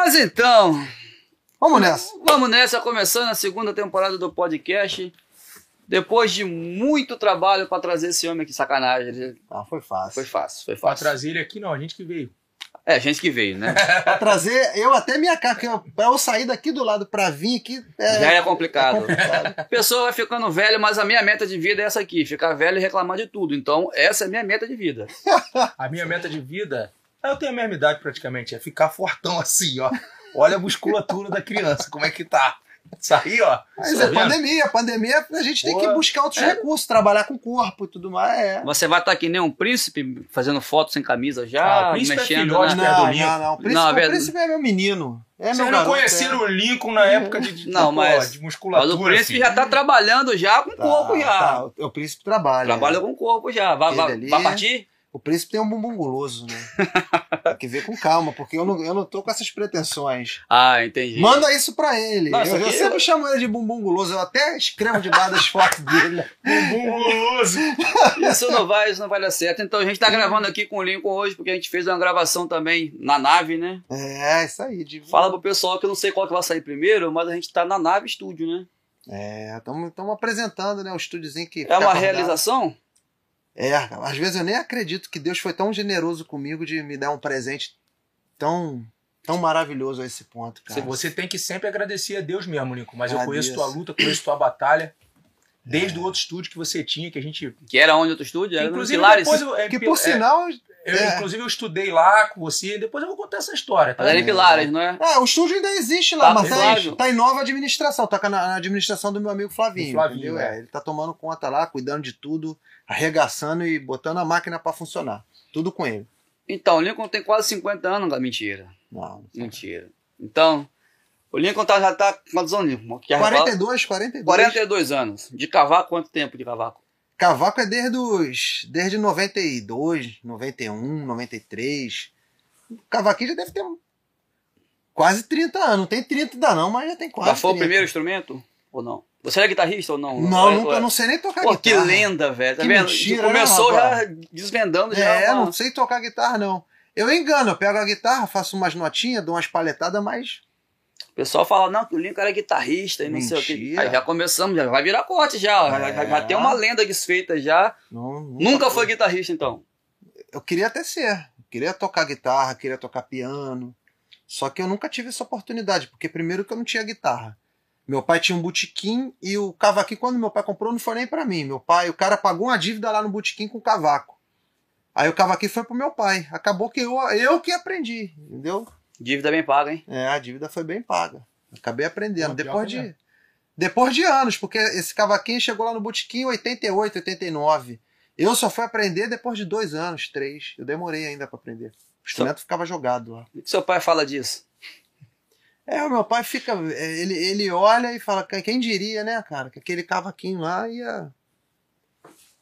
Mas então, Vamos nessa. vamos nessa, começando a segunda temporada do podcast. Depois de muito trabalho pra trazer esse homem aqui, sacanagem. Ah, foi fácil. Foi fácil, foi Pra fácil. trazer ele aqui, não, a gente que veio. É, gente que veio, né? Pra trazer eu até minha cara, porque eu- pra eu sair daqui do lado pra vir aqui. É, Já é é complicado. complicado. A pessoa vai ficando velha, mas a minha meta de vida é essa aqui: ficar velho e reclamar de tudo. Então, essa é a minha meta de vida. A minha meta de vida, eu tenho a mesma idade praticamente, é ficar fortão assim, ó. Olha a musculatura da criança, como é que tá. Isso aí, ó. Mas tá é vendo? pandemia. Pandemia, a gente tem que buscar outros É. recursos, trabalhar com o corpo e tudo mais. É. Você vai estar que nem um príncipe, fazendo foto sem camisa já, Ah, é mexendo filhote, na... né? Não, não, não. O príncipe, Não, o príncipe é meu menino. É Vocês não conheceram o Lincoln na época de, de, Não, pô, mas- de Mas musculatura. o príncipe filho. já tá trabalhando já com o Tá, corpo já. tá, o- o príncipe trabalha. Trabalha com o corpo já. Vai, vai, vai partir? O príncipe tem um bumbum guloso, né? tem que ver com calma, porque eu não, eu não tô com essas pretensões. Ah, entendi. Manda isso pra ele. Não, isso eu, eu sempre chamo ele de bumbum guloso. Eu até escrevo debaixo das fotos dele. Bumbum guloso. Isso não vai, isso não vai dar certo. Então a gente tá gravando aqui com o Lincoln hoje, porque a gente fez uma gravação também na nave, né? É, isso aí. De... Fala pro pessoal que eu não sei qual que vai sair primeiro, mas a gente tá na nave estúdio, né? É, estamos apresentando, né? O estúdiozinho que. É uma guardado. realização? É, às vezes eu nem acredito que Deus foi tão generoso comigo de me dar um presente tão, tão maravilhoso a esse ponto, cara. Você tem que sempre agradecer a Deus mesmo, Lincoln. Mas eu conheço tua luta, conheço tua batalha. Desde É. o outro estúdio que você tinha, que a gente. Que era onde outro estúdio? Era Inclusive, no Pilares. depois eu, é, Que é, por sinal. eu, é. inclusive, eu estudei lá com você. Depois eu vou contar essa história, tá? Mas era em Pilares, não é? É, o estúdio ainda existe lá, Tá, mas tá, tá em nova administração. Tá na, na administração do meu amigo Flavinho. Do Flavinho, entendeu? é. É, ele tá tomando conta lá, cuidando de tudo, arregaçando e botando a máquina pra funcionar. Tudo com ele. Então, o Lincoln tem quase 50 anos. Mentira. Não. Mentira. Então, o Lincoln tá, já tá quantos anos, Lincoln? Que 42, 42. 42 anos. De cavaco, quanto tempo de cavaco? Cavaco é desde os. Desde 92, 91, 93. O cavaquinho já deve ter quase 30 anos. Não tem 30 ainda não, mas já tem quase. Já foi o 30. primeiro instrumento? Ou não? Você era guitarrista ou não? Não, É, nunca, é. eu não sei nem tocar Pô, que guitarra. lenda, velho. Tá Que vendo? mentira, Começou né, já rapaz? desvendando já. É, uma- não sei tocar guitarra, não. Eu engano, eu pego a guitarra, faço umas notinhas, dou umas palhetadas, mas. O pessoal fala, não, que o Lincoln era guitarrista e não sei o que. Mentira. Aí já começamos, já vai virar corte já. Já, já, já É. tem uma lenda desfeita já. Não, Nunca foi guitarrista, então. Eu queria até ser. Eu queria tocar guitarra, queria tocar piano. Só que eu nunca tive essa oportunidade, porque primeiro que eu não tinha guitarra. Meu pai tinha um botequim e o cavaquinho, quando meu pai comprou, não foi nem pra mim. Meu pai, o cara pagou uma dívida lá no botequim com o cavaco. Aí o cavaquinho foi pro meu pai. Acabou que eu, eu que aprendi, entendeu? Dívida bem paga, hein? É, a dívida foi bem paga. Acabei aprendendo. Pior depois de. é. Depois de anos, porque esse cavaquinho chegou lá no botequim em 88, 89. Eu só fui aprender depois de dois anos, três. Eu demorei ainda pra aprender. O instrumento ficava jogado lá. O que seu pai fala disso? É, o meu pai fica. é, Ele, ele olha e fala, quem diria, né, cara, que aquele cavaquinho lá ia.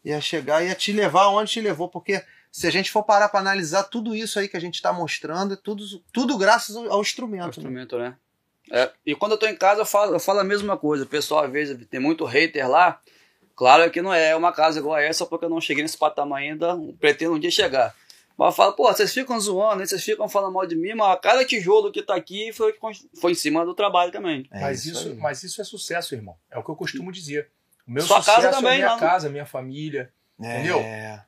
ia chegar, ia te levar onde te levou, porque se a gente for parar pra analisar tudo isso aí que a gente tá mostrando, é tudo, tudo graças ao, ao instrumento. né? instrumento, né? É, e quando eu tô em casa, eu falo, eu falo a mesma coisa. O pessoal, às vezes, tem muito hater lá. Claro que não é uma casa igual a essa, porque eu não cheguei nesse patamar ainda. Pretendo um dia chegar. Mas eu falo, pô, vocês ficam zoando, vocês ficam falando mal de mim, mas cada tijolo que tá aqui foi, foi em cima do trabalho também. É mas, isso, aí. mas isso é sucesso, irmão. É o que eu costumo dizer. O meu Sua sucesso casa também, é minha não? casa, minha família. entendeu? É.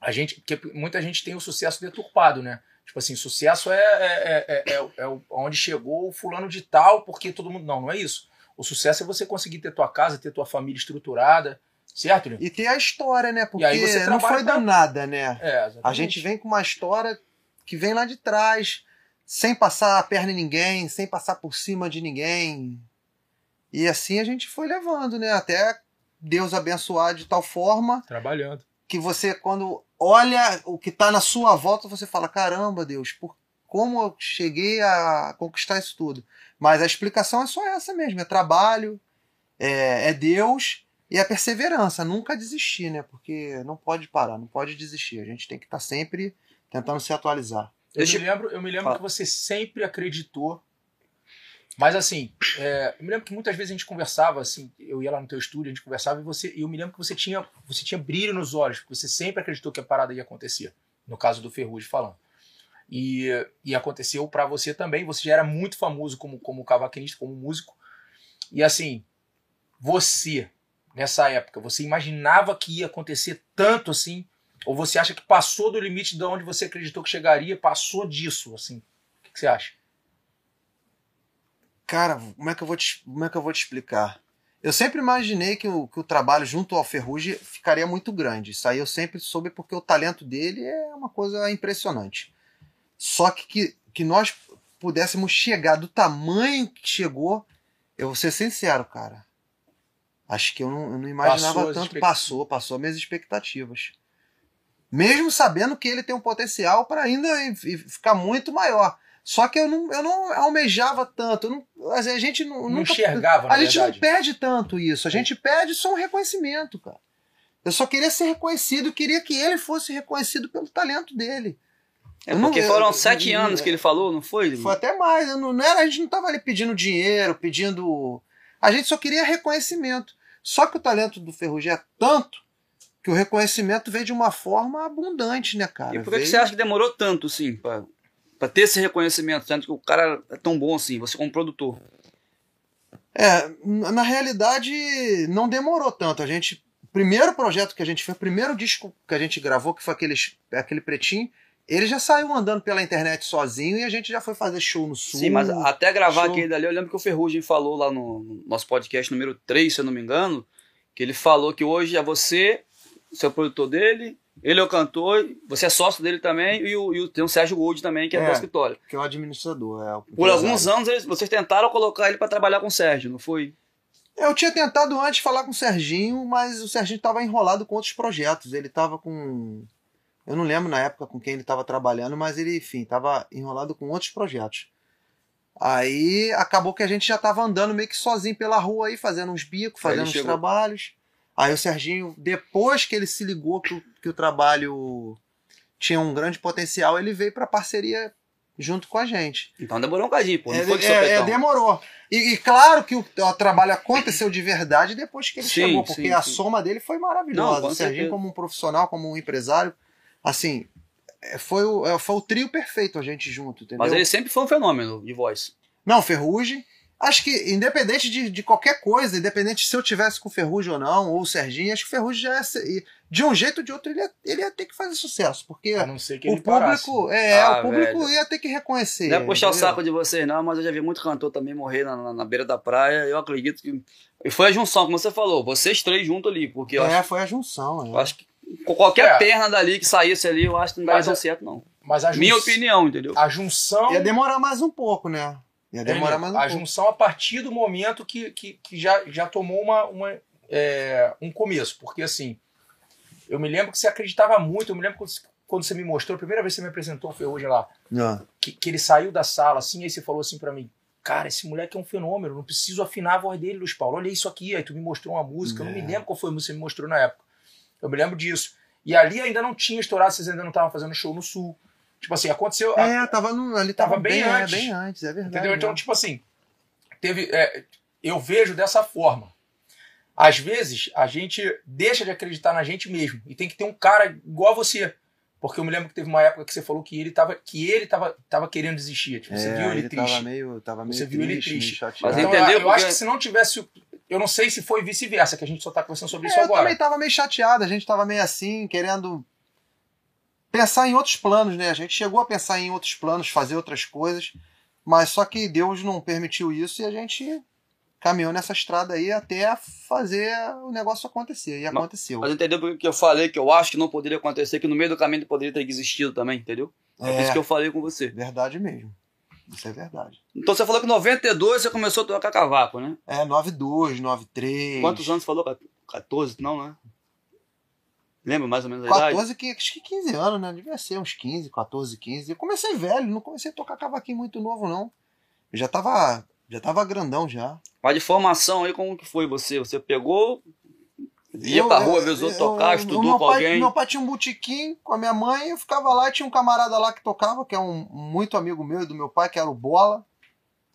A gente, porque muita gente tem o sucesso deturpado, né? Tipo assim, sucesso é, é, é, é, é onde chegou o fulano de tal, porque todo mundo. Não, não é isso. O sucesso é você conseguir ter tua casa, ter tua família estruturada, certo, Lino? E tem a história, né? Porque não foi pra- do nada, né? É, A gente vem com uma história que vem lá de trás, sem passar a perna em ninguém, sem passar por cima de ninguém. E assim a gente foi levando, né? Até Deus abençoar de tal forma Trabalhando. que você, quando olha o que está na sua volta, você fala: caramba, Deus, por como eu cheguei a conquistar isso tudo? Mas a explicação é só essa mesmo: é trabalho, é, é Deus e a perseverança. Nunca desistir, né? Porque não pode parar, não pode desistir. A gente tem que estar sempre tentando se atualizar. Eu Deixa- me lembro, eu me lembro Fala. que você sempre acreditou. Mas assim, é, eu me lembro que muitas vezes a gente conversava, assim, eu ia lá no teu estúdio, a gente conversava e você, e eu me lembro que você tinha, você tinha brilho nos olhos, porque você sempre acreditou que a parada ia acontecer. No caso do Ferrugem falando. E, e aconteceu para você também. Você já era muito famoso como, como cavaquinista, como músico. E assim, você, nessa época, você imaginava que ia acontecer tanto assim? Ou você acha que passou do limite de onde você acreditou que chegaria, passou disso, assim? O que, que você acha? Cara, como é que eu vou te, como é que eu vou te explicar? Eu sempre imaginei que o, que o trabalho junto ao Ferrugem ficaria muito grande. Isso aí eu sempre soube porque o talento dele é uma coisa impressionante. Só que, que, que nós pudéssemos chegar do tamanho que chegou, eu vou ser sincero, cara. Acho que eu não, eu não imaginava Passou as tanto. expect- Passou, passou minhas expectativas. Mesmo sabendo que ele tem um potencial para ainda ficar muito maior. Só que eu não, eu não almejava tanto. eu não- a gente não, Não nunca enxergava, a gente verdade. não pede tanto isso. A gente pede só um reconhecimento, cara. Eu só queria ser reconhecido, queria que ele fosse reconhecido pelo talento dele. É Eu não- porque eu- foram eu- sete eu- anos que ele falou, não foi? Foi até mais. eu não, não era, a gente não tava ali pedindo dinheiro, pedindo. A gente só queria reconhecimento. Só que o talento do Ferrugem é tanto que o reconhecimento veio de uma forma abundante, né, cara? E por que, que Veio- você acha que demorou tanto, assim, pra, pra ter esse reconhecimento, tanto que o cara é tão bom assim, você como produtor? É, na realidade, não demorou tanto. A gente. O primeiro projeto que a gente fez, o primeiro disco que a gente gravou, que foi aquele, aquele pretinho, ele já saiu andando pela internet sozinho e a gente já foi fazer show no sul. Sim, mas até gravar show. aquele dali, eu lembro que o Ferrugem falou lá no, no nosso podcast número 3, se eu não me engano, que ele falou que hoje é você, seu produtor dele, ele é o cantor, você é sócio dele também, e, o, e o- tem o Sérgio Gold também, que é, É. do escritório. Que é o administrador. É o Por alguns anos eles- vocês tentaram colocar ele pra trabalhar com o Sérgio, não foi? Eu tinha tentado antes falar com o Serginho, mas o Serginho estava enrolado com outros projetos. Ele estava com. Eu não lembro na época com quem ele estava trabalhando, mas ele, enfim, estava enrolado com outros projetos. Aí acabou que a gente já estava andando meio que sozinho pela rua aí, fazendo uns bicos, fazendo uns chegou. trabalhos. Aí o Serginho, depois que ele se ligou que o, que o trabalho tinha um grande potencial, ele veio para parceria junto com a gente. Então demorou um cadinho, pô, não É, foi de é, é, demorou. E, e claro que o, o trabalho aconteceu de verdade depois que ele Sim, chegou, porque sim, a sim. soma dele foi maravilhosa. Não, o Serginho, como um profissional, como um empresário, assim, é, foi o, é, foi o trio perfeito a gente junto, entendeu? Mas ele sempre foi um fenômeno de voz. Não, Ferrugem. Acho que, independente de, de qualquer coisa, independente se eu tivesse com o Ferrugem ou não, ou o Serginho, acho que o Ferrugem já ia ser, De um jeito ou de outro, ele ia, ele ia ter que fazer sucesso, porque A não ser que o público, é, Ah, o público velho. ia ter que reconhecer. Não é puxar o entendeu? saco de vocês, não, mas eu já vi muito cantor também morrer na, na- na beira da praia. Eu acredito que. E foi a junção, como você falou, vocês três juntos ali, porque eu, É, acho, foi a junção. eu É. acho que qualquer É. perna dali que saísse ali, eu acho que não daria Mas tão a- certo, não. Mas a jun- Minha opinião, entendeu? A junção. Ia demorar mais um pouco, né? Ia demorar mais um a pouco. junção a partir do momento que, que, que já, já tomou uma, uma, é, um começo. Porque assim, eu me lembro que você acreditava muito, eu me lembro quando, quando você me mostrou, a primeira vez que você me apresentou o Ferrugem lá, Ah. que, que ele saiu da sala assim, aí você falou assim pra mim, cara, esse moleque é um fenômeno, não preciso afinar a voz dele, Luiz Paulo, olha isso aqui, aí tu me mostrou uma música, eu não me É. lembro qual foi a música que você me mostrou na época. Eu me lembro disso. E ali ainda não tinha estourado, vocês ainda não estavam fazendo show no Sul. Tipo assim, aconteceu. É, tava no, ali tava, Tava bem bem, é, antes. bem antes, é verdade. Entendeu? Então, né? tipo assim, teve. é, eu vejo dessa forma. Às vezes, a gente deixa de acreditar na gente mesmo. E tem que ter um cara igual a você. Porque eu me lembro que teve uma época que você falou que ele tava, que ele tava, tava querendo desistir. Tipo, você É, viu ele, triste. Tava meio, tava meio Você viu ele triste, triste. Mas Então, entendeu? eu, eu acho Porque- que se não tivesse. Eu não sei se foi vice-versa, que a gente só tá conversando sobre isso É, eu agora. também tava meio chateado, a gente tava meio assim, querendo pensar em outros planos, né? A gente chegou a pensar em outros planos, fazer outras coisas, mas só que Deus não permitiu isso e a gente caminhou nessa estrada aí até fazer o negócio acontecer. E Mas- aconteceu. Mas entendeu porque que eu falei que eu acho que não poderia acontecer, que no meio do caminho poderia ter existido também, entendeu? É, por isso que eu falei com você. verdade mesmo. Isso é verdade. Então você falou que em 92 você começou a tocar cavaco, né? É 92, 93. Quantos anos você falou? 14, não, né? Lembra mais ou menos a idade? 14, que, acho que 15 anos, né? Devia ser uns 15, 14, 15. Eu comecei velho, não comecei a tocar cavaquinho muito novo, não. Eu já tava, já tava grandão já. Mas de formação aí, como que foi você? Você pegou, ia Eu- pra rua, ver os outros tocar, estudou meu com alguém? Meu pai tinha um botequim com a minha mãe, eu ficava lá e tinha um camarada lá que tocava, que é um muito amigo meu e do meu pai, que era o Bola.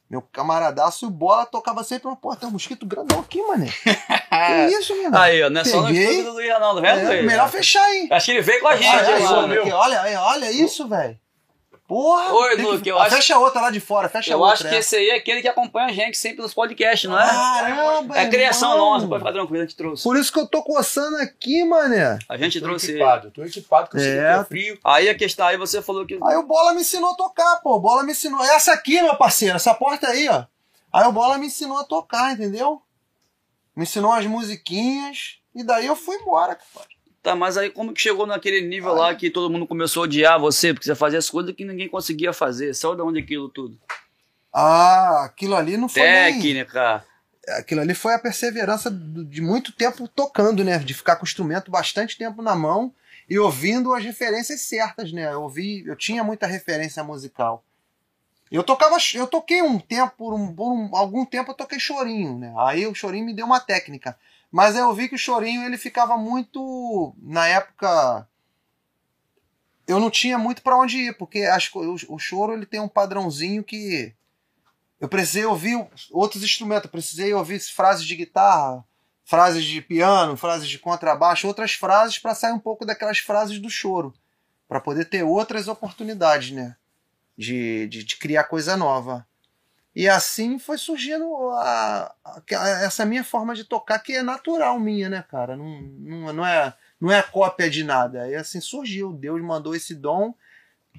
Meu camaradaço, o Bola tocava sempre uma porta. Tem um mosquito grandão aqui, mané. que isso, menino? Aí, ó, não é só no estúdio do Ronaldo, vendo? É, melhor fechar aí. Acho que ele veio com a gente Olha, meu. olha, olha, olha isso, velho. Porra! Oi, Luke, que... eu Ah, acho- Fecha a outra lá de fora, fecha a Eu outra. acho que é. esse aí é aquele que acompanha a gente sempre nos podcasts, não é? Caramba! É criação irmão. nossa, pode ficar tranquilo, a gente trouxe. Por isso que eu tô coçando aqui, mané. A gente Tô trouxe equipado, tô equipado que eu sei É. que é frio. Aí a questão, aí você falou que. Aí o Bola me ensinou a tocar, pô. O Bola me ensinou. Essa aqui, meu parceiro, essa porta aí, ó. Aí o Bola me ensinou a tocar, entendeu? Me ensinou as musiquinhas. E daí eu fui embora, cara. Tá, mas aí como que chegou naquele nível lá que todo mundo começou a odiar você, porque você fazia as coisas que ninguém conseguia fazer? Saiu de onde aquilo tudo? Ah, aquilo ali não foi nem... Técnica. Aquilo ali foi a perseverança de muito tempo tocando, né? De ficar com o instrumento bastante tempo na mão e ouvindo as referências certas, né? Eu ouvi, eu tinha muita referência musical. Eu tocava, eu toquei um tempo, por, um, por um- algum tempo eu toquei chorinho, né? Aí o chorinho me deu uma técnica. Mas eu vi que o chorinho ele ficava muito na época eu não tinha muito pra onde ir, porque as co- o, o choro ele tem um padrãozinho que eu precisei ouvir outros instrumentos, eu precisei ouvir frases de guitarra, frases de piano, frases de contrabaixo, outras frases para sair um pouco daquelas frases do choro, para poder ter outras oportunidades, né? De, de, de criar coisa nova. E assim foi surgindo a- a- essa minha forma de tocar, que é natural minha, né, cara? Não, não, não, é, não é cópia de nada. E assim surgiu. Deus mandou esse dom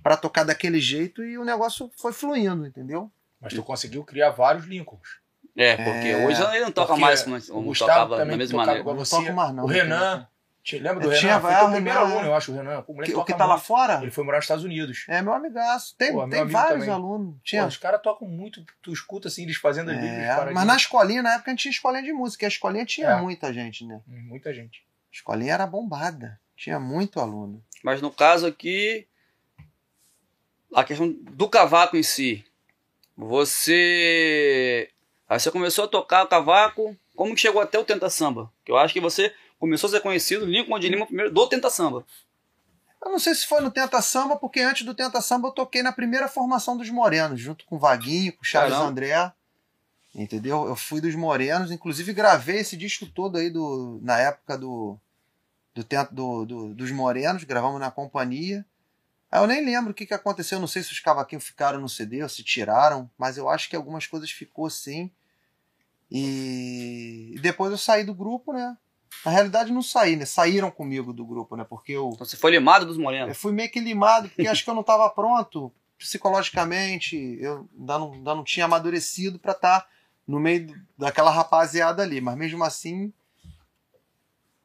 para tocar daquele jeito e o negócio foi fluindo, entendeu? Mas tu conseguiu criar vários Lincolns. É, porque É, hoje ele não toca Porque mais como, o Gustavo tocava também na mesma tocava maneira. Não toco mais, não. o Renan. Te lembra do Eu tinha, Renan? Foi vai, teu o primeiro aluno, é. eu acho, o Renan. Pô, o moleque Que- o que tá lá muito. fora? Ele foi morar nos Estados Unidos. É meu amigaço. Tem, Pô, tem vários também. alunos. Pô, Tinha. os caras tocam muito, tu escuta assim, eles fazendo as vídeos. É, mas na escolinha, na época, a gente tinha escolinha de música. E a escolinha tinha É. muita gente, né? Hum, Muita gente. A escolinha era bombada. Tinha muito aluno. Mas no caso aqui, a questão do cavaco em si. Você. Aí você começou a tocar o cavaco. Como que chegou até o Tenta Samba? Que eu acho que você começou a ser conhecido, Lincoln de Lima, primeiro do Tenta Samba. Eu não sei se foi no Tenta Samba, porque antes do Tenta Samba eu toquei na primeira formação dos Morenos, junto com o Vaguinho, com o Charles Caramba. André. Entendeu? Eu fui dos Morenos, inclusive gravei esse disco todo aí do, na época do, do, do, do- dos Morenos, gravamos na companhia. Aí eu nem lembro o que, que aconteceu, não sei se os cavaquinhos ficaram no CD ou se tiraram, mas eu acho que algumas coisas ficou sim. E, e depois eu saí do grupo, né? Na realidade não saí, né? Saíram comigo do grupo, né? Porque eu, Então você foi limado dos eu Morenos. fui meio que limado, porque acho que eu não estava pronto psicologicamente, eu ainda não, ainda não tinha amadurecido para estar no meio daquela rapaziada ali, mas mesmo assim.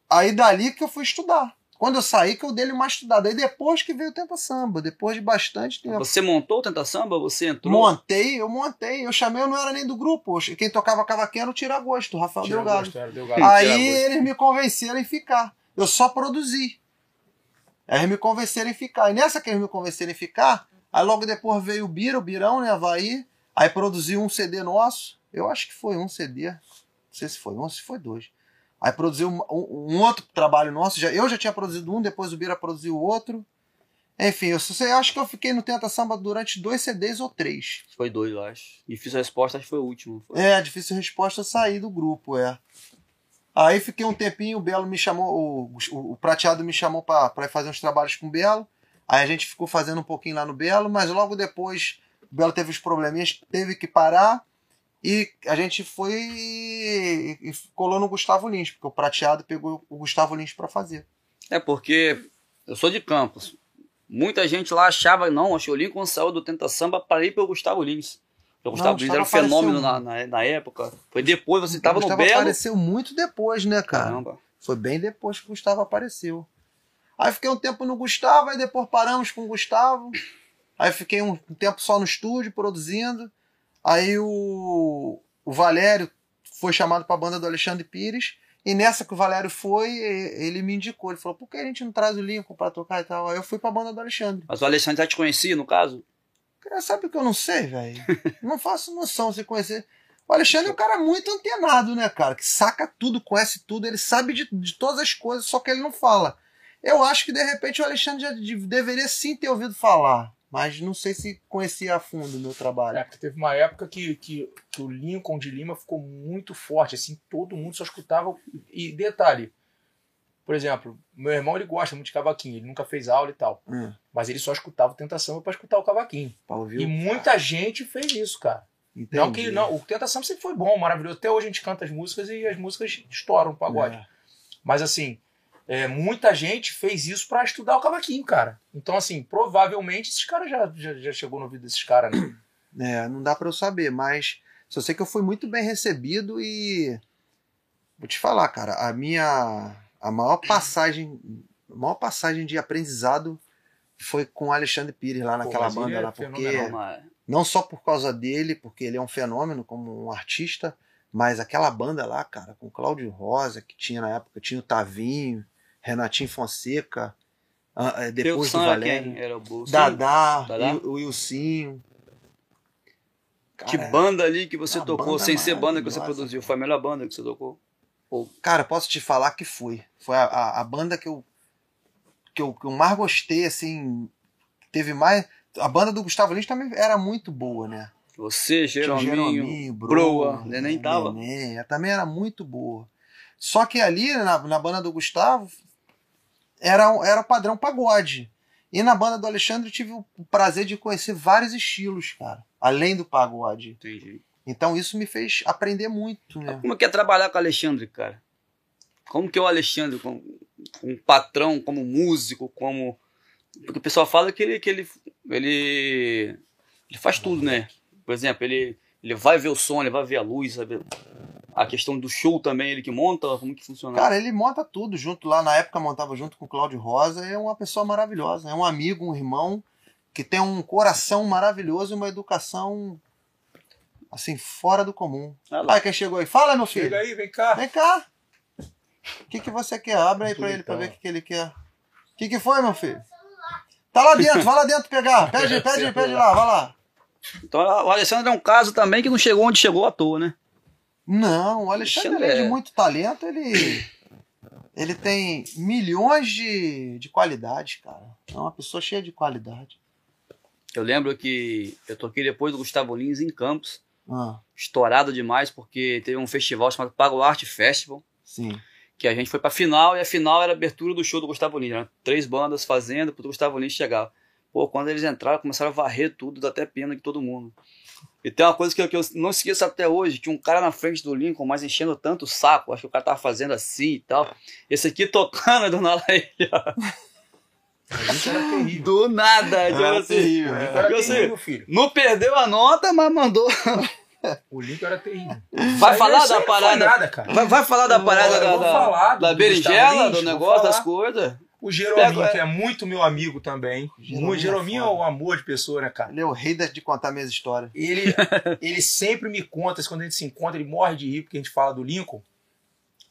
Aí dali que eu fui estudar. Quando eu saí, que eu dei uma estudada. Aí depois que veio o Tenta Samba, depois de bastante tempo. Você montou o Tenta Samba? Você entrou? Montei, eu montei. Eu chamei, eu não era nem do grupo. Quem tocava cavaquinho era o Tiragosto, o Rafael Tira Delgado. gosto, era Delgado. Aí Tira gosto. eles me convenceram em ficar. Eu só produzi. Aí eles me convenceram em ficar. E nessa que eles me convenceram em ficar, aí logo depois veio o Bira, o Birão, né, Havaí. Aí produziu um CD nosso. Eu acho que foi um CD. Não sei se foi um, se foi dois. Aí produziu um, um- outro trabalho nosso. Já, eu já tinha produzido um, depois o Bira produziu outro. Enfim, eu, eu acho que eu fiquei no Tenta Samba durante dois CDs ou três. Foi dois, eu acho. Difícil a resposta, acho que foi o último. Foi. É, difícil resposta sair do grupo, é. Aí fiquei um tempinho, o Belo me chamou, o, o, Prateado me chamou ir fazer uns trabalhos com o Belo. Aí a gente ficou fazendo um pouquinho lá no Belo, mas logo depois o Belo teve os probleminhas, teve que parar. E a gente foi e, colou no Gustavo Lins, porque o Prateado pegou o Gustavo Lins pra fazer. É porque eu sou de Campos. Muita gente lá achava, não, acho que o Lincoln saiu do Tenta Samba para ir pelo Gustavo Lins. O Gustavo Não, Lins era um fenômeno na, na, na época. Foi depois, você estava o no Gustavo Belo. apareceu muito depois, né, cara? Caramba. Foi bem depois que o Gustavo apareceu. Aí fiquei um tempo no Gustavo, aí depois paramos com o Gustavo. Aí fiquei um tempo só no estúdio produzindo. Aí o, o Valério foi chamado para a banda do Alexandre Pires. E nessa que o Valério foi, ele me indicou. Ele falou: por que a gente não traz o Lincoln para tocar e tal? Aí eu fui para a banda do Alexandre. Mas o Alexandre já te conhecia, no caso? Cara, sabe o que eu não sei, velho? não faço noção se conhecer. O Alexandre é um cara muito antenado, né, cara? Que saca tudo, conhece tudo, ele sabe de, de todas as coisas, só que ele não fala. Eu acho que de repente o Alexandre já de- deveria sim ter ouvido falar, mas não sei se conhecia a fundo o meu trabalho. É, porque teve uma época que, que, que o Lincoln de Lima ficou muito forte, assim, todo mundo só escutava. E detalhe, Por exemplo, meu irmão ele gosta muito de cavaquinho, ele nunca fez aula e tal. Hum, Mas ele só escutava o Tentação pra escutar o cavaquinho. pra ouvir E muita gente fez isso, cara. Entendi. Não que não, o Tentação sempre foi bom, maravilhoso. Até hoje a gente canta as músicas e as músicas estouram o pagode. É. Mas assim, é, muita gente fez isso pra estudar o cavaquinho, cara. Então, assim, provavelmente esses caras já, já, já chegou no ouvido desses caras, né? É, não dá pra eu saber, mas só sei que eu fui muito bem recebido e vou te falar, cara, a minha a maior passagem, a maior passagem de aprendizado foi com o Alexandre Pires lá naquela ele banda é lá, porque não só por causa dele, porque ele é um fenômeno como um artista, mas aquela banda lá, cara, com Cláudio Rosa, que tinha na época, tinha o Tavinho, Renatinho Fonseca, ah, eh, depois do Percussão era Valério, quem? Era o. Dadá, Dadá? o Wilsinho. Que Cara, banda ali que você uma tocou, sem ser banda que você produziu? Foi a melhor banda que você tocou? Cara, posso te falar que foi. Foi a, a, a banda que eu, que eu que eu mais gostei, assim. Teve mais. A banda do Gustavo Lins também era muito boa, né? Você, Tinha o Jerominho, Broa, Broa, Neném tava. Neném, também era muito boa. Só que ali, na, na banda do Gustavo, era, era o padrão pagode. E na banda do Alexandre eu tive o prazer de conhecer vários estilos, cara. Além do pagode. Entendi. Então isso me fez aprender muito, né? Como que é trabalhar com o Alexandre, cara? Como que é o Alexandre como, como patrão, como músico, como... Porque o pessoal fala que ele, que ele, ele, ele faz tudo, né? Por exemplo, ele, ele vai ver o som, ele vai ver a luz, sabe? A questão do show também, ele que monta, como que funciona? Cara, ele monta tudo junto lá. Na época montava junto com o Cláudio Rosa. É uma pessoa maravilhosa. É um amigo, um irmão que tem um coração maravilhoso e uma educação assim, fora do comum. Olha lá. Ai, quem chegou aí? Fala, meu filho. Chega aí, vem cá. Vem cá. O que, que você quer? Abre aí pra ele pra ver o que, que ele quer. O que, que foi, meu filho? Tá lá dentro, vai lá dentro pegar. Pede, pede, pede lá, vai lá. Então o Alexandre é um caso também que não chegou onde chegou à toa, né? Não, o Alexandre, Alexandre além de é- muito talento, ele. Ele tem milhões de, de qualidades, cara. É uma pessoa cheia de qualidade. Eu lembro que eu toquei depois do Gustavo Lins em Campos, Ah, estourado demais, porque teve um festival chamado Pago Arte Festival, sim. que a gente foi pra final, e a final era a abertura do show do Gustavo Lins, né? Três bandas fazendo pro Gustavo Lins chegar. Pô, quando eles entraram, começaram a varrer tudo, dá até pena de todo mundo. E tem uma coisa que eu, que eu não esqueço até hoje, tinha um cara na frente do Lincoln, mas enchendo tanto o saco, acho que o cara tava fazendo assim e tal. Esse aqui tocando do nada aí, ó. Era terrível. Do nada, Era assim. terrível, Era né? Eu sei. terrível, filho. Não perdeu a nota, mas mandou. O Lincoln era terrível. Vai Mas falar da parada. nada, cara. Vai, vai falar da Eu parada da, da, falar da Gustavo berinjela, do negócio, das coisas. O Jerominho, que é muito meu amigo também. Jerominho O é Jerominho é foda. um amor de pessoa, né, cara? Ele é o rei de contar minhas histórias. Ele, ele sempre me conta, quando a gente se encontra, ele morre de rir porque a gente fala do Lincoln.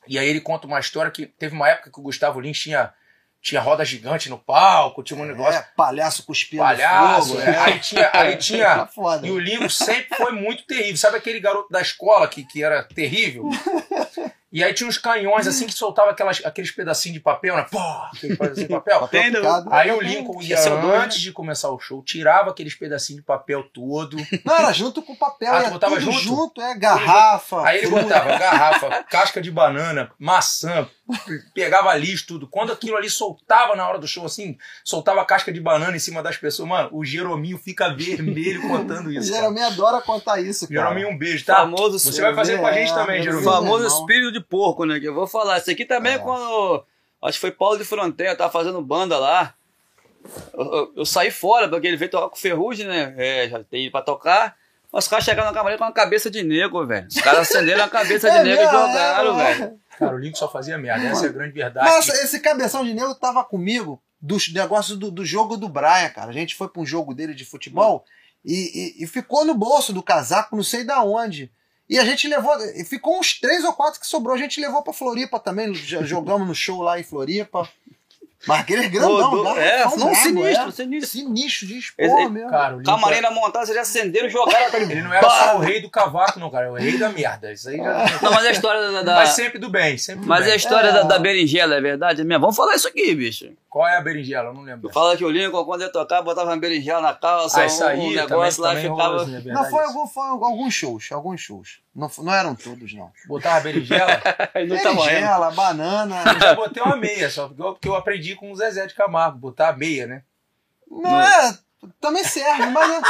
E aí ele conta uma história que teve uma época que o Gustavo Lins tinha, tinha roda gigante no palco, tinha um negócio É, palhaço cuspindo palhaço. fogo. é. Aí tinha, aí Tá tinha foda. E o Lincoln sempre foi muito terrível. Sabe aquele garoto da escola que, que era terrível? E aí tinha uns canhões assim que soltava aquelas, aqueles pedacinhos de papel, né? Pô, aqueles pedacinhos de papel. Papel picado. Aí o Lincoln ia é antes de começar o show, tirava aqueles pedacinhos de papel todo. Não, era junto com o papel. Ah, ia botava tudo junto? é garrafa. Aí ele botava garrafa, casca de banana, maçã, pegava lixo, tudo. Quando aquilo ali soltava na hora do show, assim, soltava a casca de banana em cima das pessoas, mano, o Jerominho fica vermelho contando O isso. cara. Jerominho adora contar isso, cara. Jerominho, um beijo, tá? Famoso, Você vai fazer com a gente É, também, é, o Jerominho. famoso espírito de porco, né? Que eu vou falar. Esse aqui também, É. quando. Acho que foi Paulo de Fronteira, tava fazendo banda lá. Eu, eu- eu saí fora, porque ele veio tocar com o Ferrugem, né? É, já tem pra tocar. Os caras chegaram na camarim com uma cabeça de negro, velho. Os caras acenderam a cabeça de É negro e jogaram, é, velho. Cara, o Lincoln só fazia merda, essa é a grande verdade. Nossa, esse cabeção de negro tava comigo dos negócios do, do jogo do Brian, cara. A gente foi pra um jogo dele de futebol e, e- e ficou no bolso do casaco, não sei da onde. E a gente levou, e ficou uns três ou quatro que sobrou. A gente levou pra Floripa também, jogamos no show lá em Floripa. Mas aquele grandão, Rodou- é, não, d'água, sinistro, é. sinistro. Sinistro de expor Esse- mesmo. Cara, Camarim na montanha, eles acenderam e jogaram aquele. Ele não era só o rei do cavaco, não, cara. É o rei da merda. Isso aí já. Não, mas a história da. da- Mas sempre do bem, sempre do mas bem. a história É. da, da berinjela é verdade mesmo? Vamos falar isso aqui, bicho. Qual é a berinjela? Eu não lembro. Fala que o Lincoln, quando ia tocar, botava uma berinjela na calça, Ah, isso um, aí negócio lá também, também ficava. assim, é Não, foi, algum, foi alguns shows, alguns shows. Não, não eram todos, não. Botava berinjela, tá. Berinjela, banana. eu já botei uma meia, só porque eu, porque com o Zezé de Camargo, botar a meia, né? Não é, também serve, mas,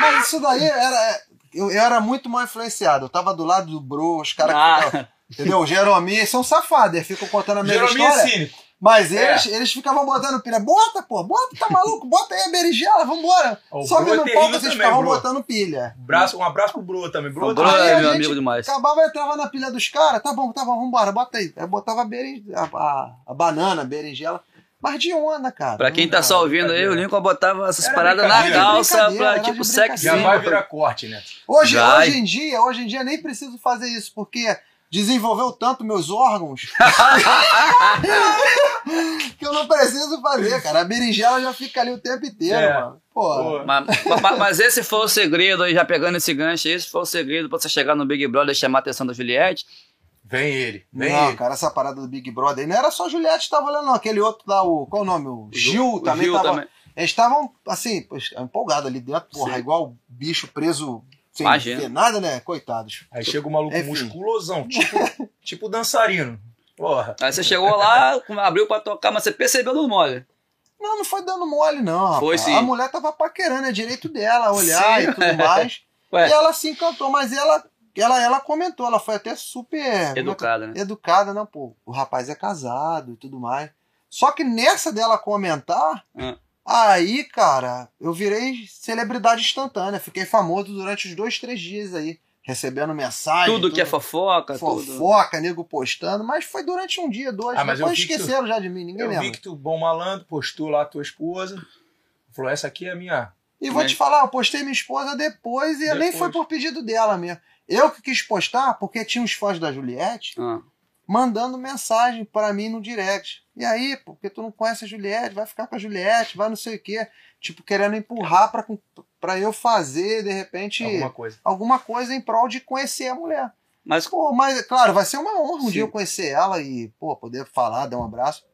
mas isso daí era. Eu, eu era muito mal influenciado. Eu tava do lado do Bro, os caras que Ah. ficavam. Entendeu? O Jeromi, eles são safados, eles ficam contando a mesma Jeromia é história. cínico. Mas É. eles, eles ficavam botando pilha. Bota, pô, bota, tá maluco? Bota aí a berinjela, vambora. O Só que Bro é no terrível palco vocês também, ficavam Bro. botando pilha. Braço, um abraço pro Bro também. Bro, O Bro. Aí é meu amigo demais. Acabava, entrava na pilha dos caras, tá bom, tá bom, vambora, bota aí. Aí botava a, berin... a, a, a banana, a berinjela. Mas de onda, cara. Pra quem tá só ouvindo aí, o Lincoln botava essas Era paradas na calça pra tipo sexy. Já vai virar corte, né? Hoje, hoje em dia, hoje em dia nem preciso fazer isso, porque desenvolveu tanto meus órgãos que eu não preciso fazer, cara. A berinjela já fica ali o tempo inteiro, É. mano. Pô, Pô. Mas, mas- mas esse foi o segredo aí, já pegando esse gancho, esse foi o segredo pra você chegar no Big Brother e chamar a atenção da Juliette. Vem ele, vem não, ele. cara, essa parada do Big Brother aí não era só a Juliette que tava olhando, não. Aquele outro lá, o. Qual o nome? O Gil O também Gil tava. também. Eles estavam, assim, empolgados ali dentro, porra, Sim. igual bicho preso sem Imagina. ver nada, né? Coitados. Aí chega o maluco Enfim. musculosão, tipo, tipo dançarino. Porra. Aí você chegou lá, abriu pra tocar, mas você percebeu no mole. Não, não foi dando mole, não. rapaz. Foi sim. A mulher tava paquerando, é direito dela olhar Sim. e tudo mais. Ué. E ela se encantou, mas ela, ela, ela comentou, ela foi até super Educada, né? educada, não, pô. O rapaz é casado e tudo mais. Só que nessa dela comentar, Ah. aí, cara, eu virei celebridade instantânea. Fiquei famoso durante os dois, três dias aí. Recebendo mensagem. Tudo que é fofoca, tudo. fofoca, nego postando, mas foi durante um dia, dois. Ah, mas eu Depois vi que tu- esqueceram já de mim, ninguém Eu lembra. vi que tu, bom malandro, postou lá a tua esposa. Falou, essa aqui é a minha. E vou te falar, eu postei minha esposa depois e nem Depois. foi por pedido dela mesmo. Eu que quis postar porque tinha uns fãs da Juliette Ah. mandando mensagem pra mim no direct. E aí, porque tu não conhece a Juliette, vai ficar com a Juliette, vai não sei o quê. Tipo, querendo empurrar pra, pra eu fazer, de repente, Alguma coisa. alguma coisa em prol de conhecer a mulher. Mas Pô, mas, claro, vai ser uma honra um Sim. dia eu conhecer ela e, pô, poder falar, dar um abraço.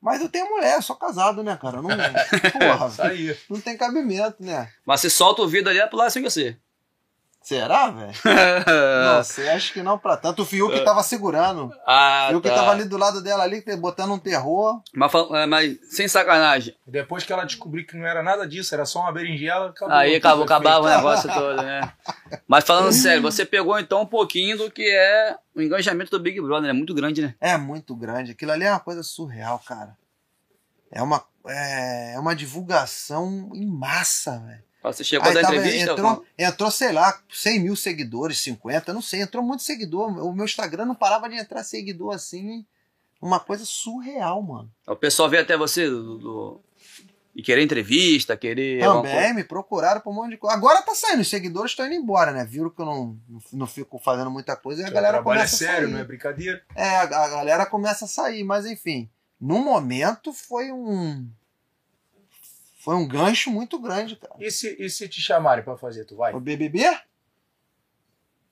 Mas eu tenho mulher, sou casado, né, cara? Não, porra, não tem cabimento, né? Mas se solta o vidro ali, é pro lado sem você. Será, velho? Não sei, acho que não pra tanto. O Fiuk tava segurando. ah, O Fiuk tá. tava ali do lado dela ali, botando um terror. Mas, é, mas sem sacanagem. Depois que ela descobriu que não era nada disso, era só uma berinjela, acabou. Aí acabou, acabava o negócio todo, né? Mas falando sério, você pegou então um pouquinho do que é o engajamento do Big Brother, é muito grande, né? É muito grande. Aquilo ali é uma coisa surreal, cara. É uma, é, é uma divulgação em massa, velho. Você chegou Aí da tava- entrevista? entrou, entrou, sei lá, 100 mil seguidores, 50, não sei, entrou muito seguidor. O meu Instagram não parava de entrar seguidor assim. Uma coisa surreal, mano. O pessoal veio até você do, do- e querer entrevista, querer. Também me procuraram por um monte de coisa. Agora tá saindo, os seguidores estão indo embora, né? Viram que eu não, não, fico fazendo muita coisa e a galera é começa a sério, não é brincadeira. É, a, a galera começa a sair, mas enfim. No momento foi um. Foi um gancho muito grande, cara. E se, e se te chamarem pra fazer, tu vai? O BBB?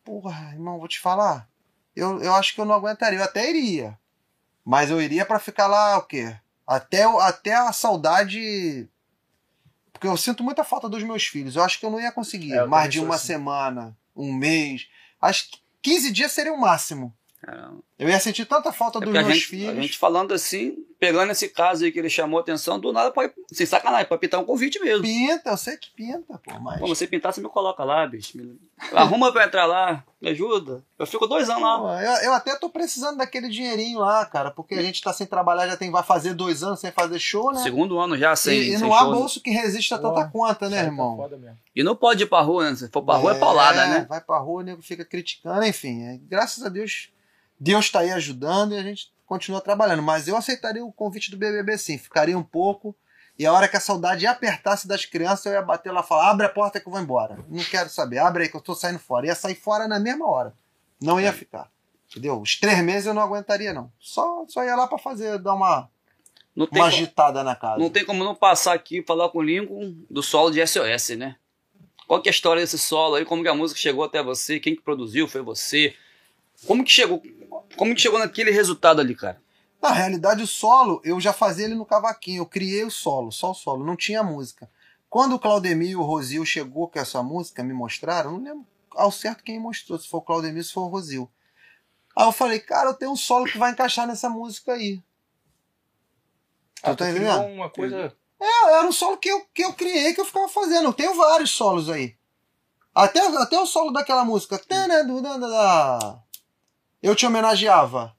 Porra, irmão, vou te falar. Eu, eu acho que eu não aguentaria. Eu até iria. Mas eu iria pra ficar lá, o quê? Até, o- até a saudade. Porque eu sinto muita falta dos meus filhos. Eu acho que eu não ia conseguir. É, mais de uma assim. semana, um mês. Acho que 15 dias seria o máximo. Caramba. Eu ia sentir tanta falta É dos meus gente, filhos. a gente falando assim, pegando esse caso aí que ele chamou a atenção, do nada pode. Sem sacanagem, pode pintar um convite mesmo. Pinta, eu sei que pinta, pô, mas. Pô, você pintar, você me coloca lá, bicho. Me- Arruma pra entrar lá, me ajuda. Eu fico dois anos lá. Pô, eu, eu até tô precisando daquele dinheirinho lá, cara, porque a gente tá sem trabalhar, já tem, vai fazer dois anos sem fazer show, né? Segundo ano já sem. e, e sem não há show, né? bolso que resista a tanta conta, né, tá irmão? foda mesmo. E não pode ir pra rua, né? Se for pra rua é, paulada, né? Vai pra rua, o nego fica criticando, enfim. é, graças a Deus, Deus tá aí ajudando e a gente continua trabalhando. Mas eu aceitaria o convite do BBB sim, ficaria um pouco. E a hora que a saudade apertasse das crianças, eu ia bater lá e falar: abre a porta que eu vou embora. Não quero saber, abre aí que eu tô saindo fora. Ia sair fora na mesma hora. Não ia ficar. Entendeu? Os três meses eu não aguentaria, não. Só, só ia lá pra fazer, dar uma. Uma agitada na casa. não tem como não passar aqui e falar com o Lincoln do solo de SOS, né? Qual que é a história desse solo aí? Como que a música chegou até você? Quem que produziu? Foi você? Como que chegou? Como que chegou naquele resultado ali, cara? Na realidade, o solo, eu já fazia ele no cavaquinho. Eu criei o solo, só o solo, não tinha música. Quando o Claudemir e o Rosil chegou com essa música, me mostraram, eu não lembro ao certo quem mostrou, se for o Claudemir ou se for o Rosil. Aí eu falei, cara, eu tenho um solo que vai encaixar nessa música aí. Ah, Tu tá tu criou entendendo? uma coisa. É, era um solo que eu, que eu criei, que eu ficava fazendo. Eu tenho vários solos aí. Até, até o solo daquela música. Tanadudadada. Eu te homenageava.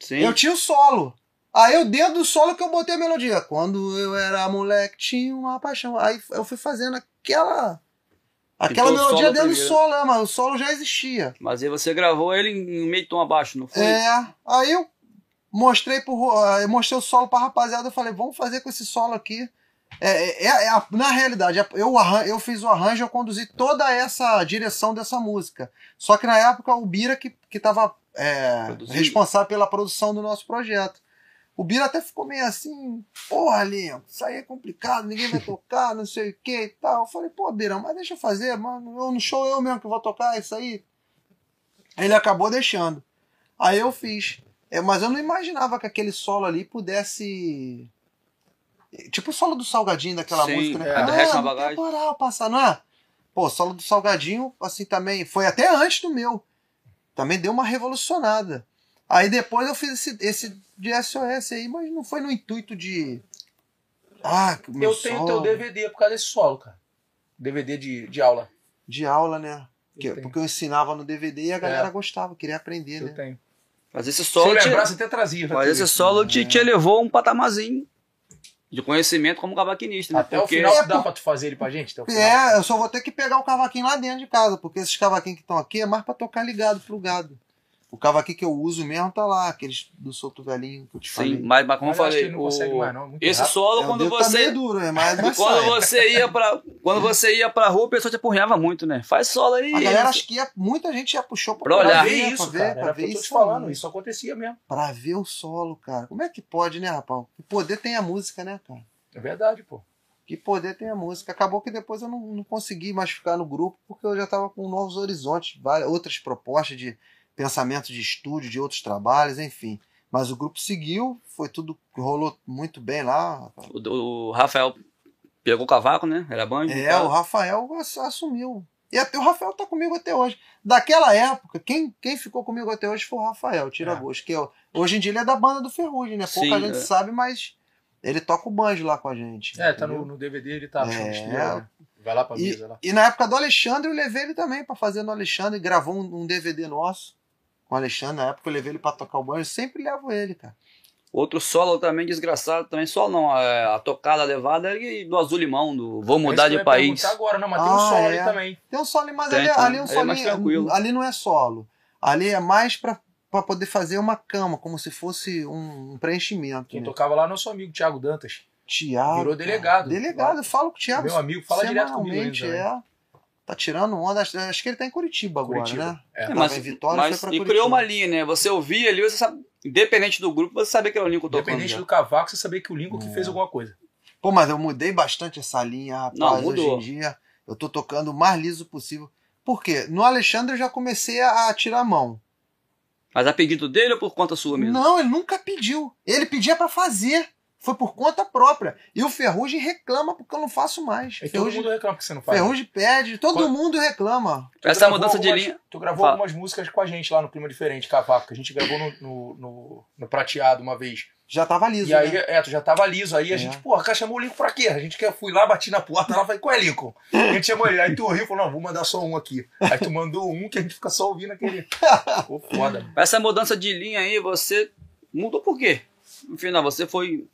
Sim. Eu tinha o solo. Aí eu dentro do solo que eu botei a melodia. Quando eu era moleque, tinha uma paixão. Aí eu fui fazendo aquela. Aquela Então, melodia dentro do solo, né, mano? O solo já existia. Mas aí você gravou ele em meio tom abaixo, não foi? É. Aí eu mostrei pro Ro- eu mostrei o solo pra rapaziada, eu falei, vamos fazer com esse solo aqui. É, é- é a- na realidade, eu, arran- eu fiz o arranjo, eu conduzi toda essa direção dessa música. Só que na época o Bira que, que tava é, responsável pela produção do nosso projeto. O Bira até ficou meio assim, porra, Linho, isso aí é complicado, ninguém vai tocar, não sei o que e tal. Eu falei, pô, Bira, mas deixa eu fazer, mano, eu, no show eu mesmo que vou tocar isso aí. Ele acabou deixando. Aí eu fiz. É, mas eu não imaginava que aquele solo ali pudesse. Tipo o solo do Salgadinho daquela Sim, música, né? é, Ah, temporal passar, não é? Pô, solo do Salgadinho, assim também. Foi até antes do meu. Também deu uma revolucionada. Aí depois eu fiz esse, esse de SOS aí, mas não foi no intuito de. Ah, meu Eu tenho solo teu DVD por causa desse solo, cara. DVD de, de aula. de aula, né? Eu porque eu ensinava no DVD e a galera É. gostava, queria aprender, Eu né? tenho. Mas esse Se solo. eu te- lembrasse, até trazia. Mas esse solo te, te elevou um patamarzinho de conhecimento como cavaquinista, né? Até o Porque final É, dá pra tu fazer ele pra gente? Até o final. É, eu só vou ter que pegar o cavaquinho lá dentro de casa, porque esses cavaquinhos que estão aqui é mais pra tocar ligado, plugado. O cavaquinho que eu uso mesmo tá lá, aqueles do solto velhinho que eu te Sim, falei. mas, mas como eu falei, ele não consegue o- mais, não, muito esse rápido. solo, É, quando tá você. duro, é, mas, mas Quando sai. você ia pra. Quando você ia pra rua, o pessoal te apurreava muito, né? Faz solo aí. A galera acho que ia, muita gente já puxou pra, Pra Pra olhar. ver ver, isso, pra ver, cara. pra ver que eu tô te isso falando. Isso acontecia mesmo. Pra ver o solo, cara. Como é que pode, né, rapaz? Que poder tem a música, né, cara? É verdade, pô. Que poder tem a música. Acabou que depois eu não, não consegui mais ficar no grupo, porque eu já tava com novos horizontes, várias, outras propostas de pensamento de estúdio, de outros trabalhos, enfim. Mas o grupo seguiu, foi tudo, rolou muito bem lá. O, o Rafael pegou o cavaco, né? Era banjo. É, tal. o Rafael ass- assumiu. E até o Rafael tá comigo até hoje. Daquela época, quem, quem ficou comigo até hoje foi o Rafael, tira É. gosto. Que eu- hoje em dia ele é da banda do Ferrugem, né? Pouca Sim, gente é. sabe, mas ele toca o banjo lá com a gente. É, tá entendeu? no, no DVD, ele tá É. estrela, né? Vai lá pra E, mesa lá. e na época do Alexandre, eu levei ele também pra fazer no Alexandre, gravou um, um DVD nosso com o Alexandre. Na época eu levei ele pra tocar o banjo, eu sempre levo ele, cara. Outro solo também desgraçado, também solo não, é, a tocada a levada é do Azul Limão, do Vou Mudar de País. agora, não, mas tem um Ah, solo é. ali também. Tem um solo, mas Tem, ali, tem. ali é um Aí é mais solinho. tranquilo. ali não é solo. Ali é mais pra, pra poder fazer uma cama, como se fosse um, um preenchimento. Quem né? tocava lá é nosso amigo Thiago Dantas. Tiago. Virou delegado. Delegado, eu falo com o Thiago. Meu amigo, fala direto comigo ainda. semanalmente, né? É. Tá tirando onda. Acho acho que ele tá em Curitiba, Curitiba. agora, né? É. É, Tava mas, em Vitória, mas foi pra e criou uma linha, né? Você ouvia ali, você sabe, independente do grupo, você sabia que era o Lincoln tocando. Independente do cavaco, você sabia que o Lincoln que É. fez alguma coisa. Pô, mas eu mudei bastante essa linha, rapaz. Não, Hoje mudou. em dia eu tô tocando o mais liso possível. Por quê? No Alexandre eu já comecei a, a tirar a mão. Mas a pedido dele ou por conta sua mesmo? Não, ele nunca pediu. Ele pedia pra fazer. Foi por conta própria. E o Ferrugem reclama porque eu não faço mais. E todo Ferrugem, mundo reclama que você não faz. Ferrugem pede, todo Quando- mundo reclama. Tu Essa mudança de algumas- linha- Tu gravou Fala. algumas músicas com a gente lá no Clima Diferente, Cavaco, que a gente gravou no, no, no- no Prateado uma vez. Já tava liso, e aí, né? é, tu já tava liso. Aí a É. gente, porra, cara, chamou o Lincoln pra quê? A gente que fui lá, bati na porta lá, falei, qual é Lincoln? A gente chamou ele. Aí tu riu e falou, não, vou mandar só um aqui. Aí tu mandou um que a gente fica só ouvindo aquele. Ficou foda. Essa mudança de linha aí, você mudou por quê? No final, você foi,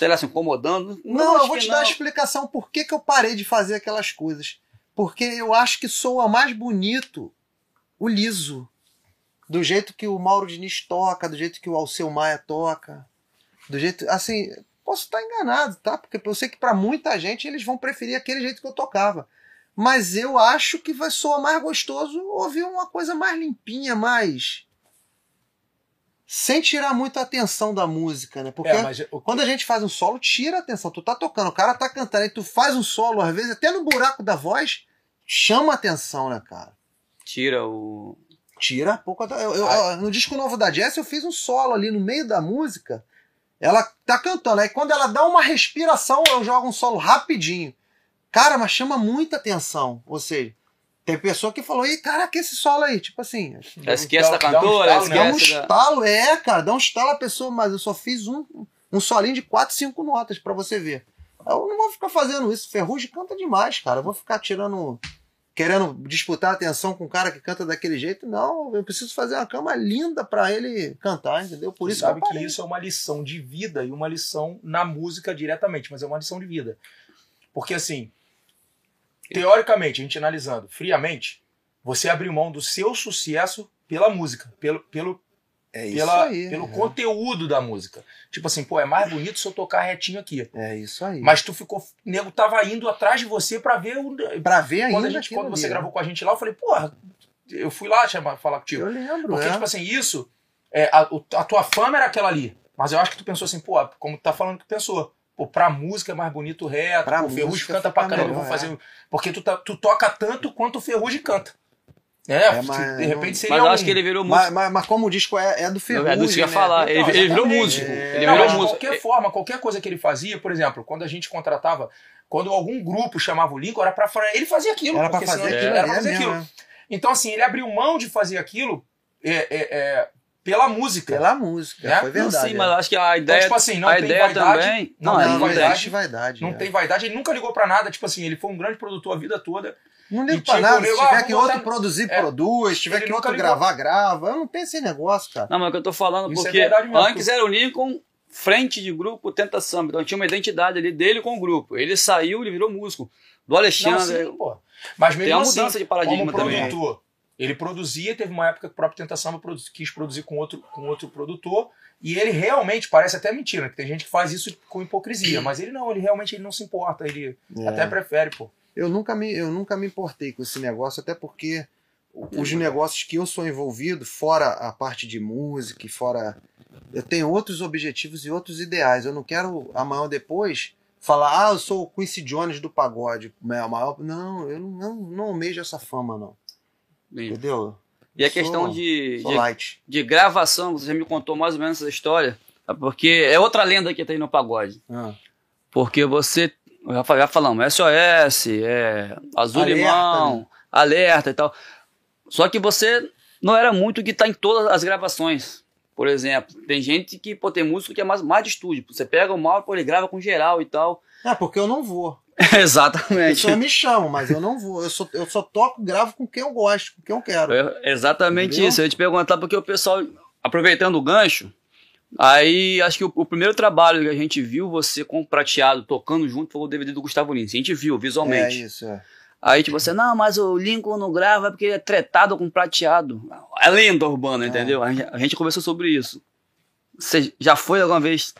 sei lá, se incomodando? Não, eu vou te não. dar a explicação por que, que eu parei de fazer aquelas coisas. Porque eu acho que soa mais bonito o liso. Do jeito que o Mauro Diniz toca, do jeito que o Alceu Maia toca. Do jeito. Assim, posso estar enganado, tá? Porque eu sei que pra muita gente eles vão preferir aquele jeito que eu tocava. Mas eu acho que vai soar mais gostoso ouvir uma coisa mais limpinha, mais. Sem tirar muito a atenção da música, né? Porque É, mas o- quando a gente faz um solo, tira a atenção. Tu tá tocando, o cara tá cantando, aí tu faz um solo, às vezes, até no buraco da voz, chama a atenção, né, cara? Tira o. Tira pouco. a- Eu, eu- eu- no disco novo da Jess, eu fiz um solo ali no meio da música. Ela tá cantando. Aí quando ela dá uma respiração, eu jogo um solo rapidinho. Cara, mas chama muita atenção. Ou seja, tem pessoa que falou, ih, caraca, esse solo aí. Tipo assim, Esquece dá- da dá um cantora, estalo, né? dá um esquece estalo. É, cara, dá um estalo a pessoa, mas eu só fiz um, um solinho de 4, 5 notas pra você ver. Eu não vou ficar fazendo isso. Ferrugem canta demais, cara. Eu vou ficar tirando. Querendo disputar a atenção com um cara que canta daquele jeito. Não, eu preciso fazer uma cama linda pra ele cantar, entendeu? Por isso sabe que, eu que isso é uma lição de vida e uma lição na música diretamente, mas é uma lição de vida. Porque assim, teoricamente, a gente analisando friamente, você abriu mão do seu sucesso pela música, pelo, pelo, É isso pela, aí. pelo é. conteúdo da música. Tipo assim, pô, é mais bonito se eu tocar retinho aqui. É isso aí. Mas tu ficou. O nego tava indo atrás de você pra ver o. pra ver ainda Quando, a gente, quando você gravou com a gente lá, eu falei, porra, eu fui lá chamar, falar contigo. Eu lembro, Porque, é. tipo assim, isso, é, a, a tua fama era aquela ali. Mas eu acho que tu pensou assim, pô, como tu tá falando que pensou. Pô, pra música é mais bonito reto, Pra pô, o Ferrugem canta pra caramba, eu vou melhor, fazer. Porque tu, tá- tu toca tanto quanto o Ferrugem canta. É, É, mas de repente não- seria. Mas eu um- acho que ele virou músico. mas, mas, mas como o disco é, é do Ferrugem, É do que ia né? falar. Ele, Então, ele virou músico. É. Ele Não, virou mas de músico. qualquer forma, qualquer coisa que ele fazia, por exemplo, quando a gente contratava, quando algum grupo chamava o Lincoln, era pra ele fazia aquilo. Era pra porque senão fazer ele- aquilo, era pra é fazer aquilo. né? Então, assim, ele abriu mão de fazer aquilo é, é, é, pela música. Pela música, É? foi Não, verdade. sim, é. mas acho que a Então, ideia, tipo assim, não a tem ideia vaidade, também. não Não, tem ele não, não vaidade, tem. vaidade. Não é. tem vaidade, ele nunca ligou pra nada. Tipo assim, ele foi um grande produtor a vida toda. Não ligo pra tipo, nada. Se tiver ah, que outro produzir, É. produz. Se tiver que outro ligou. gravar, grava. Eu não tenho esse negócio, cara. Não, mas é o que eu tô falando, Isso é porque verdade mesmo. antes era o Lincoln frente de grupo Tenta Samba. Então tinha uma identidade ali dele com o grupo. Ele saiu, ele virou músico. Do Não, Alexandre. sim, pô. Mas mesmo tem uma assim, mudança de paradigma como também. Ele produzia, teve uma época que o próprio Tentação quis produzir com outro, com outro produtor, e ele realmente, parece até mentira, que tem gente que faz isso com hipocrisia, mas ele não, ele realmente ele não se importa, ele É. até prefere, pô. Eu nunca, me, eu nunca me importei com esse negócio, até porque os negócios que eu sou envolvido, fora a parte de música, fora. Eu tenho outros objetivos e outros ideais. Eu não quero amanhã ou depois falar, ah, eu sou o Quincy Jones do pagode. o maior. Não, eu não, não, não almejo essa fama, não. Entendeu? E a Sou- questão de, Sou de, gravação, você já me contou mais ou menos essa história, porque é outra lenda que tem no pagode. Ah. Porque você, já, já falamos, SOS, é Azul Alerta, Limão, né? Alerta e tal. Só que você não era muito que tá em todas as gravações. Por exemplo, tem gente que, pô, tem músico que é mais, mais de estúdio. Você pega o mal, pô, ele grava com geral e tal. É, porque eu não vou. Exatamente. Pessoa me chama, mas eu não vou. Eu só, eu só toco, gravo com quem eu gosto, com quem eu quero. É exatamente Entendeu? isso. Eu ia te perguntar porque o pessoal, aproveitando o gancho, aí acho que o, o primeiro trabalho que a gente viu você com o prateado tocando junto foi o DVD do Gustavo Lins. A gente viu É visualmente. isso, é. Aí tipo você, não, mas o Lincoln não grava porque ele é tretado com prateado. É lenda urbana, É. entendeu? A gente, a gente conversou sobre isso. Você já foi alguma vez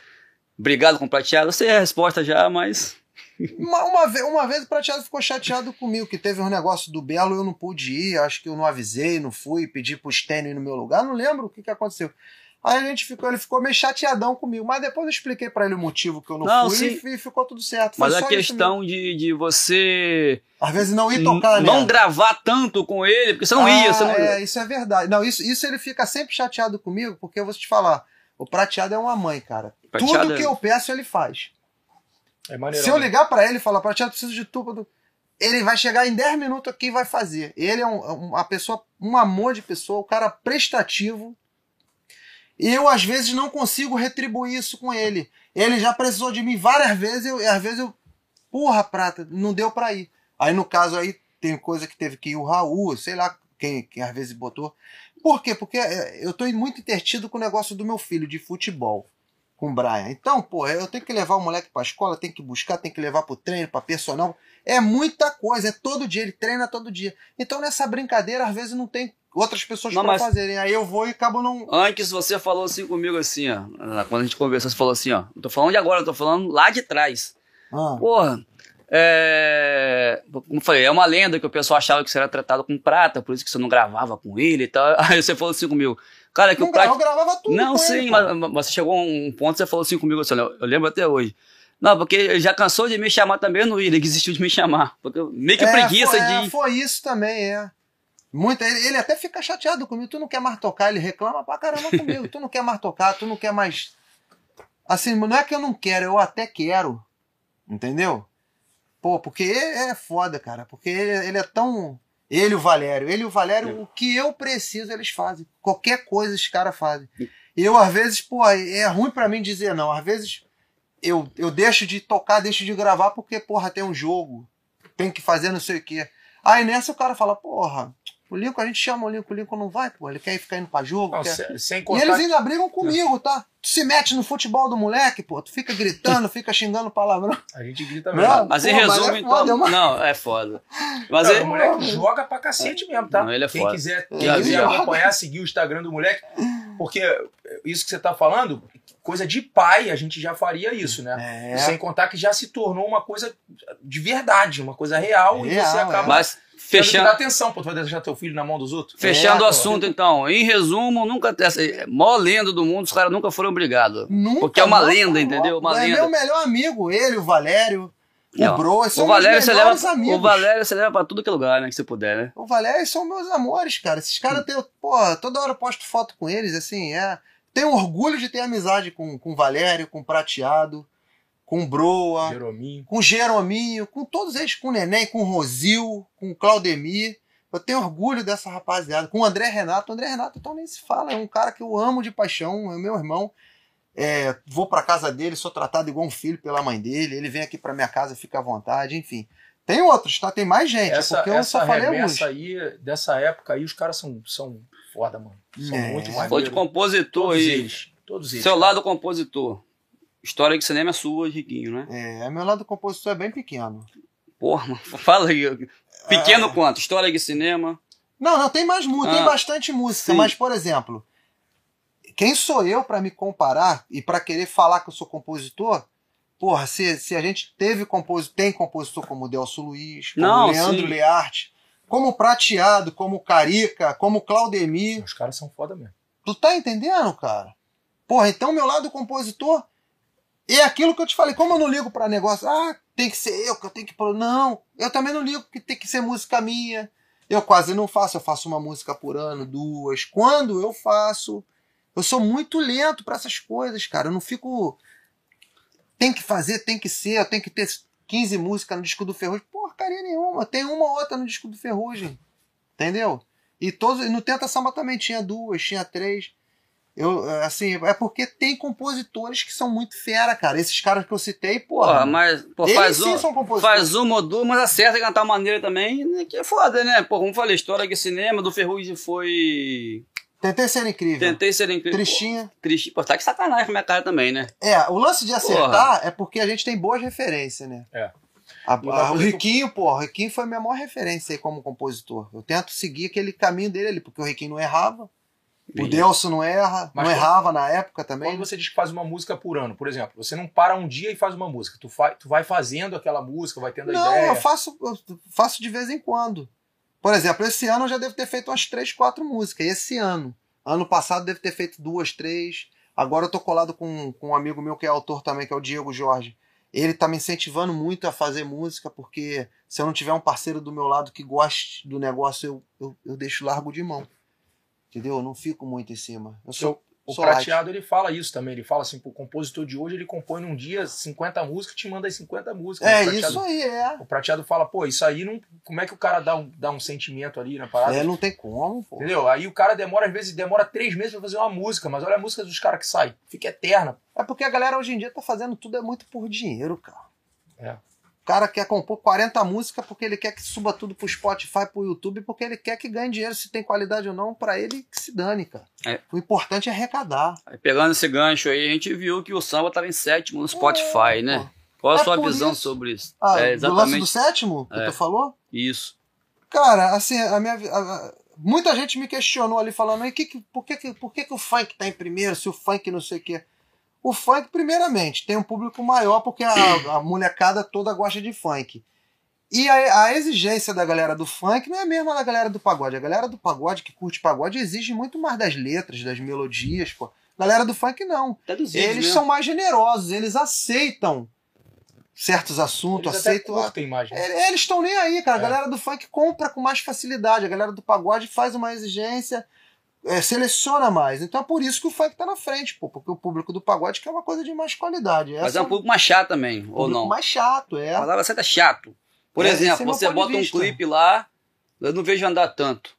brigado com prateado? Eu sei a resposta já, mas. Uma, uma, vez, uma vez o prateado ficou chateado comigo, que teve um negócio do Belo eu não pude ir, acho que eu não avisei, não fui, pedi pro Stênio ir no meu lugar, não lembro o que, que aconteceu. Aí a gente ficou, ele ficou meio chateadão comigo, mas depois eu expliquei pra ele o motivo que eu não, Não, fui e, e ficou tudo certo. Foi Mas a questão de, de você. Às vezes não ir tocar, não né? gravar tanto com ele, porque você não Ah, ia, você não. É, isso é verdade. Não, isso, isso ele fica sempre chateado comigo, porque eu vou te falar, o prateado é uma mãe, cara. Prateado Tudo é- que eu peço, ele faz. É maneiro. Se eu ligar pra ele e falar, prateado, preciso de do- ele vai chegar em 10 minutos aqui e vai fazer. Ele é um- uma pessoa, um amor de pessoa, um cara prestativo. E eu, às vezes, não consigo retribuir isso com ele. Ele já precisou de mim várias vezes, eu- e às vezes eu. Porra, prata, não deu pra ir. Aí, no caso aí, tem coisa que teve que ir o Raul, sei lá quem, quem às vezes botou. Por quê? Porque é, eu tô muito intertido com o negócio do meu filho de futebol com o Brian. Então, pô, eu tenho que levar o moleque pra escola, tenho que buscar, tenho que levar pro treino, pra personal. É muita coisa, é todo dia, ele treina todo dia. Então, nessa brincadeira, às vezes não tem outras pessoas Não, pra mas- fazerem. Aí eu vou e acabo não. Antes você falou assim comigo assim, ó. Quando a gente conversou, você falou assim, ó. Não tô falando de agora, eu tô falando lá de trás. Ah, Porra, É, como falei, é uma lenda que o pessoal achava que você era tratado com prata, por isso que você não gravava com ele e tal. Aí você falou assim comigo, cara, que Não o grava, eu gravava tudo. Não, sim, ele, mas, mas você chegou a um ponto, você falou assim comigo, assim, eu, lembro até hoje. Não, porque ele já cansou de me chamar também no William, que desistiu de me chamar. Porque meio que É, preguiça foi, é, de. foi isso também, é. Muito, ele, ele até fica chateado comigo. Tu não quer mais tocar, ele reclama pra caramba comigo. Tu não quer mais tocar, tu não quer mais. Assim, não é que eu não quero, eu até quero. Entendeu? Pô, porque é, é foda, cara. Porque ele, ele é tão. Ele e o Valério. Ele e o Valério, o que eu preciso, eles fazem. Qualquer coisa os caras fazem. Eu, às vezes, pô, é ruim pra mim dizer não. Às vezes eu, eu deixo de tocar, deixo de gravar porque, porra, tem um jogo. Tem que fazer não sei o quê. Aí nessa o cara fala, porra, o Lincoln, a gente chama o Lincoln, o Lincoln não vai, pô. Ele quer ficar indo pra jogo. Não, quer... sem, sem E contar. eles ainda brigam comigo, tá? Tu se mete no futebol do moleque, pô. Tu fica gritando, fica xingando palavrão. A gente grita Não, mesmo. Mas em Pô, mas resumo, é então. é uma- Não, é foda. Mas Não, é- o moleque joga pra cacete mesmo, tá? Não, ele é quem foda. quiser, quem quiser acompanhar, seguir o Instagram do moleque, porque isso que você tá falando, coisa de pai, a gente já faria isso, né? É. Sem contar que já se tornou uma coisa de verdade, uma coisa real, e Real, você é. acaba Mas que dar fechando, atenção, pô, tu vai deixar teu filho na mão dos outros? fechando É, o assunto, então. Em resumo, nunca. Essa maior lenda do mundo, os caras nunca foram brigados. Nunca, Porque é uma nunca, lenda, entendeu? Uma é lenda. meu melhor amigo, ele, o Valério, Não, o Bro, esses são O Valério, meus você leva, amigos. o Valério você leva pra tudo que é lugar, né? Que você puder, né? O Valério são meus amores, cara. Esses caras têm. Porra, toda hora eu posto foto com eles, assim, é. Tenho orgulho de ter amizade com, com o Valério, com o Prateado, com o Broa, Jerominho. com o Jerominho, com todos eles, com o Neném, com o Rosil, com o Claudemir. Eu tenho orgulho dessa rapaziada. Com o André Renato. O André Renato, então nem se fala. É um cara que eu amo de paixão, é meu irmão. É, vou pra casa dele, sou tratado igual um filho pela mãe dele. Ele vem aqui pra minha casa, fica à vontade, enfim. Tem outros, tá? Tem mais gente, Essa, porque eu essa só falei alguns. remessa aí, dessa época aí, os caras são, são foda, mano. São É. muito Foi maneiros. de compositor Todos aí. eles. Todos eles. Seu cara. lado compositor. História de cinema é sua, Riquinho, né? É, meu lado compositor é bem pequeno. Porra, mano, fala aí. Pequeno É. quanto? História de cinema. Não, não, tem mais música, tem Ah, bastante música, sim. mas, por exemplo, quem sou eu pra me comparar e pra querer falar que eu sou compositor? Porra, se, se a gente teve compositor, tem compositor como o Delcio Luiz, como Não, o Leandro sim. Learte, como o Prateado, como o Carica, como o Claudemir. Os caras são foda mesmo. Tu tá entendendo, cara? Porra, então meu lado compositor é aquilo que eu te falei. Como eu não ligo pra negócio, ah, tem que ser eu, que eu tenho que. Não, eu também não ligo que tem que ser música minha. Eu quase não faço, eu faço uma música por ano, duas. Quando eu faço, eu sou muito lento pra essas coisas, cara. Eu não fico. Tem que fazer, tem que ser, eu tenho que ter 15 músicas no disco do Ferrugem. Porcaria nenhuma, tem uma ou outra no disco do Ferrugem. Entendeu? E todos, no Tenta Samba também tinha duas, tinha três. Eu, assim, é porque tem compositores que são muito fera, cara. Esses caras que eu citei, porra. Mas pô, eles faz, um, faz uma ou duas, mas acerta e cantar maneira também, né, que é foda, né? Pô, como falei, história de cinema do Ferrugem foi. Tentei ser incrível. Tentei ser incrível. Tristinha. Pô, Triste. Pô, tá que sacanagem com a minha cara também, né? É, o lance de acertar é porque a gente tem boas referências, né? É. A- a- o que Riquinho, pô, o Riquinho foi a minha maior referência aí como compositor. Eu tento seguir aquele caminho dele ali, porque o Riquinho não errava. O. Delso não erra, Mas não quando- errava na época também. Quando você diz que faz uma música por ano, por exemplo, você não para um dia e faz uma música. Tu, fa tu vai fazendo aquela música, vai tendo a Não, ideia. eu faço, eu faço de vez em quando. Por exemplo, esse ano eu já devo ter feito umas três, quatro músicas. Esse ano. Ano passado devo ter feito duas, três. Agora eu tô colado com, com um amigo meu que é autor também, que é o Diego Jorge. Ele tá me incentivando muito a fazer música, porque se eu não tiver um parceiro do meu lado que goste do negócio, eu, eu, eu deixo largo de mão. Entendeu? Eu não fico muito em cima. Eu sou, O prateado ele fala isso também. Ele fala assim: o compositor de hoje ele compõe num dia 50 músicas te manda as 50 músicas. É prateado- isso aí, é. O prateado fala: pô, isso aí não. Como é que o cara dá um, dá um sentimento ali na parada? É, não tem como, pô. Entendeu? Aí o cara demora, às vezes, demora três meses pra fazer uma música, mas olha a música dos caras que sai. Fica eterna. É porque a galera hoje em dia tá fazendo tudo é muito por dinheiro, cara. É. O cara quer compor 40 músicas porque ele quer que suba tudo pro Spotify, pro YouTube, porque ele quer que ganhe dinheiro, se tem qualidade ou não, pra ele que se dane, cara. É. O importante é arrecadar. Aí, pegando esse gancho aí, a gente viu que o samba tava em sétimo no Spotify, né? Qual a É sua visão isso. sobre isso? Ah, é do lance do exatamente sétimo que É. tu falou? isso. Cara, assim, a minha. a- muita gente me questionou ali falando, "E que que- por, que, que, por que, que o funk tá em primeiro, se o funk não sei o quê? O funk, primeiramente, tem um público maior porque a, a molecada toda gosta de funk. E a, a, exigência da galera do funk não é a mesma da galera do pagode. A galera do pagode, que curte pagode, exige muito mais das letras, das melodias, pô. A galera do funk não. Eles mesmo. são mais generosos, eles aceitam certos assuntos, eles aceitam. Até mais, né? Eles estão nem aí, cara. A é. galera do funk compra com mais facilidade. A galera do pagode faz uma exigência, é, seleciona mais. Então é por isso que o funk tá na frente, pô. Porque o público do pagode quer uma coisa de mais qualidade. Essa Mas é um público mais chato também, ou não? mais chato, é. A palavra certa é chato. Por é, exemplo, você bota um clipe lá, eu não vejo andar tanto.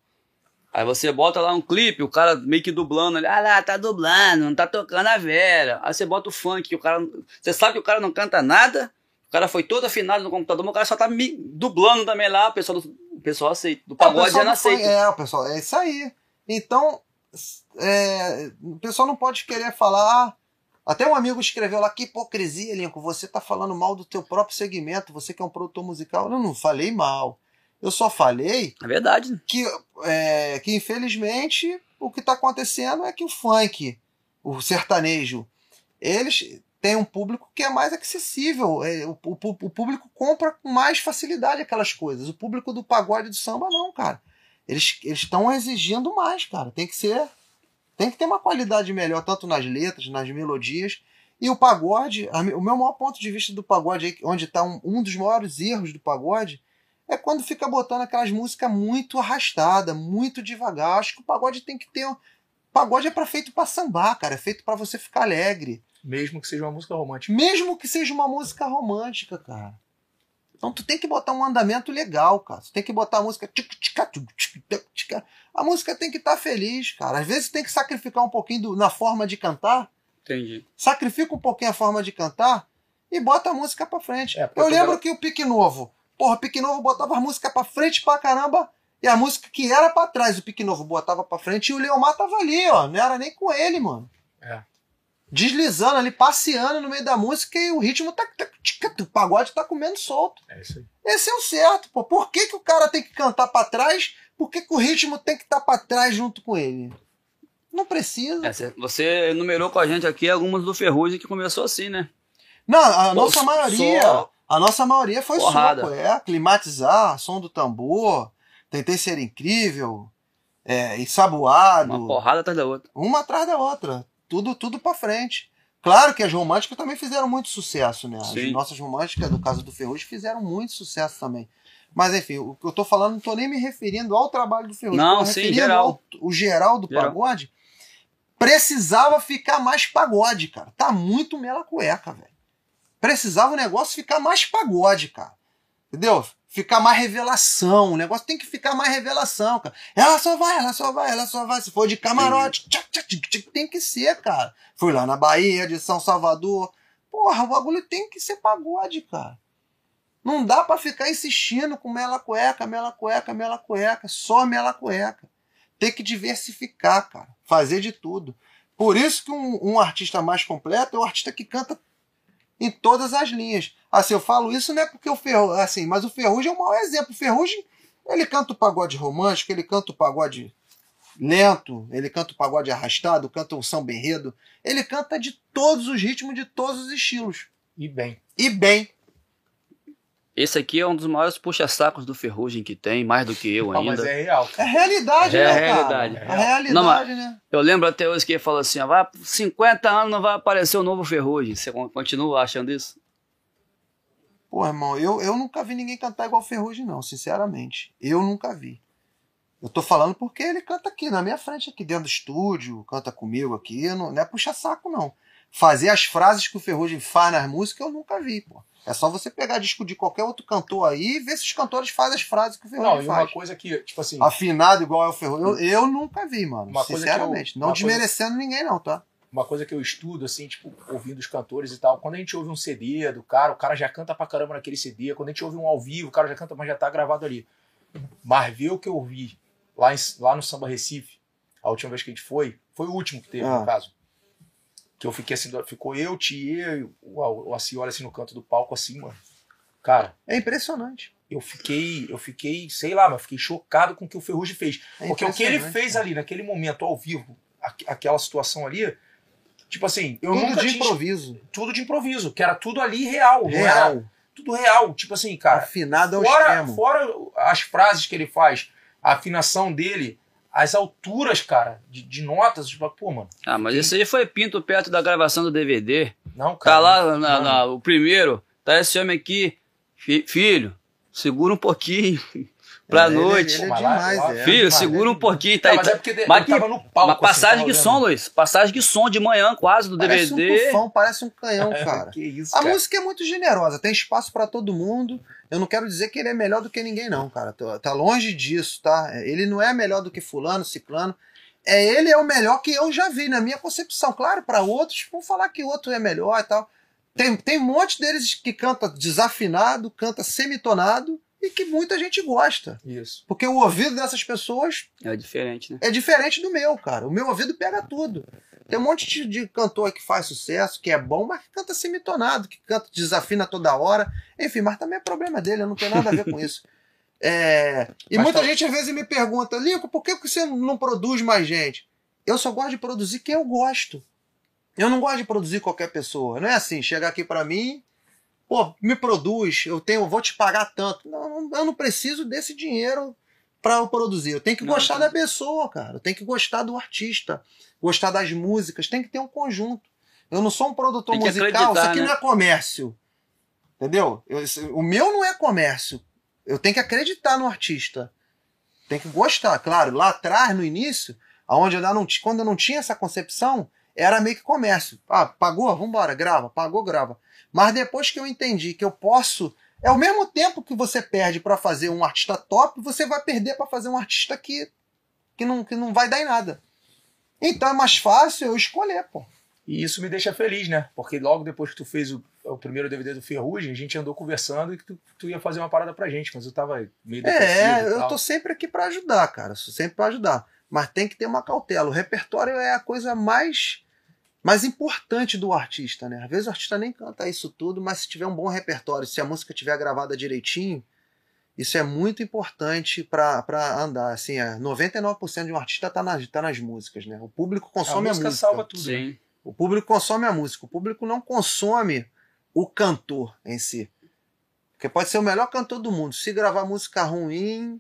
Aí você bota lá um clipe, o cara meio que dublando ali, ah lá, tá dublando, não tá tocando a Vera. Aí você bota o funk, o cara. Você sabe que o cara não canta nada, o cara foi todo afinado no computador, mas o cara só tá me dublando também lá, o pessoal, do, o pessoal aceita. Do pagode já não aceita. É, o pessoal, é isso aí. Então, é, o pessoal não pode querer falar, ah, até um amigo escreveu lá, que hipocrisia, Lincoln, você tá falando mal do teu próprio segmento, você que é um produtor musical. Eu não falei mal. Eu só falei. É verdade. Que, é, que infelizmente o que está acontecendo é que o funk, o sertanejo, eles têm um público que é mais acessível. É, o, o, o, público compra com mais facilidade aquelas coisas. O público do pagode do samba, não, cara. Eles estão exigindo mais, cara. Tem que ser tem que ter uma qualidade melhor, tanto nas letras, nas melodias. E o pagode, o meu maior ponto de vista do pagode, onde está um, um dos maiores erros do pagode, é quando fica botando aquelas músicas muito arrastadas, muito devagar. Acho que o pagode tem que ter. Pagode é para feito para sambar, cara. É feito para você ficar alegre. Mesmo que seja uma música romântica. Mesmo que seja uma música romântica, cara. Então tu tem que botar um andamento legal, cara. Tu tem que botar a música. A música tem que estar tá feliz, cara. Às vezes tem que sacrificar um pouquinho do, na forma de cantar. Entendi. Sacrifica um pouquinho a forma de cantar e bota a música pra frente. É, eu lembro que o Pique Novo, porra, o Pique Novo botava a música pra frente pra caramba e a música que era pra trás, o Pique Novo botava pra frente e o Leomar tava ali, ó. Não era nem com ele, mano. É deslizando ali, passeando no meio da música e o ritmo tá. tá o pagode tá comendo solto. É isso aí. Esse é o certo, pô. Por que, que o cara tem que cantar para trás? Por que, que o ritmo tem que estar tá para trás junto com ele? Não precisa. É, você enumerou com a gente aqui algumas do Ferrugem que começou assim, né? Não, a Pô, nossa maioria. Só... A nossa maioria foi Porrada. soco, é. Climatizar, som do tambor, tentei ser incrível, é, ensaboado. Uma porrada atrás da outra. Uma atrás da outra tudo tudo para frente. Claro que as românticas também fizeram muito sucesso, né? Sim. As nossas românticas, no caso do Ferrugem, fizeram muito sucesso também. Mas enfim, o que eu tô falando, não tô nem me referindo ao trabalho do Ferrugem. Não, sim, geral. Ao, o geral do geral. pagode precisava ficar mais pagode, cara. Tá muito mela cueca, velho. Precisava o negócio ficar mais pagode, cara. Entendeu? Ficar mais revelação. O negócio tem que ficar mais revelação, cara. Ela só vai, ela só vai, ela só vai. Se for de camarote, tchac, tchac, tchac, tem que ser, cara. Fui lá na Bahia, de São Salvador. Porra, o bagulho tem que ser pagode, cara. Não dá para ficar insistindo com mela cueca, mela cueca, mela cueca, só mela cueca. Tem que diversificar, cara. Fazer de tudo. Por isso que um, um artista mais completo é o artista que canta em todas as linhas. Assim, eu falo isso não é porque o Ferrugem, assim, mas o Ferrugem é um mau exemplo. O Ferrugem, ele canta o pagode romântico, ele canta o pagode lento, ele canta o pagode arrastado, canta o samba enredo, ele canta de todos os ritmos, de todos os estilos. E bem. E bem. Esse aqui é um dos maiores puxa-sacos do Ferrugem que tem, mais do que eu ainda. Mas é real. É realidade, é né, realidade. Cara? É a realidade, não, né? Eu lembro até hoje que ele falou assim, ó, vai 50 anos não vai aparecer o um novo Ferrugem. Você continua achando isso? Pô, irmão, eu, eu nunca vi ninguém cantar igual Ferrugem, não, sinceramente. Eu nunca vi. Eu tô falando porque ele canta aqui, na minha frente, aqui dentro do estúdio, canta comigo aqui, não, não é puxa-saco, não. Fazer as frases que o Ferrugem faz nas músicas, eu nunca vi, pô. É só você pegar disco de qualquer outro cantor aí e ver se os cantores fazem as frases que o Ferrugem faz. Não, e uma coisa que, tipo assim... Afinado igual é o Ferrugem. Eu, eu nunca vi, mano, sinceramente. Eu, não desmerecendo coisa, ninguém não, tá? Uma coisa que eu estudo, assim, tipo, ouvindo os cantores e tal, quando a gente ouve um CD do cara, o cara já canta pra caramba naquele CD. Quando a gente ouve um ao vivo, o cara já canta, mas já tá gravado ali. Mas ver o que eu ouvi lá, em, lá no Samba Recife, a última vez que a gente foi, foi o último que teve, ah. no caso que eu fiquei assim, ficou eu, Thier, o, o Acioli assim no canto do palco, assim, mano. Cara. É impressionante. Eu fiquei, eu fiquei, sei lá, mas fiquei chocado com o que o Ferrugem fez. É Porque o que ele fez ali, naquele momento, ao vivo, aquela situação ali, Tipo assim, eu Tudo nunca de tinha improviso. tudo de improviso, que era tudo ali real, não era Real. tudo real. Tipo assim, cara, Afinado ao fora, extremo. fora as frases que ele faz, a afinação dele, as alturas, cara, de, de notas, tipo, pô, mano, Ah, mas esse aí foi pinto perto da gravação do DVD. não, cara. Tá lá na, na- o primeiro, tá esse homem aqui, fi- filho, segura um pouquinho pra É, ele- noite. Ele, é demais, é. filho, segura um pouquinho, tá mas é porque ele mas que- tava no palco. uma passagem assim, de som. Luiz. Passagem de som de manhã, quase, do Parece um DVD. tufão, parece um canhão, cara. Que isso, A cara. música é muito generosa, tem espaço pra todo mundo. Eu não quero dizer que ele é melhor do que ninguém, não, cara. Tá, tá longe disso, tá? Ele não é melhor do que fulano, ciclano. É ele é o melhor que eu já vi na minha concepção. Claro, pra outros vão falar que o outro é melhor e tal. Tem, tem um monte deles que canta desafinado, canta semitonado e que muita gente gosta. Isso. Porque o ouvido dessas pessoas É diferente, né? é diferente do meu, cara. O meu ouvido pega tudo. Tem um monte de, de cantor que faz sucesso, que é bom, mas que canta semitonado, que canta, desafina toda hora. Enfim, mas também é problema dele, eu não tenho nada a ver com isso. É, e Mas muita tá- gente às vezes me pergunta, Lico, por que que você não produz mais gente? Eu só gosto de produzir quem eu gosto. Eu não gosto de produzir qualquer pessoa. Não é assim, chegar aqui pra mim, pô, me produz, eu tenho, eu vou te pagar tanto. Não, eu não preciso desse dinheiro pra eu produzir. Eu tenho que Não, gostar entendi. da pessoa, cara. Eu tenho que gostar do artista, gostar das músicas, tem que ter um conjunto. Eu não sou um produtor musical, isso aqui né? não é comércio. Entendeu? Eu- o meu não é comércio. Eu tenho que acreditar no artista. Tem que gostar. Claro, lá atrás, no início, aonde eu não, quando eu não tinha essa concepção, era meio que comércio. Ah, pagou? Vambora, grava. Pagou, grava. Mas depois que eu entendi que eu posso. É o mesmo tempo que você perde pra fazer um artista top, você vai perder pra fazer um artista que, que, não, que não vai dar em nada. Então é mais fácil eu escolher, pô. E isso me deixa feliz, né? Porque logo depois que tu fez o, o primeiro DVD do Ferrugem, a gente andou conversando e que tu, tu ia fazer uma parada pra gente, mas eu tava meio É, depressivo e eu tô sempre aqui pra ajudar, cara. Sou sempre pra ajudar. Mas tem que ter uma cautela. O repertório é a coisa mais mais importante do artista, né? Às vezes o artista nem canta isso tudo, mas se tiver um bom repertório, se a música tiver gravada direitinho, isso é muito importante pra andar. Assim, é, 99% de um artista tá nas, tá nas músicas, né? O público a consome a música música. salva tudo. né? Sim. O público consome a música, o público não consome o cantor em si. Porque pode ser o melhor cantor do mundo. Se gravar música ruim,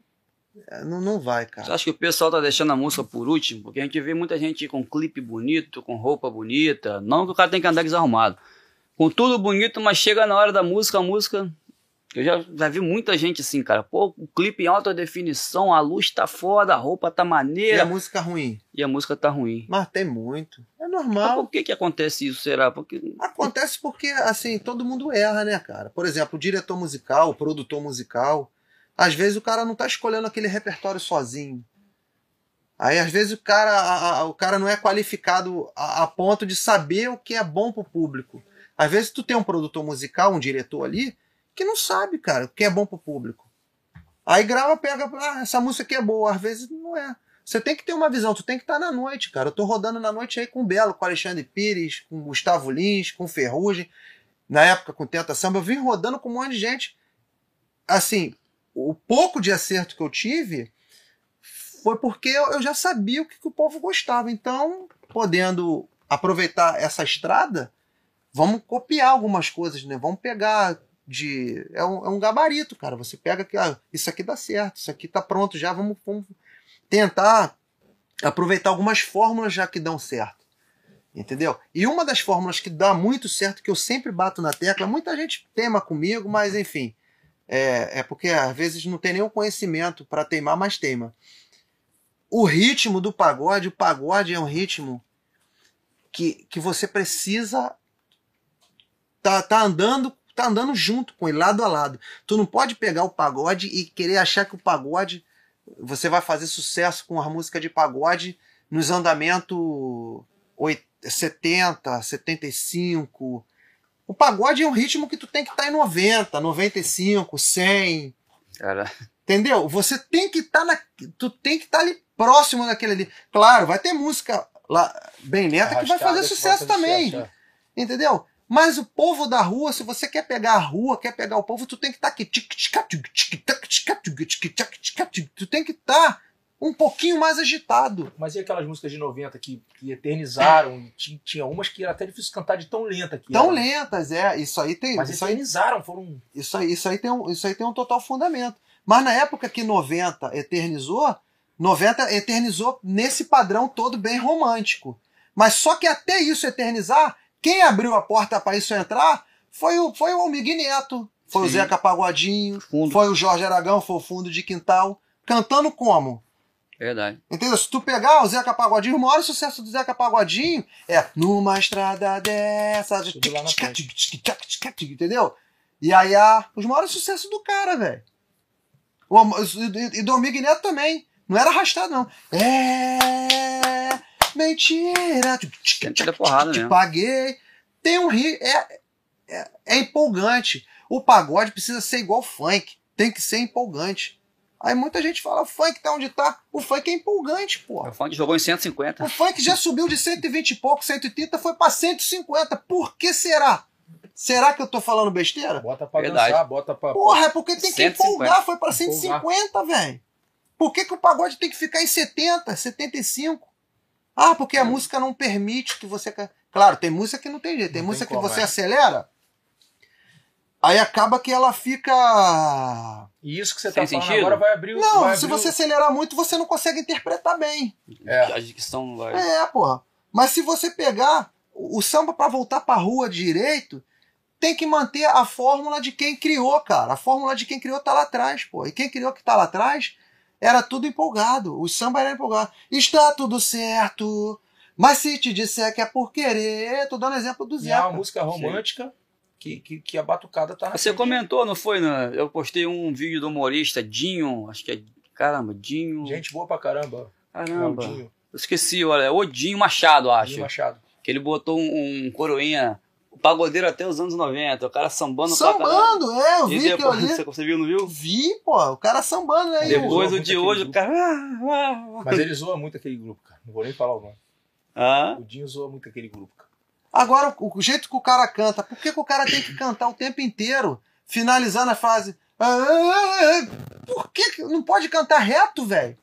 não, não vai, Você cara. acha que o pessoal tá deixando a música por último? Porque a gente vê muita gente com clipe bonito, com roupa bonita. Não que o cara tem que andar desarrumado. Com tudo bonito, mas chega na hora da música, a música. Eu já, já vi muita gente assim, cara. Pô, o clipe em alta definição, a luz tá foda, a roupa tá E a maneira música ruim? e a música tá ruim. Mas tem muito. É Mas normal. por que que acontece isso, será? Porque Acontece porque, assim, todo mundo erra, né, cara? Por exemplo, o diretor musical, o produtor musical, às vezes o cara não tá escolhendo aquele repertório sozinho. Aí, às vezes, o cara, a- a- o cara não é qualificado a, a ponto de saber o que é bom pro público. Às vezes, tu tem um produtor musical, um diretor ali, que não sabe, cara, o que é bom pro público. Aí grava, pega, ah, essa música aqui é boa. Às vezes, não é. Você tem que ter uma visão, tu tem que estar na noite, cara. Eu tô rodando na noite aí com o Belo, com o Alexandre Pires, com o Gustavo Lins, com o Ferrugem. Na época com o Tenta Samba, eu vim rodando com um monte de gente. Assim, o pouco de acerto que eu tive foi porque eu, já sabia o que, que o povo gostava. Então, podendo aproveitar essa estrada, vamos copiar algumas coisas, né? Vamos pegar de. É um, é um gabarito, cara. Você pega que ah, isso aqui dá certo, isso aqui tá pronto já, vamos, vamos tentar aproveitar algumas fórmulas já que dão certo. Entendeu? E uma das fórmulas que dá muito certo, que eu sempre bato na tecla, muita gente teima comigo, mas enfim. É, é porque às vezes não tem nenhum conhecimento para teimar, mas teima. O ritmo do pagode, o pagode é um ritmo que, que você precisa tá, tá andando tá andando junto com ele, lado a lado. Tu não pode pegar o pagode e querer achar que o pagode você vai fazer sucesso com a música de pagode nos andamentos 70, 75. O pagode é um ritmo que tu tem que estar em 90, 95, 100. Cara, Entendeu? Você tem que estar na. Tu tem que estar ali próximo daquele ali. Claro, vai ter música lá bem lenta que vai Arrastada fazer que sucesso vai fazer também. sucesso, é. Entendeu? Mas o povo da rua, se você quer pegar a rua, quer pegar o povo, tu tem que estar aqui. Tu tem que estar um pouquinho mais agitado. Mas e aquelas músicas de 90 que, que eternizaram? e ti- tinha umas que era até difícil cantar de tão lenta que Tão era. lentas, é. Isso aí tem. Mas Isso aí, eternizaram, foram. isso, aí, isso, aí tem um, isso aí tem um total fundamento. Mas na época que 90 eternizou, 90 eternizou nesse padrão todo bem romântico. Mas só que até isso eternizar, quem abriu a porta para isso entrar foi o, foi o Almig Neto, foi o Sim. Zeca Pagodinho, foi o Jorge Aragão, foi o Fundo de Quintal. Cantando como? Verdade. Entendeu? Se tu pegar o Zeca Pagodinho, o maior sucesso do Zeca Pagodinho é numa estrada dessa. Tudo lá na frente. Entendeu? E aí a, os maiores sucessos do cara, velho. E e do Amigo Neto também. Não era arrastado, não. É. Mentira. Da porrada Te mesmo. paguei. Tem um ri. É, é, é empolgante. O pagode precisa ser igual funk. Tem que ser empolgante. Aí muita gente fala, o funk tá onde tá. O funk é empolgante, pô. O funk jogou em 150. O funk já subiu de 120 e pouco, 130, foi pra 150. Por que será? Será que eu tô falando besteira? Bota pra Verdade. dançar, bota pra. Porra, é porque tem que 150. empolgar, foi pra Empolgar. 150, velho. Por que, que o pagode tem que ficar em 70, 75? Ah, porque a Hum. música não permite que você. Claro, tem música que não tem jeito. Tem Não música tem que como, você é. acelera, aí acaba que ela fica. E isso que você Sem tá falando sentido? agora vai abrir o. Não, vai se abrir você o- acelerar muito, você não consegue interpretar bem. É. A dicção vai. É, porra. Mas se você pegar o samba pra voltar pra rua direito, tem que manter a fórmula de quem criou, cara. A fórmula de quem criou tá lá atrás, pô. E quem criou que tá lá atrás era tudo empolgado. O samba era empolgado. Está tudo certo. Mas se te disser que é por querer, tô dando exemplo do E é uma música romântica que, que, que a batucada tá na Você frente. comentou, não foi? Né? Eu postei um vídeo do humorista Dinho, acho que é. Caramba, Dinho. Gente boa pra caramba. Caramba. Eu esqueci, olha. É o Dinho Machado, acho. Dinho Machado. Que ele botou um, um coroinha, o pagodeiro até os anos 90. O cara sambando. Sambando, é, eu E vi aquilo depois, ali. você viu, não viu? Vi, pô, o cara sambando aí. Depois- Depois o de hoje, o cara. ah, ah, ah. Mas ele zoa muito aquele grupo, cara. Não vou nem falar o nome. Ah, O Dinho zoa muito aquele grupo, cara. Agora, o o jeito que o cara canta, por que, que o cara tem que cantar o tempo inteiro? Finalizar na frase. "Ah, ah, ah", Por que, que não pode cantar reto, velho?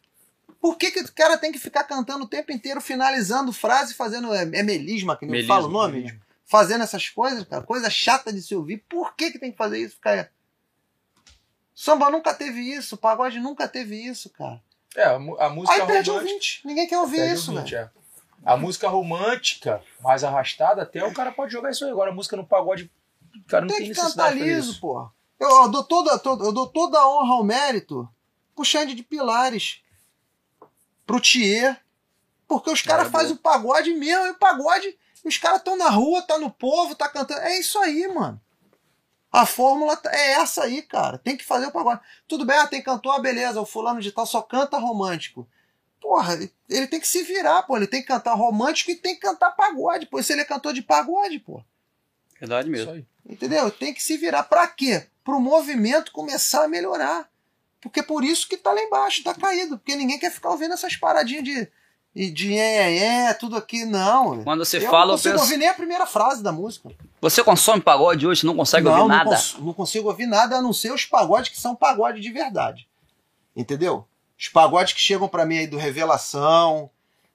Por que, que o cara tem que ficar cantando o tempo inteiro, finalizando frase, fazendo. É, é melisma, que não fala o nome? Fazendo essas coisas, cara. Coisa chata de se ouvir. Por que, que tem que fazer isso, cara? Samba nunca teve isso, pagode nunca teve isso, cara. É, a, a música Aí perde ouvinte. Ninguém quer ouvir perde isso, ouvinte, velho. é. A música romântica, mais arrastada, até o cara pode jogar isso aí. Agora, a música no pagode, o cara não tem, Tem que cantar liso, porra. Eu, eu dou toda, toda- eu dou toda a honra ao mérito pro Xande de Pilares, pro Thier, porque os caras É, fazem o pagode mesmo, e o pagode, os caras estão na rua, tá no povo, tá cantando. É isso aí, mano. A fórmula tá- é essa aí, cara. Tem que fazer o pagode. Tudo bem, ah, tem cantor, ah, beleza, o fulano de tal só canta romântico. Porra, ele- tem que se virar, pô. Ele tem que cantar romântico e tem que cantar pagode, pô. Se ele é cantor de pagode, pô. verdade Isso mesmo. aí. Entendeu? Tem que se virar. Pra quê? Pro movimento começar a melhorar. Porque por isso que tá lá embaixo, tá caído. Porque ninguém quer ficar ouvindo essas paradinhas de. e De é, é, é, tudo aqui, não. Quando você eu fala, não eu consigo penso. ouvir nem a primeira frase da música. Você consome pagode hoje, não consegue não, ouvir não, nada? cons- não consigo ouvir nada a não ser os pagodes que são pagode de verdade. Entendeu? Os pagodes que chegam pra mim aí do Revelação,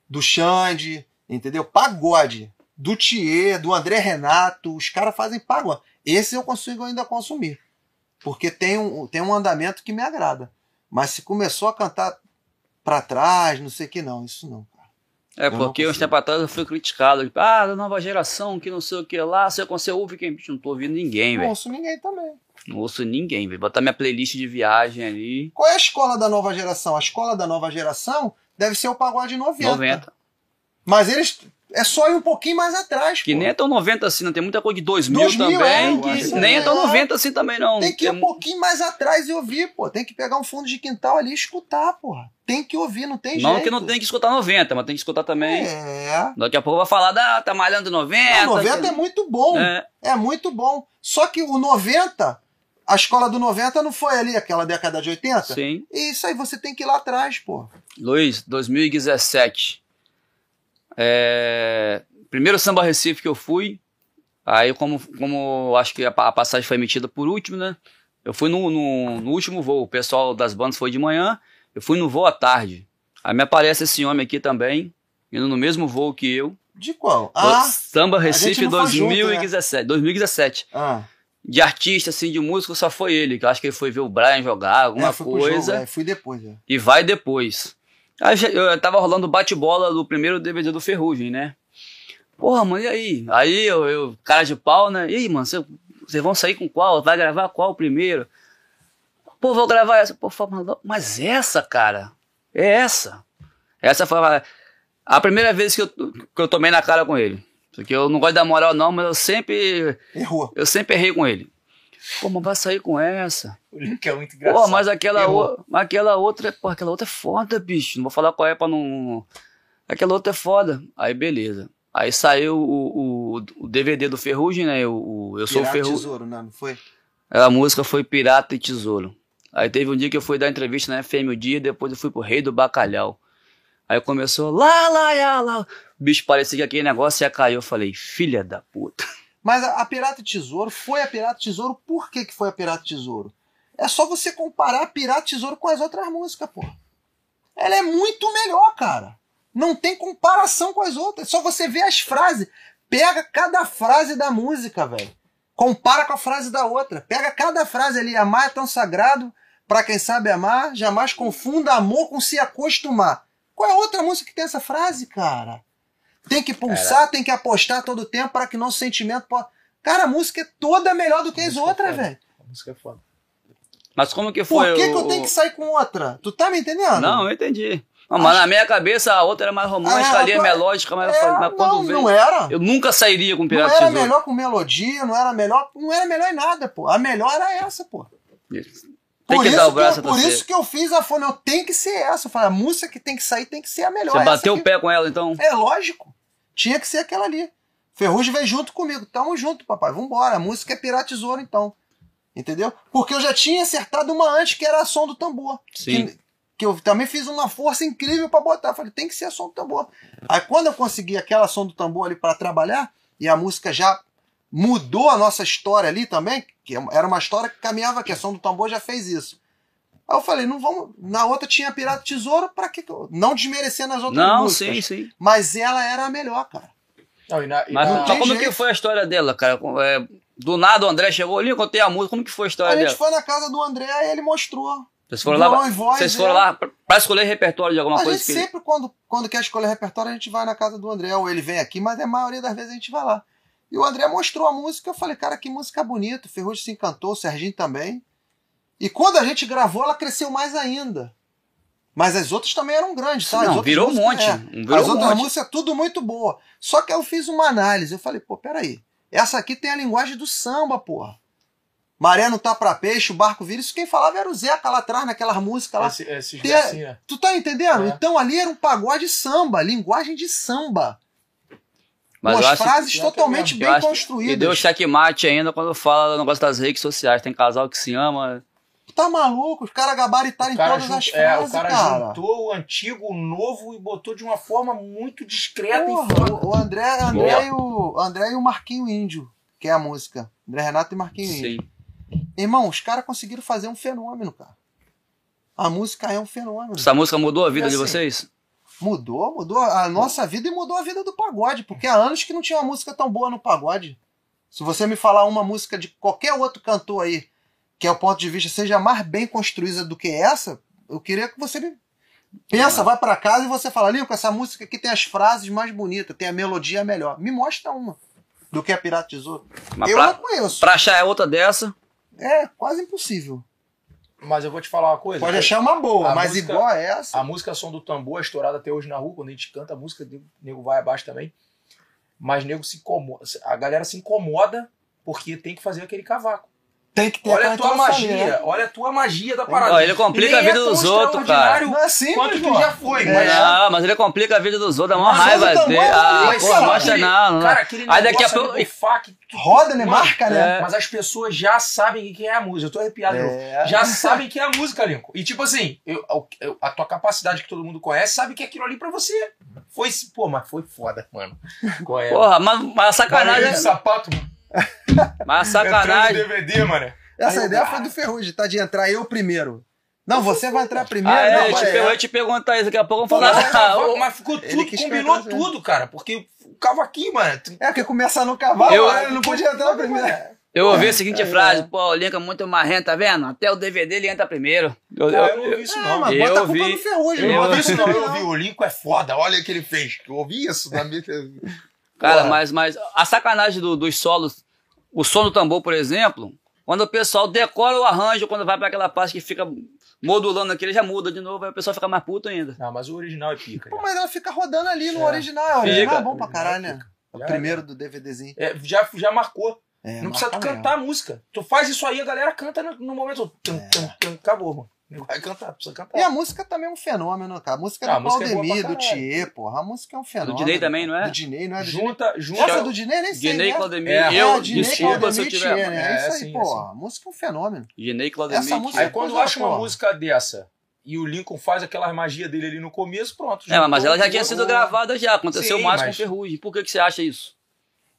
do Xande, entendeu? Pagode. Do Thier, do André Renato, os caras fazem pagode. Esse eu consigo ainda consumir. Porque tem um, tem um andamento que me agrada. Mas se começou a cantar pra trás, não sei o que, não, isso não. É, Eu não porque uns tempos atrás eu fui criticado. Tipo, ah, da nova geração, que não sei o que lá. Você, você ouve quem? Não tô ouvindo ninguém, Não velho. ouço ninguém também. Não ouço ninguém, velho. Botar minha playlist de viagem ali. Qual é a escola da nova geração? A escola da nova geração deve ser o pagode 90. 90. Mas eles. É só ir um pouquinho mais atrás. Que pô. nem é tão 90 assim, não tem muita coisa de 2000, 2000, também. é, eu que nem que é tão é. 90 assim também, não. Tem que ir Tem um pouquinho mais atrás e ouvir, pô. Tem que pegar um fundo de quintal ali e escutar, porra. Tem que ouvir, não tem Não jeito. que não tem que escutar 90, mas tem que escutar também. É. Daqui a pouco vai falar, da, tá malhando 90. O 90 é muito bom. É, É muito bom. Só que o 90, a escola do 90 não foi ali, aquela década de 80? sim. E isso aí você tem que ir lá atrás, pô. Luiz, 2017. É, primeiro samba Recife que eu fui. Aí, como, como acho que a, pa- a passagem foi emitida por último, né? Eu fui no, no, no último voo. O pessoal das bandas foi de manhã. Eu fui no voo à tarde. Aí me aparece esse homem aqui também, indo no mesmo voo que eu. De qual? Ah, Samba Recife gente não foi junto, né? 2017. 2017. ah. De artista, assim, de músico, só foi ele. Que eu acho que ele foi ver o Brian jogar, alguma é, fui pro coisa. jogo, é, fui depois. É. E vai depois. Aí eu tava rolando bate-bola do primeiro DVD do Ferrugem, né? Porra, mano, e aí? Aí eu, eu cara de pau, né? E aí, mano, cê- vocês vão sair com qual? Vai gravar qual primeiro? Pô, vou gravar essa. Pô, mas essa, cara, é essa. Essa foi a, a primeira vez que eu, que eu tomei na cara com ele. Porque eu não gosto da moral, não, mas eu sempre, Errou. eu sempre errei com ele. Pô, mas vai sair com essa. O link é muito engraçado. Pô, mas aquela, o... aquela outra, pô, aquela outra é foda, bicho. Não vou falar qual é pra não. Aquela outra é foda. Aí, beleza. Aí saiu o, o, o DVD do Ferrugem, né? O, o Eu Sou o Pirata Ferrugem. Tesouro, né? Não foi? A música foi Pirata e Tesouro. Aí teve um dia que eu fui dar entrevista na FM o dia, depois eu fui pro Rei do Bacalhau. Aí começou lá, lá, lá, lá. Bicho parecia que aquele negócio ia cair. Eu falei, filha da puta. Mas a, a Pirata Tesouro foi a Pirata Tesouro. Por que, que foi a Pirata Tesouro? É só você comparar a Pirata Tesouro com as outras músicas, pô. Ela é muito melhor, cara. Não tem comparação com as outras. É só você ver as frases. Pega cada frase da música, velho. Compara com a frase da outra. Pega cada frase ali. Amar é tão sagrado. Pra quem sabe amar, jamais confunda amor com se acostumar. Qual é a outra música que tem essa frase, cara? Tem que pulsar, tem que apostar todo o tempo para que nosso sentimento possa. Cara, a música é toda melhor do que A as é outras, foda. velho. A música é foda. Mas como que Por foi que, o... que eu tenho que sair com outra? Tu tá me entendendo? Não, eu entendi. Não, mas na minha cabeça a outra era mais romântica, Ah, ali é é, melódica, mas, eu É, mas quando não, veio. não era. Eu nunca sairia com Não Pirata era Tesouro. melhor com melodia, não era melhor. Não era melhor em nada, pô. A melhor era essa, pô. Tem por que isso dar o braço eu, a Por isso que eu fiz a fone, eu tenho que ser essa. Eu falei, a música que tem que sair tem que ser a melhor. Você essa bateu aqui- o pé com ela, então? É lógico. Tinha que ser aquela ali. Ferrugem veio junto comigo. Tamo junto, papai. Vambora. A música é Pirata Tesouro, então. Entendeu? Porque eu já tinha acertado uma antes, que era a som do tambor. Sim. Que, que eu também fiz uma força incrível pra botar. Falei, tem que ser a som do tambor. Aí quando eu consegui aquela som do tambor ali pra trabalhar, e a música já mudou a nossa história ali também, que era uma história que caminhava, que a som do tambor já fez isso. Aí eu falei, não vamos. Na outra tinha Pirata Tesouro, pra que. Não desmerecendo as outras Não, músicas. sim, sim. Mas ela era a melhor, cara. Não, e na, e Mas, na- como jeito. que foi a história dela, cara? É, do nada o André chegou ali, eu contei a música, como que foi a história A gente dela? foi na casa do André e ele mostrou. Vocês foram lá, e voz, vocês é. foram lá pra, pra escolher repertório de alguma a coisa gente que... sempre, quando, quando quer escolher repertório, a gente vai na casa do André, ou ele vem aqui, mas a maioria das vezes a gente vai lá. E o André mostrou a música, eu falei, cara, que música bonita. O Ferrugem se encantou, o Serginho também. E quando a gente gravou, ela cresceu mais ainda. Mas as outras também eram grandes, tá? As Não, virou um músicas, monte. é. Virou As um outras monte. músicas, tudo muito boa. Só que eu fiz uma análise. Eu falei, pô, peraí. Essa aqui tem a linguagem do samba, porra. Maré não tá pra peixe, o barco vira. Isso quem falava era o Zeca lá atrás, naquelas músicas lá. esse, esses né? Tu tá entendendo? É. Então ali era um pagode samba, linguagem de samba. Mas com eu as acho, frases totalmente bem construídas. que deu checkmate ainda quando fala do negócio das redes sociais. Tem casal que se ama. Tá maluco? Os caras gabaritaram O em cara, todas as é, frases, o cara, cara. juntou o antigo, o novo e botou de uma forma muito discreta Porra, e foda. o, André, André, e o, André e o Marquinho Índio, que é a música. André Renato e Marquinho Índio. Sim. Irmão, os caras conseguiram fazer um fenômeno, cara. A música é um fenômeno. Essa música mudou a vida de Assim, vocês? Mudou, mudou a nossa vida e mudou a vida do pagode, porque há anos que não tinha uma música tão boa no pagode. Se você me falar uma música de qualquer outro cantor aí, que ao ponto de vista seja mais bem construída do que essa, eu queria que você me pensa, vai pra casa e você fala, Lincoln, essa música aqui tem as frases mais bonitas, tem a melodia melhor. Me mostra uma do que a Pirata Tesouro. Mas eu pra, não conheço. pra achar outra dessa, É quase impossível. Mas eu vou te falar uma coisa. Pode achar uma boa, mas música- igual a essa. A música Som do Tambor é estourada até hoje na rua, quando a gente canta a música, o nego vai abaixo também. Mas nego se incomoda, a galera se incomoda porque tem que fazer aquele cavaco. Tem que ter Olha a tua magia, né? olha a tua magia da parada. Ele complica nem a vida é dos outros, cara. Não é simples, Quanto que já foi, É. mas Não, mas ele complica a vida dos outros, dá uma raiva o dele. é Ah, pô, cara. mostra aquele- não. não. Cara, aquele Aí daqui a negócio pouco. funk, tu- Roda, né? Marca, né? É. Mas as pessoas já sabem o que é a música. Eu tô arrepiado. É. Já sabem que é a música, Lincoln. E tipo assim, eu- eu- a tua capacidade que todo mundo conhece sabe que é aquilo ali pra você. Foi, pô, mas foi foda, mano. Qual é? Porra, mas, mas sacanagem. de sapato, mano. Mas sacanagem. DVD, mano. Essa Aí eu- ideia foi do Ferrugem, tá? De entrar eu primeiro. Não, você vai entrar primeiro. Ah, é, não, eu, te, é. eu ia te perguntar isso, daqui a pouco vamos Mas, falar. mas- mas ficou tudo, combinou tudo, cara. Porque o cavaquinho, mano. É, porque começar no cavalo, Eu- ele não podia entrar primeiro. Eu ouvi a seguinte É. frase, pô, o Lincoln é muito marrento, tá vendo? Até o DVD ele entra primeiro. Eu, Pô, eu- eu não ouvi isso, Ah, não. Eu bota a culpa vi- no ferrugem. Eu eu- não ouvi isso, não. Eu ouvi. O Lincoln é foda. Olha o que ele fez. Eu ouvi isso na minha. Cara, mas, mas a sacanagem do- dos solos, o som do tambor, por exemplo, quando o pessoal decora o arranjo, quando vai pra aquela parte que fica modulando aquele, já muda de novo, aí o pessoal fica mais puto ainda. Não, mas o original é pica. Pô, mas ela fica rodando ali no É. original. É, o original é bom pra caralho, né? O Já primeiro do DVDzinho. É, já, já marcou. É, não precisa tu cantar a música. Tu faz isso aí, a galera canta no, no momento. Tum, É. tum, tum, acabou, mano. Não vai cantar, precisa cantar. E a música também é um fenômeno, cara. A música Ah, a do é Claudemir, pra do. Thier, porra. A música é um fenômeno. Diney também, não é? Do Diney, não é do junta, junta. Essa é do Diney, nem sei. Dinei né? Claudemir, É, eu, é, Diney, desculpa se eu Claudemir e tiver. Thier, né? É, É, isso aí, sim, porra. A música é um fenômeno. Dinei Claudemir. Essa música- Aí é quando coisa, acha uma música dessa e o Lincoln faz aquela magia dele ali no começo, pronto. É, mas ela já tinha sido o- gravada já, aconteceu Sim, mais mas- com Ferrugem. Por que, que você acha isso?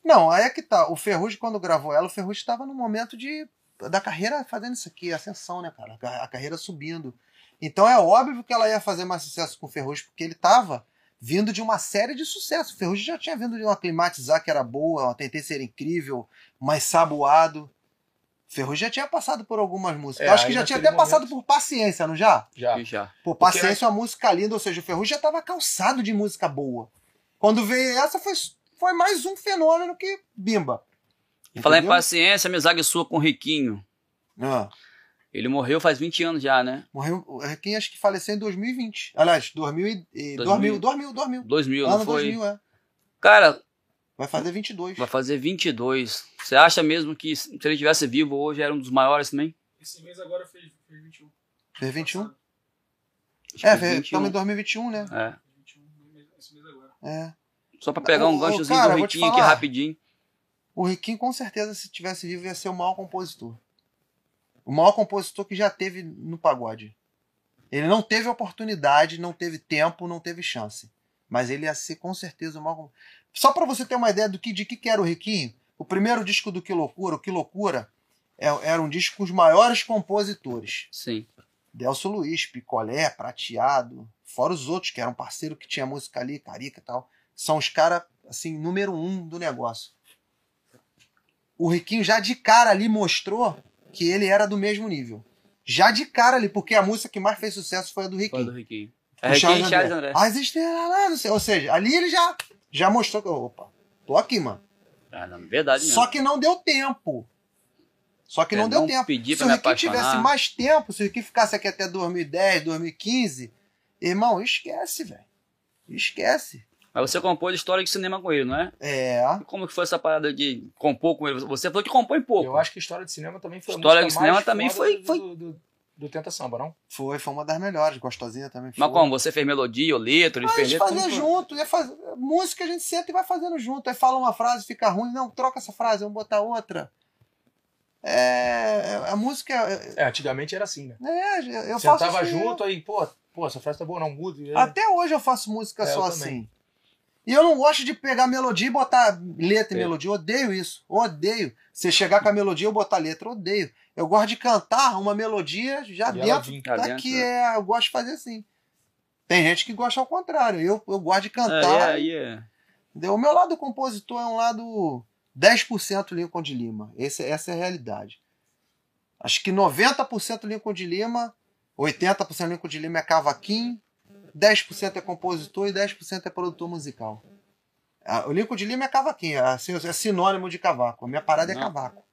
Não, aí é que tá. O Ferrugem, quando gravou ela, o Ferrugem estava no momento de da carreira fazendo isso aqui, ascensão, né, cara? A- carreira subindo. Então é óbvio que ela ia fazer mais sucesso com o Ferrugem, porque ele tava vindo de uma série de sucesso. O Ferrugem já tinha vindo de uma climatizar que era boa, uma tentei ser incrível, mais saboado. O Ferrugem já tinha passado por algumas músicas. É, Eu Acho que já tinha até passado momento- por Paciência, não já? Já. Já. Pô, Porque Paciência é uma música linda, ou seja, o Ferrugem já tava calçado de música boa. Quando veio essa, foi, foi mais um fenômeno que bimba. Falar em Entendeu? paciência, amizade sua com o Riquinho. Ah, Ele morreu faz 20 anos já, né? morreu. O Requiem acho que faleceu em 2020. Aliás, 2000 e, e 2000, 2000, 2000. 2000, Ano não foi? 2000, é. Cara, Vai fazer 22. vai fazer 22. Você acha mesmo que se ele tivesse vivo hoje era um dos maiores também? Esse mês agora fez, fez 21. Fez 21? Acho É, fez- 21. estamos em 2021, né? É. Fez 21 no mês- esse mês agora. É. Só pra pegar um ganchozinho cara, do Riquinho aqui rapidinho. O Requiem, com certeza, se tivesse vivo, ia ser o maior compositor. O maior compositor que já teve no pagode. Ele não teve oportunidade, não teve tempo, não teve chance. Mas ele ia ser, com certeza, o maior. Só pra você ter uma ideia do que, de que, era o Requiem, o primeiro disco do Que Loucura, o Que Loucura, é- era um disco com os maiores compositores. Sim. Delcio Luiz, Picolé, Prateado, fora os outros, que eram parceiro que tinha música ali, Carica e tal. São os caras, assim, número um do negócio. O Riquinho já de cara ali mostrou que ele era do mesmo nível. Já de cara ali, porque a música que mais fez sucesso foi a do Foi Riquinho. do Riquinho. É Riquinho e Charles André. As estrelas lá, não sei. Ou seja, ali ele já, já mostrou que, opa, tô aqui, mano. Ah, não, verdade mesmo. Só que não deu tempo. Só que É, não deu não tempo. pedi se o Riquinho tivesse mais tempo, se o Riquinho ficasse aqui até 2010, 2015, irmão, esquece, velho. Esquece. Mas você compôs história de cinema com ele, não é? É. E como que foi essa parada de compor com ele? Você falou que compõe pouco. Eu acho que história de cinema também foi História de cinema mais também foi- do, foi- Do, do, do Tenta Samba, não? Foi, foi uma das melhores. Gostosinha também foi. Mas como? Você fez melodia ou letra? Ele Mas fez letra? foi? junto, ia fazer, música a gente senta e vai fazendo junto. Aí fala uma frase, fica ruim, não, troca essa frase, vamos botar outra. É, a música. é- É, antigamente era assim, né? É, eu faço Sentava assim, junto, aí, pô, pô, essa frase tá boa, não muda. Até hoje eu faço música É, só eu também. assim. E eu não gosto de pegar melodia e botar letra e É. melodia. Eu odeio isso. Eu odeio. Você chegar com a melodia e eu botar letra, eu odeio. Eu gosto de cantar uma melodia já E dentro vinha. Já daqui. dentro, É, eu gosto de fazer assim. Tem gente que gosta ao contrário. Eu, eu gosto de É, cantar. aí é. entendeu? O meu lado compositor é um lado 10% Lincoln de Lima. Esse, essa é a realidade. Acho que 90% Lincoln de Lima, 80% Lincoln de Lima é cavaquinho, 10% é compositor e 10% é produtor musical. O Lincoln de Lima é cavaquinho, é, assim, é sinônimo de cavaco. A minha parada é Não. cavaco.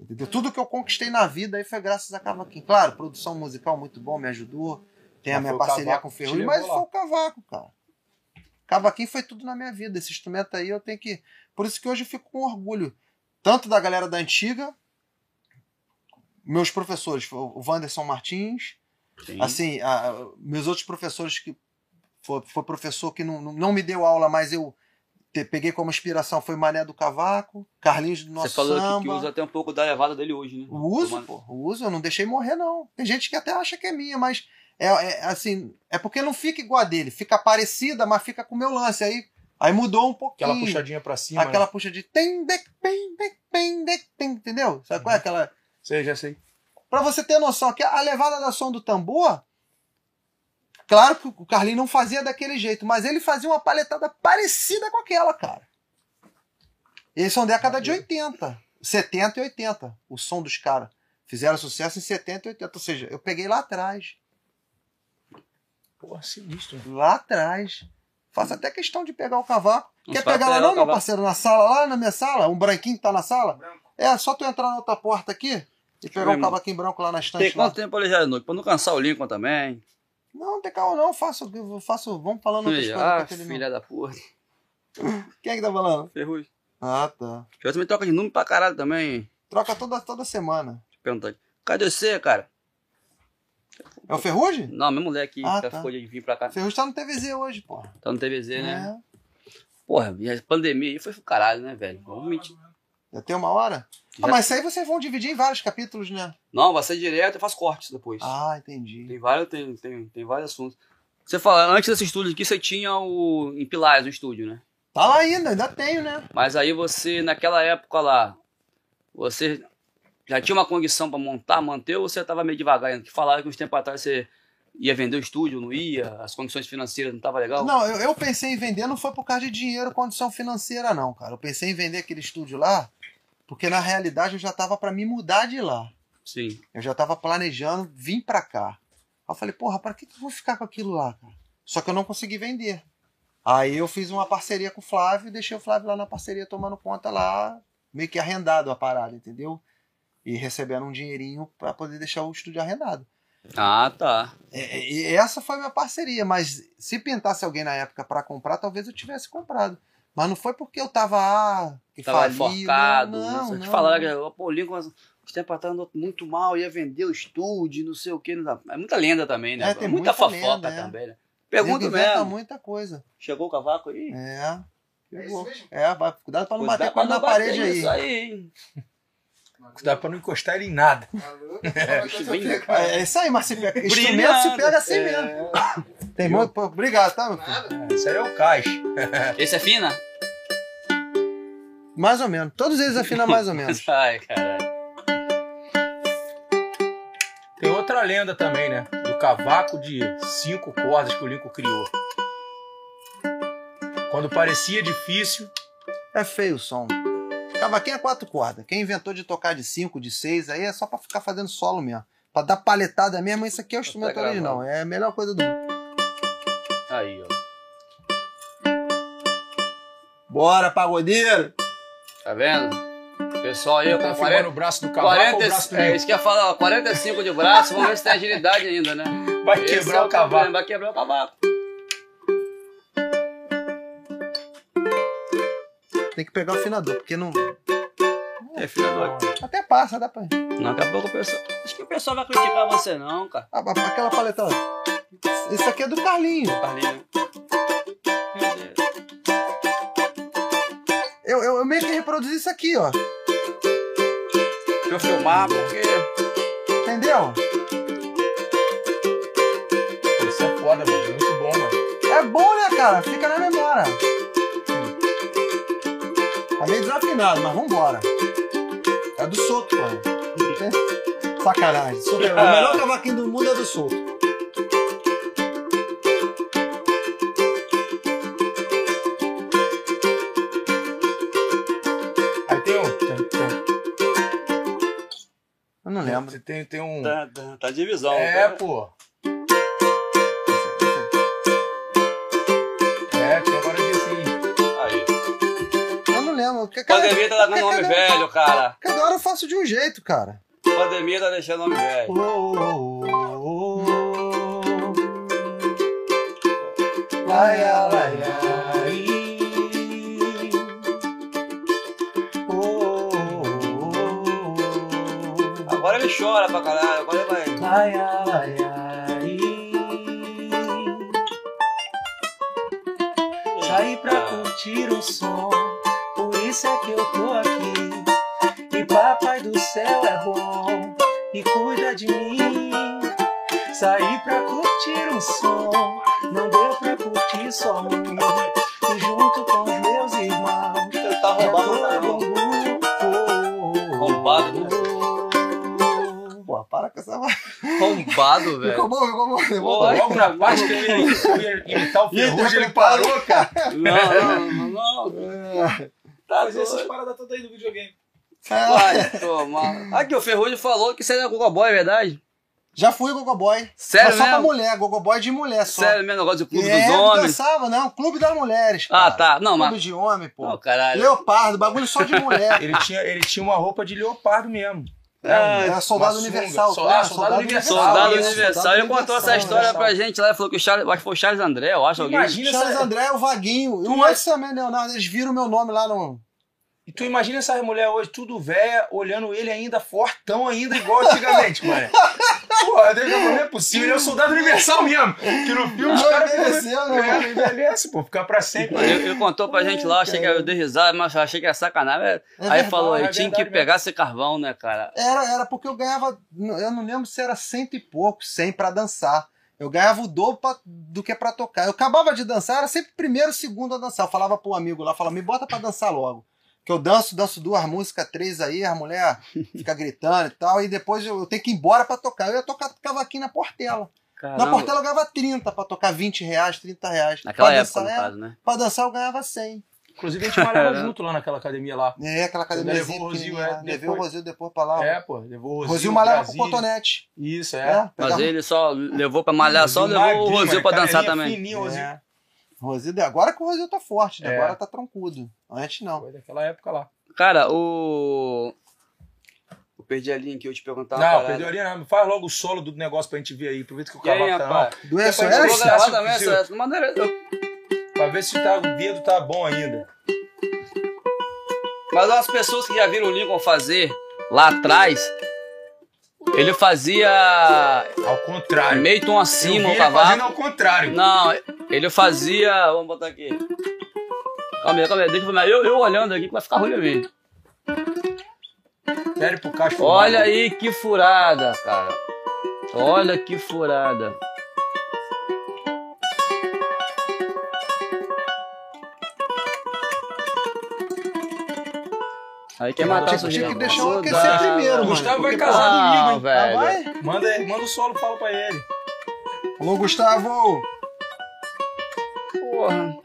Entendeu? Tudo que eu conquistei na vida aí foi graças a cavaquinho. Claro, produção musical muito bom, me ajudou. Tem a Mas minha foi o parceria cavaco com o Ferrugem, mas lá. foi o cavaco, cara. Cavaquinho foi tudo na minha vida. Esse instrumento aí eu tenho que. Por isso que hoje eu fico com orgulho. Tanto da galera da antiga, meus professores, o Wanderson Martins, Sim. assim, a- meus outros professores que foi, foi professor que não, não- não me deu aula, mas eu te- peguei como inspiração foi Mané do Cavaco, Carlinhos do Nosso Você falou que, Samba. que usa até um pouco da levada dele hoje, né? O uso, Mano, pô, o uso, eu não deixei morrer, não. Tem gente que até acha que é minha, mas é, é, assim, é porque não fica igual a dele, fica parecida, mas fica com o meu lance. Aí, aí mudou um pouquinho. Aquela puxadinha pra cima. Aquela Né? puxa de tem, dec, tem, dec, tem, dec, tem, entendeu? Sabe qual é aquela? Sei, já sei. Pra você ter noção, que a levada da som do tambor, claro que o Carlinho não fazia daquele jeito, mas ele fazia uma paletada parecida com aquela, cara. Eles são década de 80, 70 e 80, o som dos caras. Fizeram sucesso em 70 e 80, ou seja, eu peguei lá atrás. Porra, sinistro. Lá atrás. Faço até questão de pegar o cavaco. Não Quer pegar lá não, meu parceiro? Na sala, lá na minha sala? Um branquinho que tá na sala? Branco. É, só tu entrar na outra porta aqui e pegar um cavaquinho branco lá na Tem estante. Lá. quanto tempo ali já de noite? Pra não cansar o Lincoln também. Não, não tem calma não, faço, eu faço, vamos falando outras coisas ah, não. filha da porra. Quem é que tá falando? Ferrugem. Ah, tá. Já também troca de número pra caralho também. Troca toda, toda semana. Deixa eu perguntar aqui. Cadê você, cara? É o Ferrugem? Não, mulher aqui Ah, tá. ficou de vir pra cá. Ferrugem tá no TVZ hoje, porra. Tá no TVZ, né? É. Porra, a pandemia aí foi pro caralho, né, velho? Vamos mentir. Já tem uma hora? Ah, Já- mas isso aí vocês vão dividir em vários capítulos, né? Não, vai ser direto e faz cortes depois. Ah, entendi. Tem vários, tem, tem, tem vários assuntos. Você fala, antes desse estúdio aqui, você tinha o. em Pilares, o estúdio, né? Tá lá ainda, ainda tenho, né? Mas aí você, naquela época lá, você já tinha uma condição pra montar, manter, ou você tava meio devagar ainda? Que falaram que uns tempos atrás você ia vender o estúdio, não ia, as condições financeiras não tava legal? Não, eu, eu pensei em vender, não foi por causa de dinheiro, condição financeira, não, cara. Eu pensei em vender aquele estúdio lá, porque na realidade eu já tava pra me mudar de lá. Sim. Eu já tava planejando vir pra cá. Aí eu falei, porra, pra que, que eu vou ficar com aquilo lá, cara? Só que eu não consegui vender. Aí eu fiz uma parceria com o Flávio e deixei o Flávio lá na parceria tomando conta lá, meio que arrendado a parada, entendeu? E recebendo um dinheirinho pra poder deixar o estúdio arrendado. Ah, tá. É, E essa foi a minha parceria, mas se pintasse alguém na época pra comprar, talvez eu tivesse comprado. Mas não foi porque eu tava ah, que Tava faliu, enforcado. não, Não, não, falaram que pô, o Lincoln, uns tempos atrás andou muito mal, ia vender o estúdio, não sei o que. É muita lenda também, né? É, tem muita, muita fofoca lenda, é. também, né? Pergunta mesmo. muita coisa. Chegou o cavaco aí? É. É isso Pegou. mesmo? É, vai, cuidado pra não Cuidado bater quase na parede aí. Isso aí, hein? Dá pra não encostar ele em nada. Alô? É, é isso aí, mas se pega. Instrumento se pega assim É. mesmo. Tem muito. Obrigado, tá, meu filho? Nada. É, Isso aí é o caixa. Esse é fina? Mais ou menos. Todos eles afinam mais ou menos. Ai, caralho. Tem outra lenda também, né? Do cavaco de cinco cordas que o Lincoln criou. Quando parecia difícil, É feio o som. Cavaquinho é quatro cordas. Quem inventou de tocar de cinco, de seis, aí é só pra ficar fazendo solo mesmo. Pra dar paletada mesmo, isso aqui é o instrumento Tá original. É a melhor coisa do mundo. Aí, ó. Bora, pagodeiro! Tá vendo? Pessoal aí, tá com filmando 40, o braço do cavaco ou o 40, braço do é, isso que eu ia falar, ó, 45 de braço, vamos ver se tem agilidade ainda, né? Vai Esse quebrar é o cavaco. problema, Vai quebrar o cavaco. Tem que pegar o afinador, porque não. É, filha do... Até passa, dá pra. Não, daqui a pouco o pessoal... Acho que o pessoal vai criticar você não, cara. Ah, aquela paletada. Isso aqui é do Carlinho. Carlinho. Meio que reproduzi isso aqui, ó. Deixa eu filmar, porque... Entendeu? Isso é foda, mano. É muito bom, mano. É bom, né, cara? Fica na memória. Tá meio desafinado, mas vambora. É do solto, mano. Sacanagem. É- O melhor cavaquinho do mundo é do solto. Lembro. Você tem, tem um. Tá, tá, tá divisão. É, tá? pô. É, tem agora disso aí. Aí. Eu não lembro. Cada, Pandemia tá dando nome cada- velho, cara. Cada hora eu faço de um jeito, cara. Pandemia tá deixando nome velho. Oh, oh, oh, oh. Laia, laia. Chora pra caralho. Agora vai. oh. Laia, laia. Saí pra curtir o som, por isso é que eu tô aqui. Roubado, velho. Ficou bom, ficou bom. Ficou bom. Logo na parte que ele ia imitar o Ferrugem, ele parou, cara. Não, não, não, não. É. Tá Mas essas paradas todas aí do videogame. Vai tomar. Aqui, o Ferrugem falou que você era Gogoboy, é verdade? Já fui Gogoboy. Sério Mas só pra mesmo? mulher, Gogoboy de mulher só. Sério mesmo, negócio de clube é, dos eu homens. dançava, não, clube das mulheres. Ah, cara. tá. Não, Clube mas. de homem, pô. Não, caralho. Leopardo, bagulho só de mulher. Ele tinha, ele tinha uma roupa de leopardo mesmo. Ah, Era soldado uma sunga. universal. Sol- cara, ah, soldado universal. Soldado isso, Universal. Ele contou essa história universal. pra gente lá. Ele falou que o Charles, acho que foi o Charles André, eu acho. Alguém. Imagina Charles essa, André, o Vaguinho. E Tu o mas- Max também, Leonardo. Eles viram meu nome lá no. E tu imagina essas mulheres hoje, tudo velha, olhando ele ainda fortão, ainda igual antigamente, mano. Porra, não é possível, ele é o soldado universal mesmo. Que no filme os Não caras envelheceu, né? É, não envelhece, pô, ficar pra sempre. Ele, ele contou pra gente lá, achei que eu dei risada, mas eu achei que era sacanagem. É Aí verdade, falou, é ele tinha que pegar esse carvão, né, cara? Era, era porque eu ganhava. Eu não lembro se era cento e pouco, cem pra dançar. Eu ganhava o dobro pra- do que pra tocar. Eu acabava de dançar, era sempre primeiro, segundo a dançar. Eu falava pro amigo lá, falava, me bota pra dançar logo. Que eu danço, danço duas músicas, três aí, a mulher fica gritando e tal, e depois eu, eu tenho que ir embora pra tocar. Eu ia tocar cavaquinho na Portela. Na Caramba. Portela eu ganhava 30 pra tocar 20 reais, 30 reais. Naquela pra época, dançar, no é, caso, né? Pra dançar eu ganhava 100. Inclusive a gente malhava junto lá naquela academia lá. É, aquela academia levou o Rosil, é, Levei o Rosil depois pra lá. É, pô, levou o o Rosil, Rosil malhava com Brasília. cotonete. Isso, É, é. Mas ele só levou pra malhar, só levou o Rosil pra dançar também. Fininho, Rosil. É. Rosil, agora que o Rosil tá forte, né? É. Agora tá troncudo. Antes não. Foi daquela época lá. Cara, o. Eu perdi a linha que eu te perguntar. não, perdeu ali não. Faz logo o solo do negócio pra gente ver aí. Aproveita que o cavalo tá. rapaz? Do Depois SOS? eu Eu vou Esse gravar acho também que essa. Pra ver se tá, o dedo tá bom ainda. Mas as pessoas que já viram o Lincoln fazer lá atrás, ele fazia Ao contrário. meio tom acima o ele fazendo cavaco. ao contrário. Não, ele fazia. Vamos botar aqui. Calma aí, calma aí, deixa eu ver. Eu, eu olhando aqui que vai ficar ruim pra mim. Pede pro Castro. Olha aí que furada, cara. Olha que furada. Aí quer matar o Tinha, que deixar o aquecer primeiro, mano. Gustavo vai Porque- casar Não, comigo, hein? velho. Ah, vai? Manda, manda o solo, fala pra ele. Alô, Gustavo! Porra.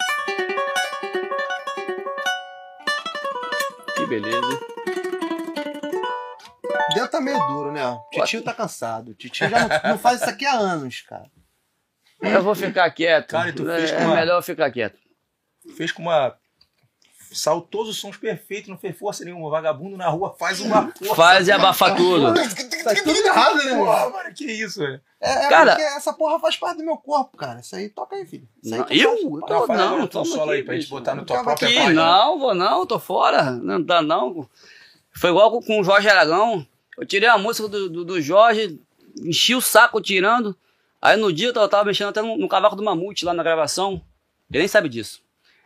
Que beleza. O dedo tá meio duro, né? O titio tá cansado. Titio já não, não faz isso aqui há anos, cara. Eu vou ficar quieto. Cara, tu é, fez com é uma- melhor eu ficar quieto. Fez com uma. Saiu todos os sons perfeitos, não fez força nenhuma. Vagabundo na rua faz uma força. Faz e abafa tudo. Tá tudo errado, né, Porra, mano? que isso, velho. É, é Cara- porque essa porra faz parte do meu corpo, cara. Isso aí toca aí, filho. Isso aí Não, eu? Eu Não, tô- não, agora o teu toma solo aí aqui, pra gente botar no tua própria aqui, página. não, vou não, tô fora. Não dá não. Foi igual com, com o Jorge Aragão. Eu tirei a música do, do, do Jorge, enchi o saco tirando. Aí no dia eu tava, tava mexendo até no, no cavaco do Mamute lá na gravação. Ele nem sabe disso.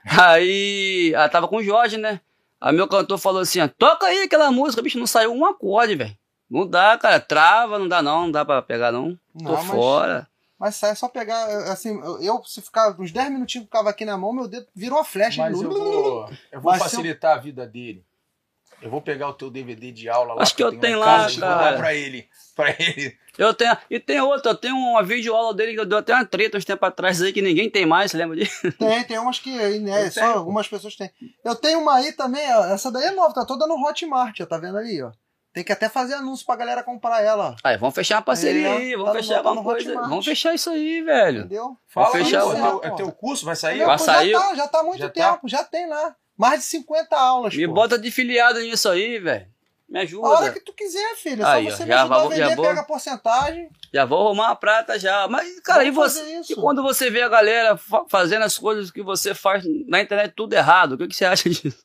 Aí, aí tava com o Jorge, né? Aí meu cantor falou assim: toca aí aquela música, bicho, não saiu um acorde, velho. Não dá, cara, trava, não dá não, não dá pra pegar não. Tô Não, mas- fora. Mas sai é só pegar, assim, eu- eu se ficar uns 10 minutinhos com o cavaquinho na mão, meu dedo virou uma flecha. Mas eu vou, eu vou Mas se eu- facilitar a vida dele. Eu vou pegar o teu DVD de aula lá. Acho que eu em tenho casa lá, vou cara. dar pra ele. Pra ele. Eu tenho, e tem outra, eu tenho uma videoaula dele que eu dei até uma treta uns tempos atrás aí que ninguém tem mais, você lembra disso? Tem, tem umas que aí, né? Eu Só tenho, algumas pessoas têm. Eu tenho uma aí também, ó, essa daí é nova, tá toda no Hotmart, ó, tá vendo ali, ó. Tem que até fazer anúncio pra galera comprar ela. Aí, vamos fechar uma parceria É, aí, tá vamos no- fechar tá no alguma coisa. Hotmart. Vamos fechar isso aí, velho. Entendeu? Fala Vou aí, fechar pô, o- é teu, é teu curso? Vai sair? Vai sair? Já tá, já tá há muito Já tá? tempo, já tem lá. Mais de 50 aulas, Me pô. bota de filiado nisso aí, velho. Me A hora ajuda. que tu quiser, filho. É só Aí, você me ajudar a vou- vender, vou- pega a porcentagem. Já vou arrumar a prata já. Mas, cara, e você? E quando você vê a galera fa- fazendo as coisas que você faz na internet tudo errado, o que, que você acha disso?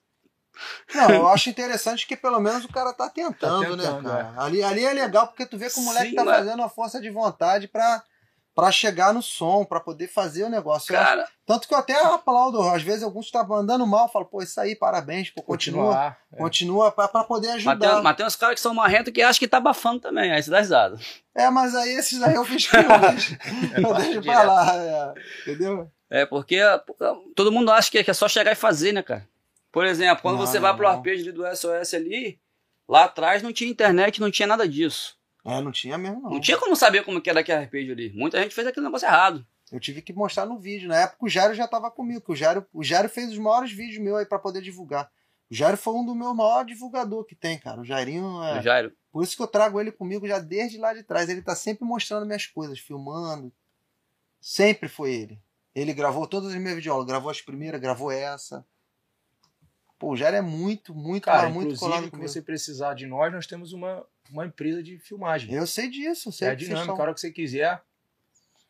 Não, eu acho interessante que pelo menos o cara tá tentando, Tá tentando, né, cara? Ali, ali é legal porque tu vê que o moleque Sim, tá mas- fazendo uma força de vontade pra, pra chegar no som, pra poder fazer o negócio. Eu acho- Cara, Tanto que eu até aplaudo, às vezes alguns estavam andando mal, eu falo, pô, isso aí, parabéns, pô, continua. Continuar. É. Continua pra, pra poder mas tem, ajudar. mas tem uns caras que são marrentos que acham que tá abafando também, aí você dá risada. É, mas aí esses aí eu fiz que não, eu deixo pra direto. lá, é, entendeu? É, porque todo mundo acha que é só chegar e fazer, né, cara? Por exemplo, quando Não, você não, vai pro não. arpejo ali do SOS ali, lá atrás não tinha internet, não tinha nada disso. É, não tinha mesmo, não. Não tinha como saber como que era aquele arpejo ali. Muita gente fez aquele negócio errado. Eu tive que mostrar no vídeo. Na época o Jário já tava comigo, que o Jário, o Jário fez os maiores vídeos meus aí pra poder divulgar. O Jário foi um do meu maior divulgador que tem, cara. O Jairinho é. O Jairo. Por isso que eu trago ele comigo já desde lá de trás. Ele tá sempre mostrando minhas coisas, filmando. Sempre foi ele. Ele gravou todas as minhas videoaulas, gravou as primeiras, gravou essa. Pô, o Jair é muito, muito, Cara, muito inclusive, colado comigo. você precisar de nós, nós temos uma, uma empresa de filmagem. Eu sei disso, eu sei é dinâmica, estão- a hora que você quiser.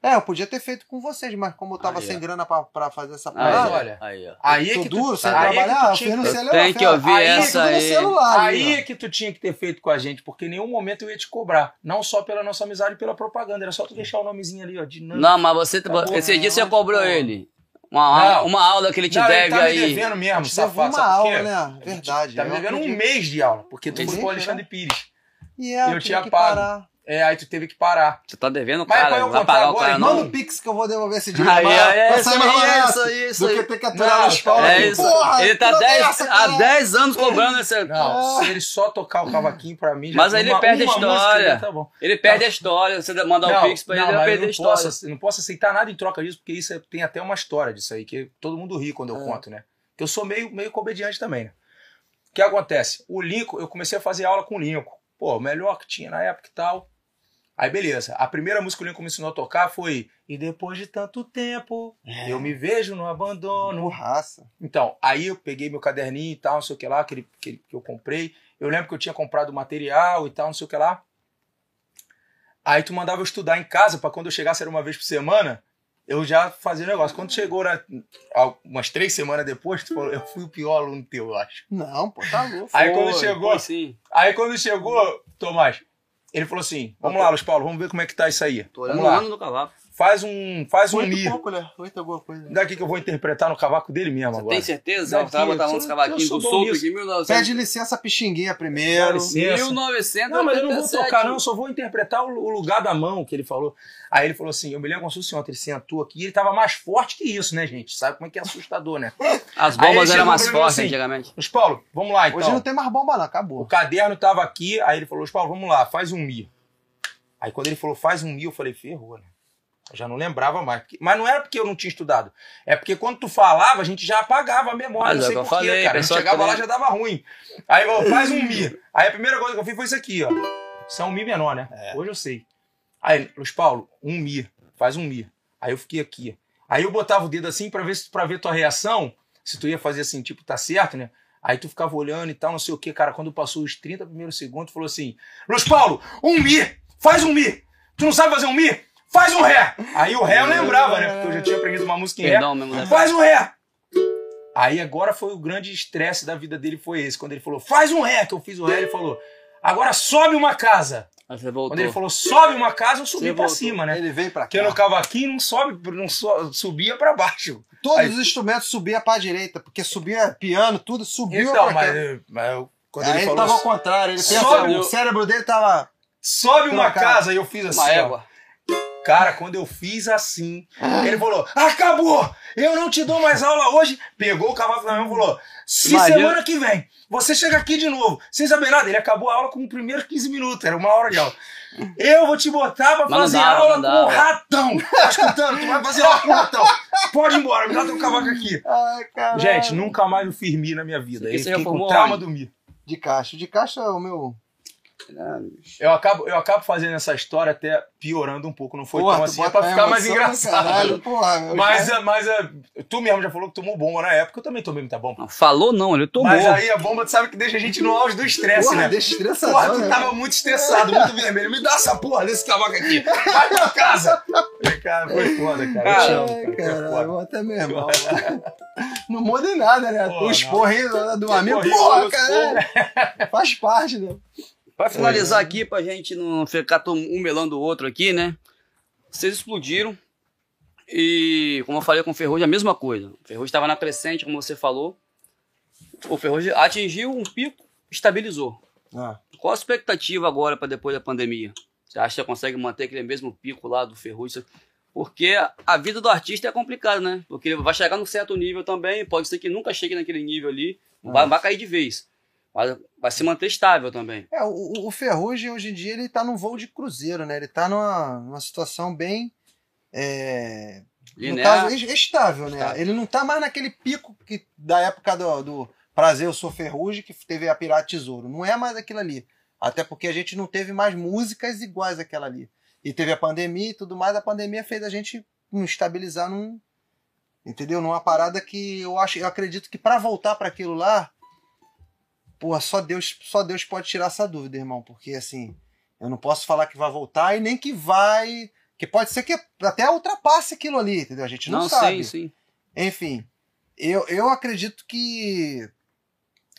É, eu podia ter feito com vocês, mas como eu tava Aí, sem ó. grana pra, pra fazer essa Aí, parada, olha, aí, ó. Aí é que tu, duro, sem aí é que tu tinha no que- celular. ouvir Aí, essa aí. celular, Aí é que tu tinha que ter feito com a gente, porque em nenhum momento eu ia te cobrar. Não só pela nossa amizade e pela propaganda. Era só tu deixar o nomezinho ali, ó. Dinâmico. Não, mas você. Acabou, esse dia né? você cobrou Pô. ele. Uma, Não. uma aula que ele te Não, deve ele tá me aí. devendo ó. mesmo, safado. uma aula, né? Verdade. Tá me devendo um mês de aula, porque tu foi com o Alexandre né? Pires. E é, eu, tinha que pago. parar. É, aí tu teve que parar. Você tá devendo o Mas cara. é o Não vai contrato pagar o agora, cara, irmão? não. Manda o Pix que eu vou devolver esse dinheiro. Aí, é, vai isso aí, isso aí, isso do que ter que aturar Não, os pau É isso. Porra, ele tá toda 10, essa, há cara. 10 anos cobrando esse. Não, se ele só tocar o cavaquinho pra mim, já Mas aí ele uma, perde a uma música, história. já Tá bom. Ele perde a história. Você mandar o Pix pra ele, ele vai mas perder a não história. posso, não posso aceitar nada em troca disso, porque isso é- tem até uma história disso aí, que todo mundo ri quando eu É. conto, né? Que eu sou meio, meio comediante também, né? O que acontece? O Lincoln, eu comecei a fazer aula com o Lincoln. Pô, o melhor que tinha na época e tal. Aí beleza, a primeira música que o Lincoln me ensinou a tocar foi E depois de tanto tempo, eu me vejo no abandono. Porraça. Então, aí eu peguei meu caderninho e tal, não sei o que lá, que, ele- que, eu comprei. Eu lembro que eu tinha comprado material e tal, não sei o que lá. Aí tu mandava eu estudar em casa, pra quando eu chegasse era uma vez por semana, eu já fazia o negócio. Quando chegou na, al- umas três semanas depois, tu falou, eu fui o pior aluno teu, eu acho. Não, pô, tá louco. Aí Foi, quando chegou, foi sim. aí quando chegou, Tomás, ele falou assim: vamos lá, Luiz Paulo, vamos ver como é que tá isso aí. Tô olhando Vamos o lá. ano do cavaco. Faz um, faz um e pouco, né? Oito alguma coisa. Daqui que eu vou interpretar no cavaco dele mesmo agora. Tem certeza? Daqui, Você vai botar eu uns sou- cavaquinhos do solto aqui em 1900. Pede licença Pixinguinha primeiro. Licença. 1987. Não, mas eu não vou tocar, não, eu só vou interpretar o, o lugar da mão que ele falou. Aí ele falou assim: eu me lembro como se fosse ontem, ele sentou aqui e ele tava mais forte que isso, né, gente? Sabe como é que é assustador, né? As bombas ele eram mais fortes assim, antigamente. Luiz Paulo, vamos lá então. Hoje não tem mais bomba, não. O Acabou. caderno tava aqui, aí ele falou: Luiz Paulo, vamos lá, faz um mi. Aí quando ele falou faz um mi, eu falei: ferrou, né? Eu já não lembrava mais. Porque- Mas não era porque eu não tinha estudado. É porque quando tu falava, a gente já apagava a memória. Mas não é sei o que eu porquê, falei, cara. A gente chegava lá já dava ruim. Aí falou, faz um mi. Aí a primeira coisa que eu fiz foi isso aqui, ó. Isso é um mi menor, né? Hoje eu sei. Aí, Luiz Paulo, um mi. Faz um mi. Aí eu fiquei aqui. Aí eu botava o dedo assim pra ver, se- pra ver tua reação. Se tu ia fazer assim, tipo, tá certo, né? Aí tu ficava olhando e tal, não sei o que, cara. Quando passou os 30 primeiros segundos, tu falou assim: Luiz Paulo, um mi! Faz um mi! Tu não sabe fazer um mi? Faz um ré! Aí o ré eu lembrava, né? Porque eu já tinha aprendido uma música em ré. Perdão né? Faz um ré! Aí agora foi o grande estresse da vida dele, foi esse. Quando ele falou, faz um ré, que eu fiz o ré, ele falou, agora sobe uma casa. Aí você voltou. Quando ele falou, sobe uma casa, eu subi Você pra voltou. cima, né? Ele veio pra Porque cá. no cavaquinho não sobe, não so- subia pra baixo. Todos Aí- os instrumentos subiam pra direita, porque subia piano, tudo subiu Então, pra cá. mas, mas quando Aí ele ele falou, tava ao contrário. Ele pensa, Sobe o cérebro dele tava. sobe uma casa, e eu fiz assim, Uma ó. Cara, quando eu fiz assim, ele falou: Acabou! Eu não te dou mais aula hoje. Pegou o cavalo na mão e falou: Se Imagina- semana que vem você chega aqui de novo, sem saber nada, ele acabou a aula com os primeiros 15 minutos, era uma hora de aula. Eu vou te botar pra fazer dava, aula com o ratão. Tá escutando? Tu vai fazer aula com o ratão. Pode ir embora, me dá teu cavaco aqui. Ai. Gente, nunca mais eu fiz Mi na minha vida. Eu fiquei já com formou trauma onde? do Mi. De caixa. De caixa é o meu. Eu acabo, eu acabo fazendo essa história até piorando um pouco. Não foi Porra, tão assim, é pra ficar mais engraçado. Caralho, porra, Mas, já- é, mas é, tu mesmo já falou que tomou bomba na época, eu também tomei muita bomba. Não, Falou não, ele tomou. Mas aí a bomba, tu sabe que deixa a gente no auge do estresse, porra, né? deixa estressadão, Porra, tu né? tava muito estressado, muito vermelho. Me dá essa porra desse cavaco aqui. Vai pra casa. Cara, foi foda, cara. Eu te amo, Ai, cara. cara, Foi foda. eu até meu irmão. Não muda em nada, né? Porra, o esporrinho do amigo, porra, o cara. Faz parte, né? Pra finalizar aqui, pra gente não ficar todo um melando o outro aqui, né? Vocês explodiram. E, como eu falei com o Ferrugem, a mesma coisa. O Ferrugem estava na crescente, como você falou. O Ferrugem atingiu um pico, estabilizou. Ah, Qual a expectativa agora para depois da pandemia? Você acha que você consegue manter aquele mesmo pico lá do Ferrugem? Porque a vida do artista é complicada, né? Porque ele vai chegar num certo nível também, pode ser que nunca chegue naquele nível ali, vai, vai cair de vez. Vai, vai se manter estável também. É, o, o Ferrugem hoje em dia ele tá num voo de cruzeiro, né? Ele tá numa, numa situação bem. É, Linear. estável, né? Estável. Ele não tá mais naquele pico que, da época do, do Prazer Eu Sou Ferrugem, que teve a Pirata Tesouro. Não é mais aquilo ali. Até porque a gente não teve mais músicas iguais àquela ali. E teve a pandemia e tudo mais. A pandemia fez a gente estabilizar num. Entendeu? Numa parada que eu acho, eu acredito que pra voltar pra aquilo lá, Pô, só Deus, só Deus pode tirar essa dúvida, irmão, porque assim, eu não posso falar que vai voltar e nem que vai, que pode ser que até ultrapasse aquilo ali, entendeu? A gente não, Não, sabe. sim, sim. Enfim, eu, eu acredito que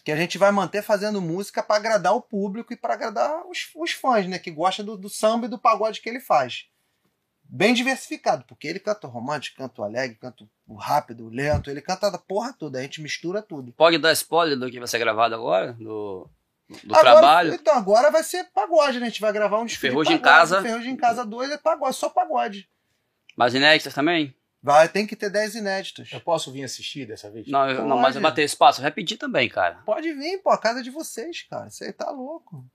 que a gente vai manter fazendo música pra agradar o público e pra agradar os, os fãs, né, que gostam do, do samba e do pagode que ele faz. Bem diversificado, porque ele canta o romântico, canta o alegre, canta o rápido, o lento, ele canta a porra toda, a gente mistura tudo. Pode dar spoiler do que vai ser gravado agora? Do, do Agora- trabalho? Então, agora vai ser pagode, né? A gente vai gravar um desfile de Ferrugem em. Casa. Ferrugem em Casa 2 é pagode, só pagode. Mas inéditas também? Vai, tem que ter 10 inéditos. Eu posso vir assistir dessa vez? Não, eu- não mas Pode. vai ter espaço. Vai pedir também, cara. Pode vir, pô, a casa é de vocês, cara. Você tá louco.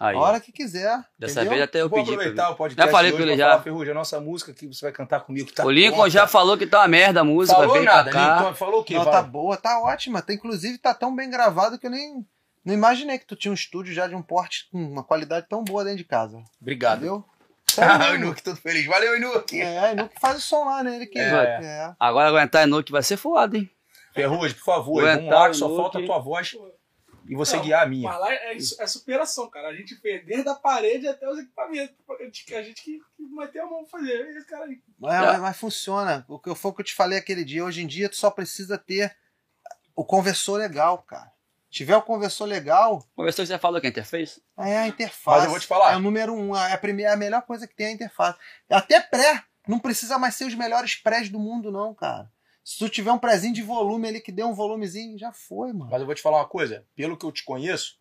Aí. A hora que quiser. Dessa entendeu? vez até eu Vou pedi. pra aproveitar ele. o podcast Já falei de com ele pra já. Ferrugem, a nossa música que você vai cantar comigo tá o Lincoln já cara. falou que tá uma merda a música. Falou nada. Lincoln falou o quê? Não, Vai. tá boa, tá ótima. Tá, inclusive, tá tão bem gravado que eu nem. Não imaginei que tu tinha um estúdio já de um porte com uma qualidade tão boa dentro de casa. Obrigado. Entendeu? Ah, o Inuk todo feliz. Valeu, Inuk. É, é, que faz o som lá, né? Ele que. É. é. Agora aguentar a que vai ser foda, hein? Ferrugem, por favor, Aguentar vamos lá, que só Inuk. falta a tua voz e você Não, guiar a minha. Mas lá é, é superação, cara. A gente fez desde a parede até os equipamentos. A gente, que, que meteu a mão pra fazer. É Esse cara aí. É, mas, mas funciona. O que eu- foi o que eu te falei aquele dia. Hoje em dia, tu só precisa ter o conversor legal, cara. Tiver o conversor legal, Conversou que você falou que a interface? é a interface. Mas eu vou te falar. É o número um. É a, primeira, é a melhor coisa que tem a interface. Até pré. Não precisa mais ser os melhores prés do mundo, não, cara. Se tu tiver um prézinho de volume ali que dê um volumezinho, já foi, mano. Mas eu vou te falar uma coisa. Pelo que eu te conheço,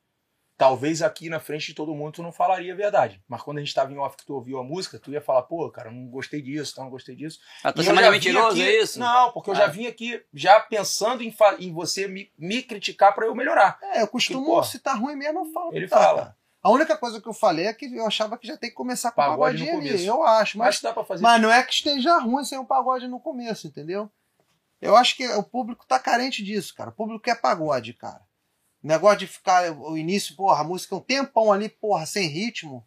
talvez aqui na frente de todo mundo tu não falaria a verdade. Mas quando a gente tava em off que tu ouviu a música, tu ia falar, pô, cara, eu não gostei disso, então não gostei disso. Ah, tá já vim mentiroso, aqui- é isso? Não, porque eu já Ah. vim aqui já pensando em, fa- em você me, me criticar pra eu melhorar. É, eu costumo, Que, porra, se tá ruim mesmo, eu falo. ele tá, fala. cara. A única coisa que eu falei é que eu achava que já tem que começar com o Pagode no pagodinho ali. começo. Eu acho, mas Mas dá pra fazer. Mas não é que esteja ruim sem o pagode no começo, entendeu? Eu acho que o público tá carente disso, cara. O público quer pagode, cara. O negócio de ficar o início, porra, a música um tempão ali, porra, sem ritmo.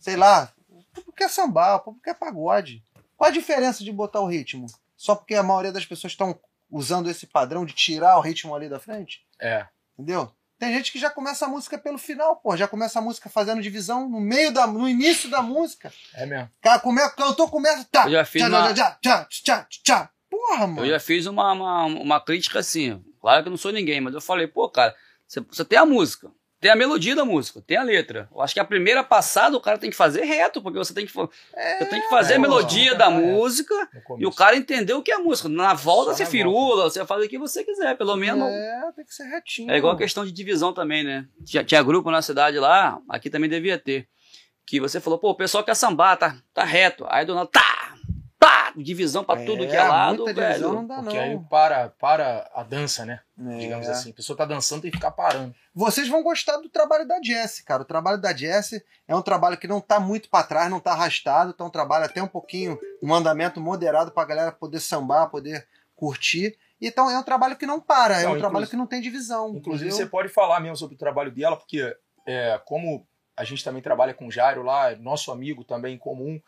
Sei lá. O público quer sambar, o público quer pagode. Qual a diferença de botar o ritmo? Só porque a maioria das pessoas estão usando esse padrão de tirar o ritmo ali da frente? É. Entendeu? Tem gente que já começa a música pelo final, pô. Já começa a música fazendo divisão no meio da. no início da música. É mesmo. Cara, come, cantou, começa. Tá, Eu já fiz tchá, uma- tchá, tchá, tchá, tchá. Porra, mano. Eu já fiz uma, uma, uma crítica assim. Claro que eu não sou ninguém, mas eu falei, pô, cara, você, você tem a música, tem a melodia da música, tem a letra. Eu acho que a primeira passada o cara tem que fazer reto, porque você tem que, É, você tem que fazer a é, melodia é, da é. música e o cara entender o que é a música. Na volta Só você na firula, você faz o que você quiser, pelo menos. É, tem que ser retinho. É igual a questão de divisão também, né? Tinha, tinha grupo na cidade lá, aqui também devia ter. Que você falou, pô, o pessoal quer sambar, tá, tá reto. Aí do nada, tá, divisão pra tudo que é lado, muita divisão velho. não dá, Porque não. aí para, para a dança, né? É. Digamos assim. A pessoa tá dançando tem que ficar parando. Vocês vão gostar do trabalho da Jess, cara. O trabalho da Jess é um trabalho que não tá muito pra trás, não tá arrastado, tá um trabalho até um pouquinho, um andamento moderado pra galera poder sambar, poder curtir. Então é um trabalho que não para, é Não, um trabalho que não tem divisão. Inclusive, entendeu? você pode falar mesmo sobre o trabalho dela, porque é, como a gente também trabalha com o Jairo lá, é nosso amigo também em comum,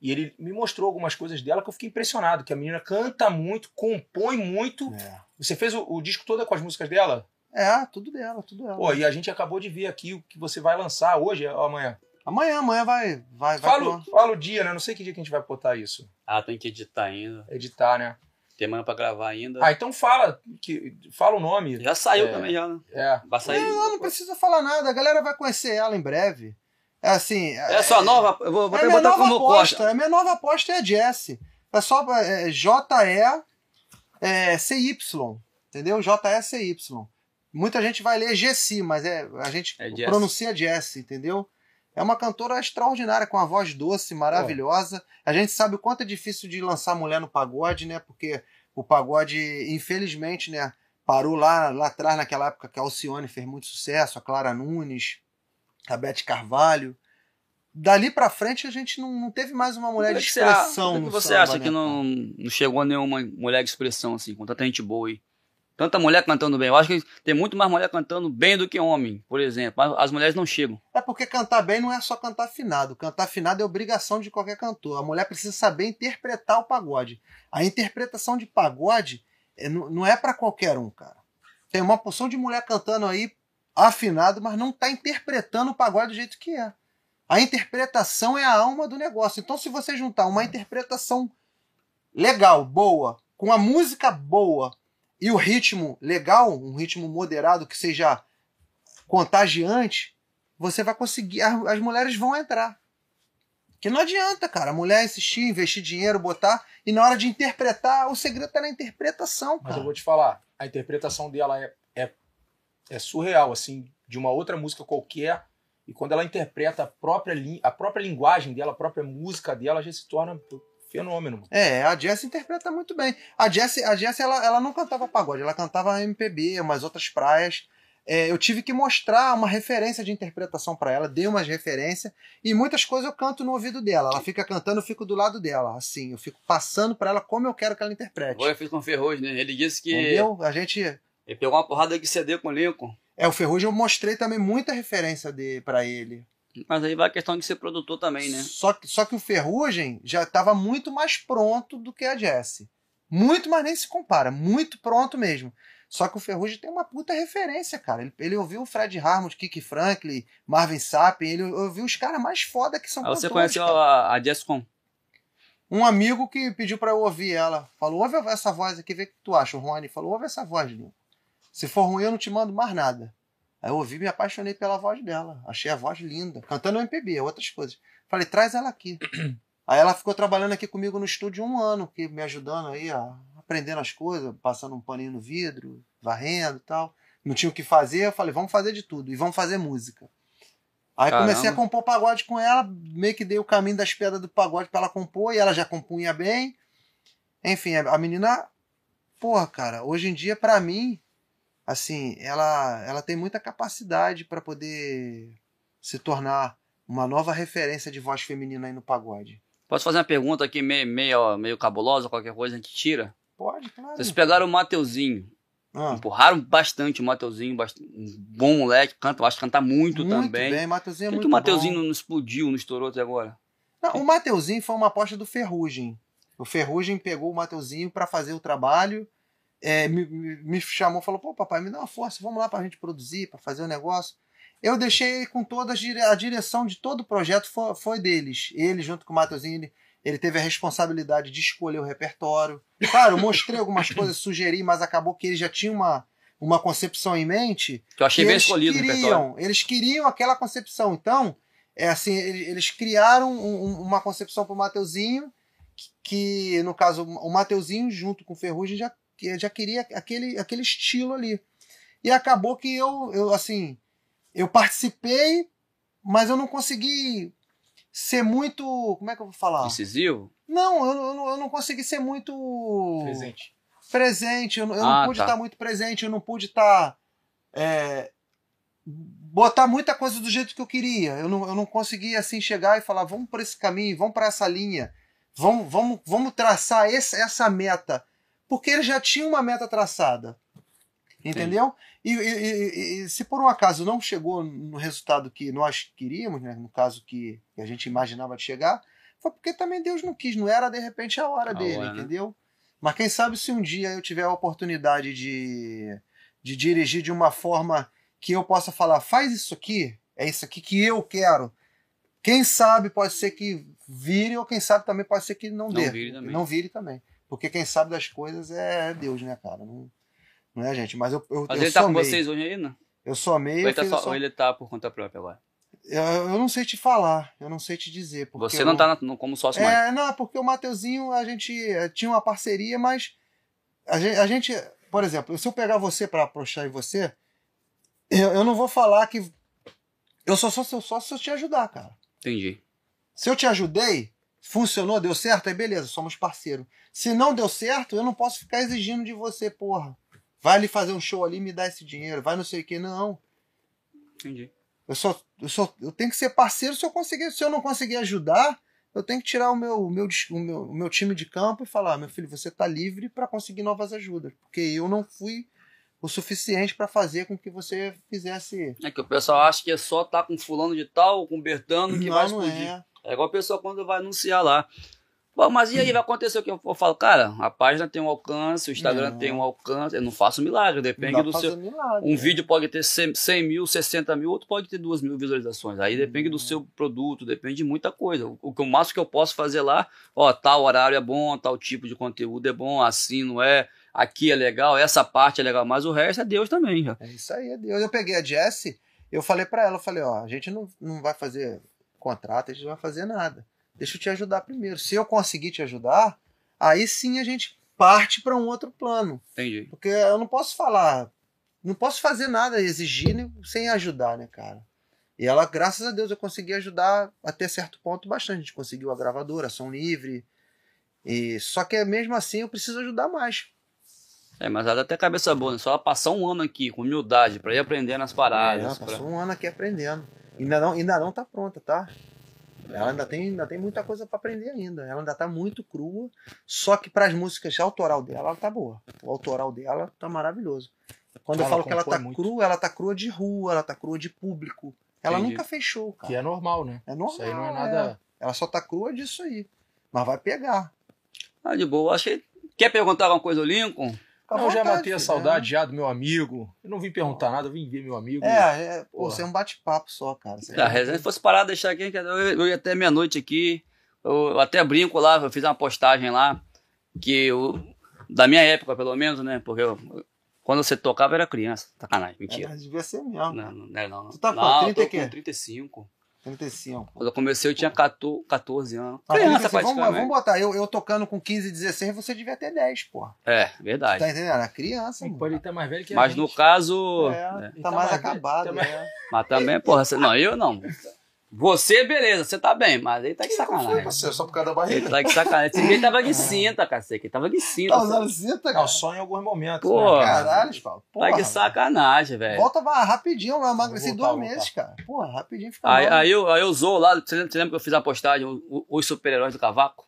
e ele me mostrou algumas coisas dela que eu fiquei impressionado, que a menina canta muito, compõe muito. É. Você fez o, o disco todo com as músicas dela? É, tudo dela, tudo dela. Pô, e a gente acabou de ver aqui o que você vai lançar hoje ou amanhã. Amanhã, amanhã vai, vai, vai. Fala, pro- fala o dia, né? Não sei que dia que a gente vai botar isso. Ah, tem que editar ainda. Editar, né? Tem manhã pra gravar ainda. Ah, então fala, que, fala o nome. Já saiu É. também, já, né? É. Vai sair. Não, não precisa falar nada, a galera vai conhecer ela em breve. É assim. É só nova, eu vou, É até minha botar nova como aposta. costa. A minha nova aposta é a Jess. É só é, J-E é, C-Y. Entendeu? J-E-C-Y. Muita gente vai ler Gessi, mas é, a gente É pronuncia Jess, entendeu? É uma cantora extraordinária, com uma voz doce, maravilhosa. A gente sabe o quanto é difícil de lançar mulher no pagode, né? Porque o pagode, infelizmente, né? parou lá, lá atrás, naquela época que a Alcione fez muito sucesso, a Clara Nunes, a Beth Carvalho. Dali pra frente a gente não, não teve mais uma mulher Por de expressão por que você acha né, que cara? não, não chegou nenhuma mulher de expressão assim, com tanta gente boa aí? Tanta mulher cantando bem. Eu acho que tem muito mais mulher cantando bem do que homem, por exemplo. Mas as mulheres não chegam. É porque cantar bem não é só cantar afinado. Cantar afinado é obrigação de qualquer cantor. A mulher precisa saber interpretar o pagode. A interpretação de pagode é- não não é pra qualquer um, cara. Tem uma porção de mulher cantando aí afinado, mas não tá interpretando o pagode do jeito que é. A interpretação é a alma do negócio. Então, se você juntar uma interpretação legal, boa, com a música boa e o ritmo legal, um ritmo moderado que seja contagiante, você vai conseguir. As, mulheres vão entrar. Que não adianta, cara. A mulher insistir, investir dinheiro, botar, e na hora de interpretar, o segredo tá na interpretação, Mas eu cara. vou te falar, a interpretação dela é, é, surreal, assim, de uma outra música qualquer. E quando ela interpreta a própria, a própria linguagem dela, a própria música dela, já se torna fenômeno. É, a Jess interpreta muito bem. A Jess, a Jess ela, ela não cantava pagode, ela cantava MPB, umas outras praias. É, eu tive que mostrar uma referência de interpretação pra ela, dei umas referências, e muitas coisas eu canto no ouvido dela. Ela fica cantando, eu fico do lado dela, assim, eu fico passando pra ela como eu quero que ela interprete. Agora eu fiz com o Ferrugem, né? Ele disse que Entendeu? A gente. Ele pegou uma porrada de CD com o Lincoln. É, o Ferrugem eu mostrei também muita referência de para ele. Mas aí vai a questão de ser produtor também, né? Só que, só que o Ferrugem já estava muito mais pronto do que a Jessie. Muito, mas nem se compara. Muito pronto mesmo. Só que o Ferrugem tem uma puta referência, cara. Ele, ele ouviu o Fred Harmon, Kiki Franklin, Marvin Sapp, ele ouviu os caras mais foda que são Aí você conheceu cara. a, a Jesscom. Um amigo que pediu pra eu ouvir ela. Falou, ouve essa voz aqui, vê o que tu acha. O Rony falou, ouve essa voz, Linho. Se for ruim, eu não te mando mais nada. Aí eu ouvi e me apaixonei pela voz dela. Achei a voz linda. Cantando MPB, outras coisas. Falei, traz ela aqui. Aí ela ficou trabalhando aqui comigo no estúdio um ano, que me ajudando aí a aprendendo as coisas, passando um paninho no vidro, varrendo e tal. Não tinha o que fazer, eu falei, vamos fazer de tudo e vamos fazer música. Aí Caramba. comecei a compor pagode com ela, meio que dei o caminho das pedras do pagode pra ela compor, e ela já compunha bem. Enfim, a menina, porra, cara, hoje em dia, pra mim, assim, ela, ela tem muita capacidade pra poder se tornar uma nova referência de voz feminina aí no pagode. Posso fazer uma pergunta aqui meio, meio, meio cabulosa, qualquer coisa a gente tira? Pode, claro. Vocês pegaram o Mateuzinho, Ah, empurraram bastante o Mateuzinho, bast- um bom moleque, canta, eu acho que canta muito, muito também. bem, Mateuzinho é Por que, muito que o Mateuzinho bom. não explodiu, não estourou até agora? Não, o Mateuzinho foi uma aposta do Ferrugem. O Ferrugem pegou o Mateuzinho pra fazer o trabalho, é, me, me- chamou e falou: pô, papai, me dá uma força, vamos lá pra gente produzir, pra fazer o negócio. Eu deixei com toda a dire- a direção de todo o projeto foi, foi deles. Ele, junto com o Mateuzinho, ele, ele teve a responsabilidade de escolher o repertório. Claro, mostrei algumas coisas, sugeri, mas acabou que ele já tinha uma, uma concepção em mente Que eu achei que bem eles escolhido o repertório. queriam, eles queriam aquela concepção. Então, é assim, ele- eles criaram um- um- uma concepção pro Mateuzinho, que, que, no caso, o Mateuzinho, junto com o Ferrugem, já, que- já queria aquele, aquele estilo ali. E acabou que eu, eu, assim, eu participei, mas eu não consegui ser muito. Como é que eu vou falar? Incisivo? Não, eu, não- eu não, eu não consegui ser muito Presente. presente, eu, não- eu Ah, não pude tá. estar muito presente, eu não pude estar. é, botar muita coisa do jeito que eu queria. Eu não, eu não consegui assim chegar e falar, vamos por esse caminho, vamos para essa linha, vamos, vamos, vamos traçar esse, essa meta. Porque ele já tinha uma meta traçada. Entendeu? E, e- e- se por um acaso não chegou no resultado que nós queríamos, né, no caso que, a gente imaginava de chegar, foi porque também Deus não quis, não era de repente a hora A dele, hora, né? entendeu? Mas quem sabe se um dia eu tiver a oportunidade de, de dirigir de uma forma que eu possa falar, faz isso aqui, é isso aqui que eu quero. Quem sabe pode ser que vire, ou quem sabe também pode ser que não, Não dê. vire. Não vire também. Porque quem sabe das coisas é Deus, né, cara? Não, não é, gente? Mas eu, eu, Mas eu ele tá com somei. vocês hoje aí, não? Eu somei. Ou Eu, ele, tá só- eu, som- ou ele tá por conta própria agora? eu, eu não sei te falar, eu não sei te dizer. porque Você eu- não tá na- como sócio mais. É, não, é porque o Mateuzinho, a gente eh, tinha uma parceria, mas a gente, a gente- por exemplo, se eu pegar você pra puxar em você, eu, eu não vou falar que eu só sou seu sócio se eu te ajudar, cara. Entendi. Se eu te ajudei, funcionou, deu certo, aí beleza, somos parceiros. Se não deu certo, eu não posso ficar exigindo de você, porra. vai ali fazer um show ali, me dá esse dinheiro, vai não sei o que, não. Entendi. Eu só, eu só, eu tenho que ser parceiro se eu conseguir, se eu não conseguir ajudar, eu tenho que tirar o meu, o meu, o meu, o meu time de campo e falar, meu filho, você tá livre para conseguir novas ajudas, porque eu não fui o suficiente para fazer com que você fizesse. É que o pessoal acha que é só tá com fulano de tal, com Bertano que vai não, não explodir. é. É igual a pessoa quando vai anunciar lá. Bom, mas e aí vai acontecer o que eu falo, cara, a página tem um alcance, o Instagram Não. tem um alcance, eu não faço milagre, Não depende do seu. milagre, Um é. vídeo pode ter 100, 100 mil, 60 mil, outro pode ter 2 mil visualizações. Aí depende Hum. do seu produto, depende de muita coisa. O, o que o máximo que eu posso fazer lá, ó, tal horário é bom, tal tipo de conteúdo é bom, assim não é, aqui é legal, essa parte é legal, mas o resto é Deus também. Já. É isso aí, é Deus. Eu peguei a Jessie, eu falei pra ela, eu falei, ó, a gente não, não vai fazer contrato, a gente não vai fazer nada. Deixa eu te ajudar primeiro. Se eu conseguir te ajudar, aí sim a gente parte para um outro plano. Entendi. Porque eu não posso falar, não posso fazer nada, exigir né, sem ajudar, né, cara? E ela, graças a Deus, eu consegui ajudar até certo ponto bastante. A gente conseguiu a gravadora, som livre. E só que mesmo assim eu preciso ajudar mais. É, mas ela tem cabeça boa, né? Só ela passar um ano aqui com humildade pra ir aprendendo as paradas. Ela pra- passou um ano aqui aprendendo. Ainda não, ainda não tá pronta, tá? Ela ainda tem, ainda tem muita coisa pra aprender ainda. Ela ainda tá muito crua. Só que para as músicas autoral dela, ela tá boa. O autoral dela tá maravilhoso. Quando eu Ela falo que ela tá muito. crua, ela tá crua de rua, ela tá crua de público. Ela Entendi. nunca fechou, cara. Que é normal, né? É normal. Isso aí não é é. nada. Ela só tá crua disso aí. Mas vai pegar. Ah, de boa. Acho que. Quer perguntar alguma coisa ao Lincoln? Não, eu já vontade, matei a filho, saudade já do meu amigo. Eu não vim perguntar nada, eu vim ver meu amigo. É, é, pô, você é um bate-papo só, cara. Você Se fosse parar, deixar aqui, eu, eu ia até meia-noite aqui. Eu, eu até brinco lá, eu fiz uma postagem lá, que eu, da minha época, pelo menos, né? Porque eu- quando você tocava eu era criança. Sacanagem, é, mentira. mas devia ser mesmo. Não, não, não, é não. Tu tá com não, 30 eu e tô quê? com 35. 35. Quando eu comecei eu tinha 14, 14 anos. Mas Criança, assim, vamos, vamos botar, eu, eu tocando com 15, 16, você devia ter 10, pô. É, verdade. Tá entendendo? Era criança, mano. pode estar mais velho que a Mas gente. no caso. É, é. tá tá mais mais velho, acabado, tá mais- né? Mas também, porra, você, não, eu não. Você, beleza, você tá bem, mas ele tá de sacanagem. só por causa da Ele barriga? tá de sacanagem. Esse dia ele tava de cinta, cacete. Ele tava de cinta. Tá usando cinta, cara? Não, só em alguns momentos. Pô, né? Caralho, Paulo. Tá Porra, de sacanagem, velho. Volta rapidinho, eu emagreci voltar, dois meses, cara. Porra, rapidinho fica Aí, bom. aí, eu, aí eu usou lá, você lembra, você lembra que eu fiz a postagem, o- o- os super-heróis do cavaco?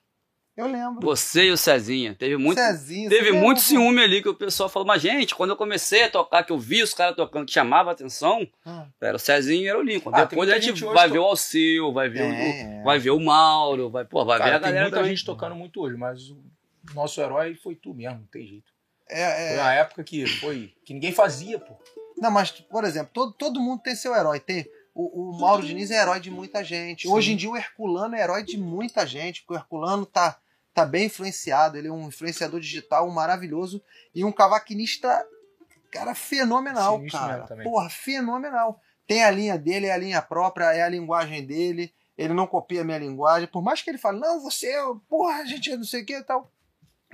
Eu lembro. Você e o Cezinha. Teve muito, Cezinho, teve muito lembra, ciúme ali que o pessoal falou, mas gente, quando eu comecei a tocar, que eu vi os caras tocando, que chamava a atenção? Ah, era o Cezinho e era o Lincoln. Ah, tem Depois muita a gente gente vai to- ver o Alceu, vai ver, o- É, o, vai ver o Mauro, vai, pô, vai ver Cara, a tem galera muita também. gente tocando muito hoje, mas o nosso herói foi tu mesmo, não tem jeito. é, Foi é. a época que foi. que ninguém fazia, pô. Não, mas, por exemplo, todo, todo mundo tem seu herói. Tem, o, o Mauro Diniz é herói de muita gente. Sim. Hoje em dia o Herculano é herói de muita gente, porque o Herculano tá, tá bem influenciado. Ele é um influenciador digital maravilhoso e um cavaquinista, cara, fenomenal, Sinistro cara. Porra, fenomenal. Tem a linha dele, é a linha própria, é a linguagem dele. Ele não copia a minha linguagem. Por mais que ele fale, não, você, é- porra, a gente não sei o que e tal.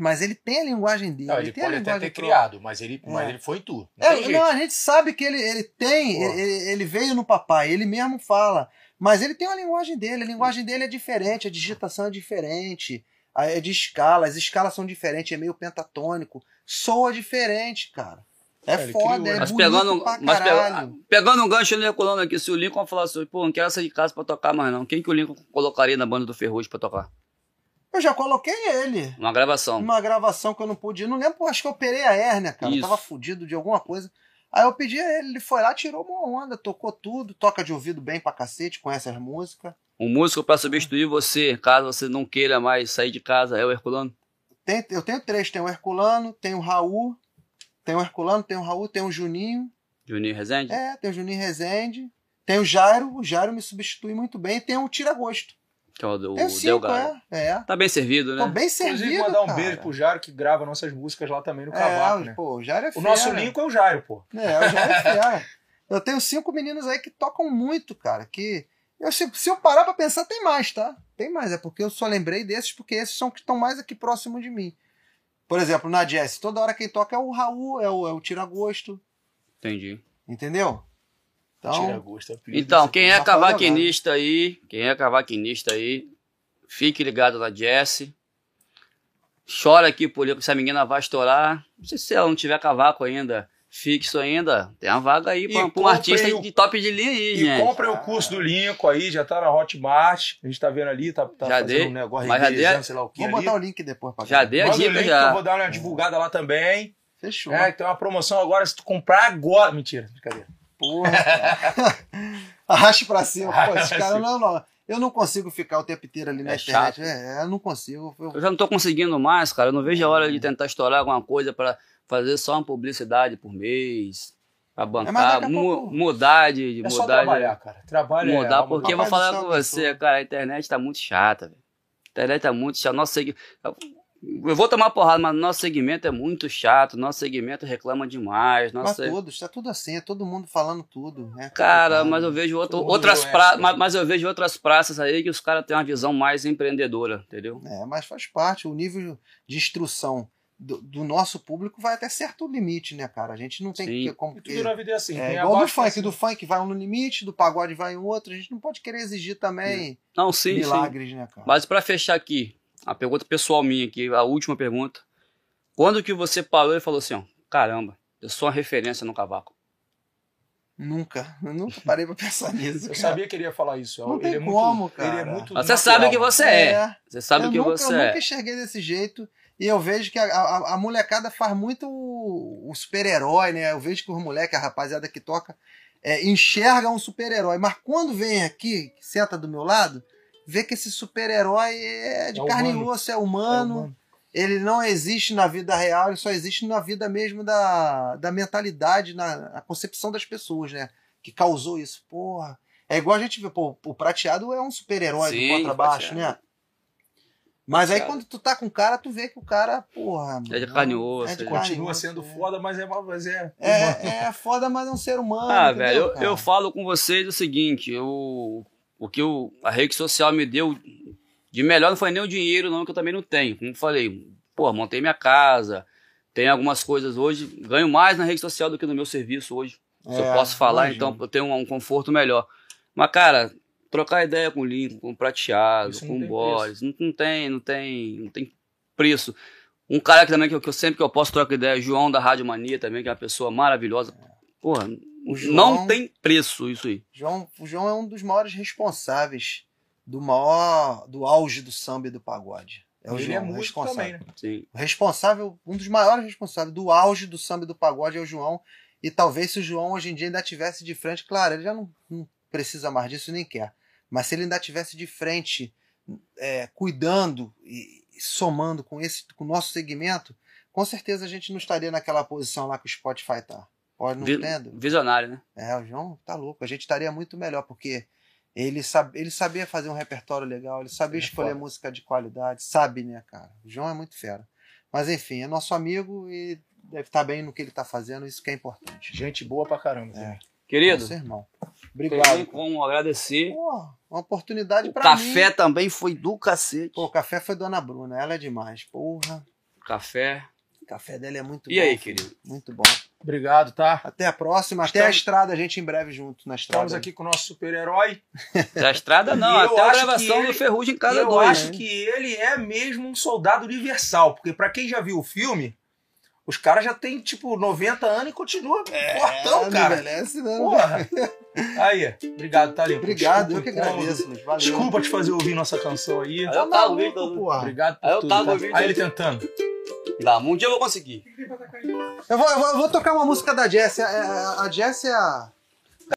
Mas ele tem a linguagem dele. Não, ele tem a pode até ter própria. criado, mas ele, mas É. ele foi tu. Não É, não, a gente sabe que ele, ele tem, ele, ele veio no papai, ele mesmo fala, mas ele tem uma linguagem dele, a linguagem dele é diferente, a digitação é diferente, a- é de escala, as escalas são diferentes, é meio pentatônico, soa diferente, cara. É, É, ele foda, é né? Mas bonito pegando, pra mas caralho. pega- pegando um gancho ali, colando aqui, se o Lincoln falasse, assim, pô, não quero sair de casa pra tocar mais não, quem que o Lincoln colocaria na banda do Ferrugem pra tocar? Eu já coloquei ele. Uma gravação. Numa gravação que eu não pude. Não lembro, acho que eu operei a hérnia, cara. Eu tava fudido de alguma coisa. Aí eu pedi a ele, ele foi lá, tirou uma onda, tocou tudo, toca de ouvido bem pra cacete, conhece as músicas. Um músico pra substituir você, caso você não queira mais sair de casa, é o Herculano? Tem- eu tenho três, tem o Herculano, tem o Raul, tem o Herculano, tem o Raul, tem o Juninho, Juninho Rezende? é, tem o Juninho Rezende, tem o Jairo, o Jairo me substitui muito bem, e tem o Tira-Gosto. Que é o do Tem cinco, Delgado. é, é. Tá bem servido, Tô né? bem Inclusive, servido, mandar um cara. beijo pro Jairo que grava nossas músicas lá também no É, Cavaco, o- né? pô, o Jairo é O fera. nosso Lincoln é o Jairo, pô. É, o Jairo é fera. Eu tenho cinco meninos aí que tocam muito, cara, que... Eu, se, se eu parar pra pensar, tem mais, tá? Tem mais, é porque eu só lembrei desses, porque esses são que estão mais aqui próximo de mim. Por exemplo, na Jazz, toda hora quem toca é o Raul, é o, é o Tira-Gosto, Entendi. entendeu? Então, Tira gosto. apelido Então, quem é cavaquinista aí, quem é cavaquinista aí, fique ligado na Jesse. chora aqui por ali, se a menina vai estourar. Não sei se ela não tiver cavaco ainda, fixo ainda, tem uma vaga aí pra, pra um artista o- de top de linha aí, E gente. comprem o curso do Lincoln aí, já tá na Hotmart. A gente tá vendo ali, tá, tá Já fazendo dei, um negócio mas já renderizando, dei- sei lá o que Vou ali. botar o link depois pra Já cá. dei a Manda dica link já. eu vou dar uma divulgada lá também. Fechou. É, tem uma promoção agora, se tu comprar agora. Mentira, brincadeira. Porra. Arraste pra cima. Pô, Arraste esse cara, cima. não, não. Eu não consigo ficar o tempo inteiro ali na É internet. chato. É, eu não consigo. Eu- Eu já não tô conseguindo mais, cara. Eu não vejo a hora de tentar estourar alguma coisa pra fazer só uma publicidade por mês. Pra É, mas bancar, a mu- mudar de, de É só mudar de- trabalhar, cara. Trabalho é mudar, alma porque eu vou falar com você, cara, a internet tá muito chata, velho. A internet tá muito chata. Nosso segmento. Eu vou tomar porrada, mas nosso segmento é muito chato. Nosso segmento reclama demais. Mas Nosso... todos, tá tudo assim, é todo mundo falando tudo. né? Cara, mas eu vejo outro- outras doente, praças, né? mas, mas eu vejo outras praças aí que os caras têm uma visão mais empreendedora, entendeu? É, mas faz parte. O nível de instrução do, do nosso público vai até certo limite, né, cara? A gente não tem Sim. que. Como, E tudo na vida é assim. é igual do funk, assim. do funk vai um no limite, do pagode vai em outro. A gente não pode querer exigir também Não, sim, sim. milagres, né, cara? Mas pra fechar aqui, a pergunta pessoal minha aqui, a última pergunta. Quando que você parou e falou assim, ó, caramba, eu sou uma referência no cavaco? Nunca, eu nunca parei pra pensar nisso. Eu cara. sabia que ele ia falar isso. Não ele tem é muito, como, Ele é cara. muito Mas Você natural. sabe o que você é. Você sabe eu o que nunca, você eu é. nunca enxerguei desse jeito. E eu vejo que a, a, a molecada faz muito o, o super-herói, né? Eu vejo que os moleques, a rapaziada que toca, é, enxerga um super-herói. Mas quando vem aqui, senta do meu lado, vê que esse super-herói é de É carne humano. e osso, é É humano. humano. Ele não existe na vida real, ele só existe na vida mesmo da, da mentalidade, na, na concepção das pessoas, né? Que causou isso. Porra. É igual a gente vê, pô, o prateado é um super-herói do contrabaixo, né? Mas aí quando tu tá com o cara, tu vê que o cara, porra. É de mano, carne e osso, é de ele carne e Continua sendo é. foda, mas é, mas é, É, humano. é foda, mas é um ser humano. Ah, entendeu, velho, eu, cara? eu falo com vocês o seguinte, eu, o que o, a rede social me deu de melhor não foi nem o dinheiro, não, que eu também não tenho. Como eu falei, pô, montei minha casa, tenho algumas coisas hoje, ganho mais na rede social do que no meu serviço hoje. Se eu É, posso falar, imagino. então eu tenho um, um conforto melhor. Mas, cara, trocar ideia com o Lincoln, com o Prateado, Isso com o Boris, não, não tem, não tem, não tem preço. Um cara que também que eu, que eu sempre que eu posso trocar ideia, João da Rádio Mania também, que é uma pessoa maravilhosa. Porra, O João- não tem preço isso aí. João, o João é um dos maiores responsáveis do maior do auge do samba e do pagode. É o ele João, é músico responsável. também, né? Sim. O responsável, um dos maiores responsáveis do auge do samba e do pagode é o João. E talvez se o João hoje em dia ainda tivesse de frente, claro, ele já não, não precisa mais disso nem quer. Mas se ele ainda tivesse de frente, é, cuidando e, somando com esse, com o nosso segmento, com certeza a gente não estaria naquela posição lá que o Spotify tá. Pode não Vi- entendo. Visionário, né? É, o João tá louco. A gente estaria muito melhor, porque ele, sabe, ele sabia fazer um repertório legal, ele sabia É escolher foda. música de qualidade, sabe, né, cara? O João é muito fera. Mas enfim, é nosso amigo e deve estar bem no que ele tá fazendo, isso que é importante. Gente boa pra caramba. É. Querido, Nosso irmão. também Obrigado. como agradecer. Pô, uma oportunidade O pra café mim. também foi do cacete. Pô, o café foi Dona Bruna, ela é demais. Porra, Café. o café dela é muito E bom. aí, filho. querido? Muito bom. Obrigado, tá? Até a próxima, até a estrada, a gente em breve junto na estrada. Estamos aqui com o nosso super-herói. Da estrada não, E até a gravação que ele- do Ferrugem em E Casa eu 2. acho né? que ele é mesmo um soldado universal, porque pra quem já viu o filme, os caras já têm tipo 90 anos e continua fortão, É, cara. Não envelhece, não. Porra. Aí, obrigado, limpo. Obrigado, eu Desculpa, que agradeço. Valeu. Desculpa te fazer ouvir nossa canção aí. Aí eu Tá maluco, ouvindo. porra. Obrigado por Aí eu tudo. tava tá? ouvindo Aí ele tentando. Dá, um dia eu vou conseguir. Eu vou, eu vou, eu vou tocar uma música da Jess. A, a, a Jess é a,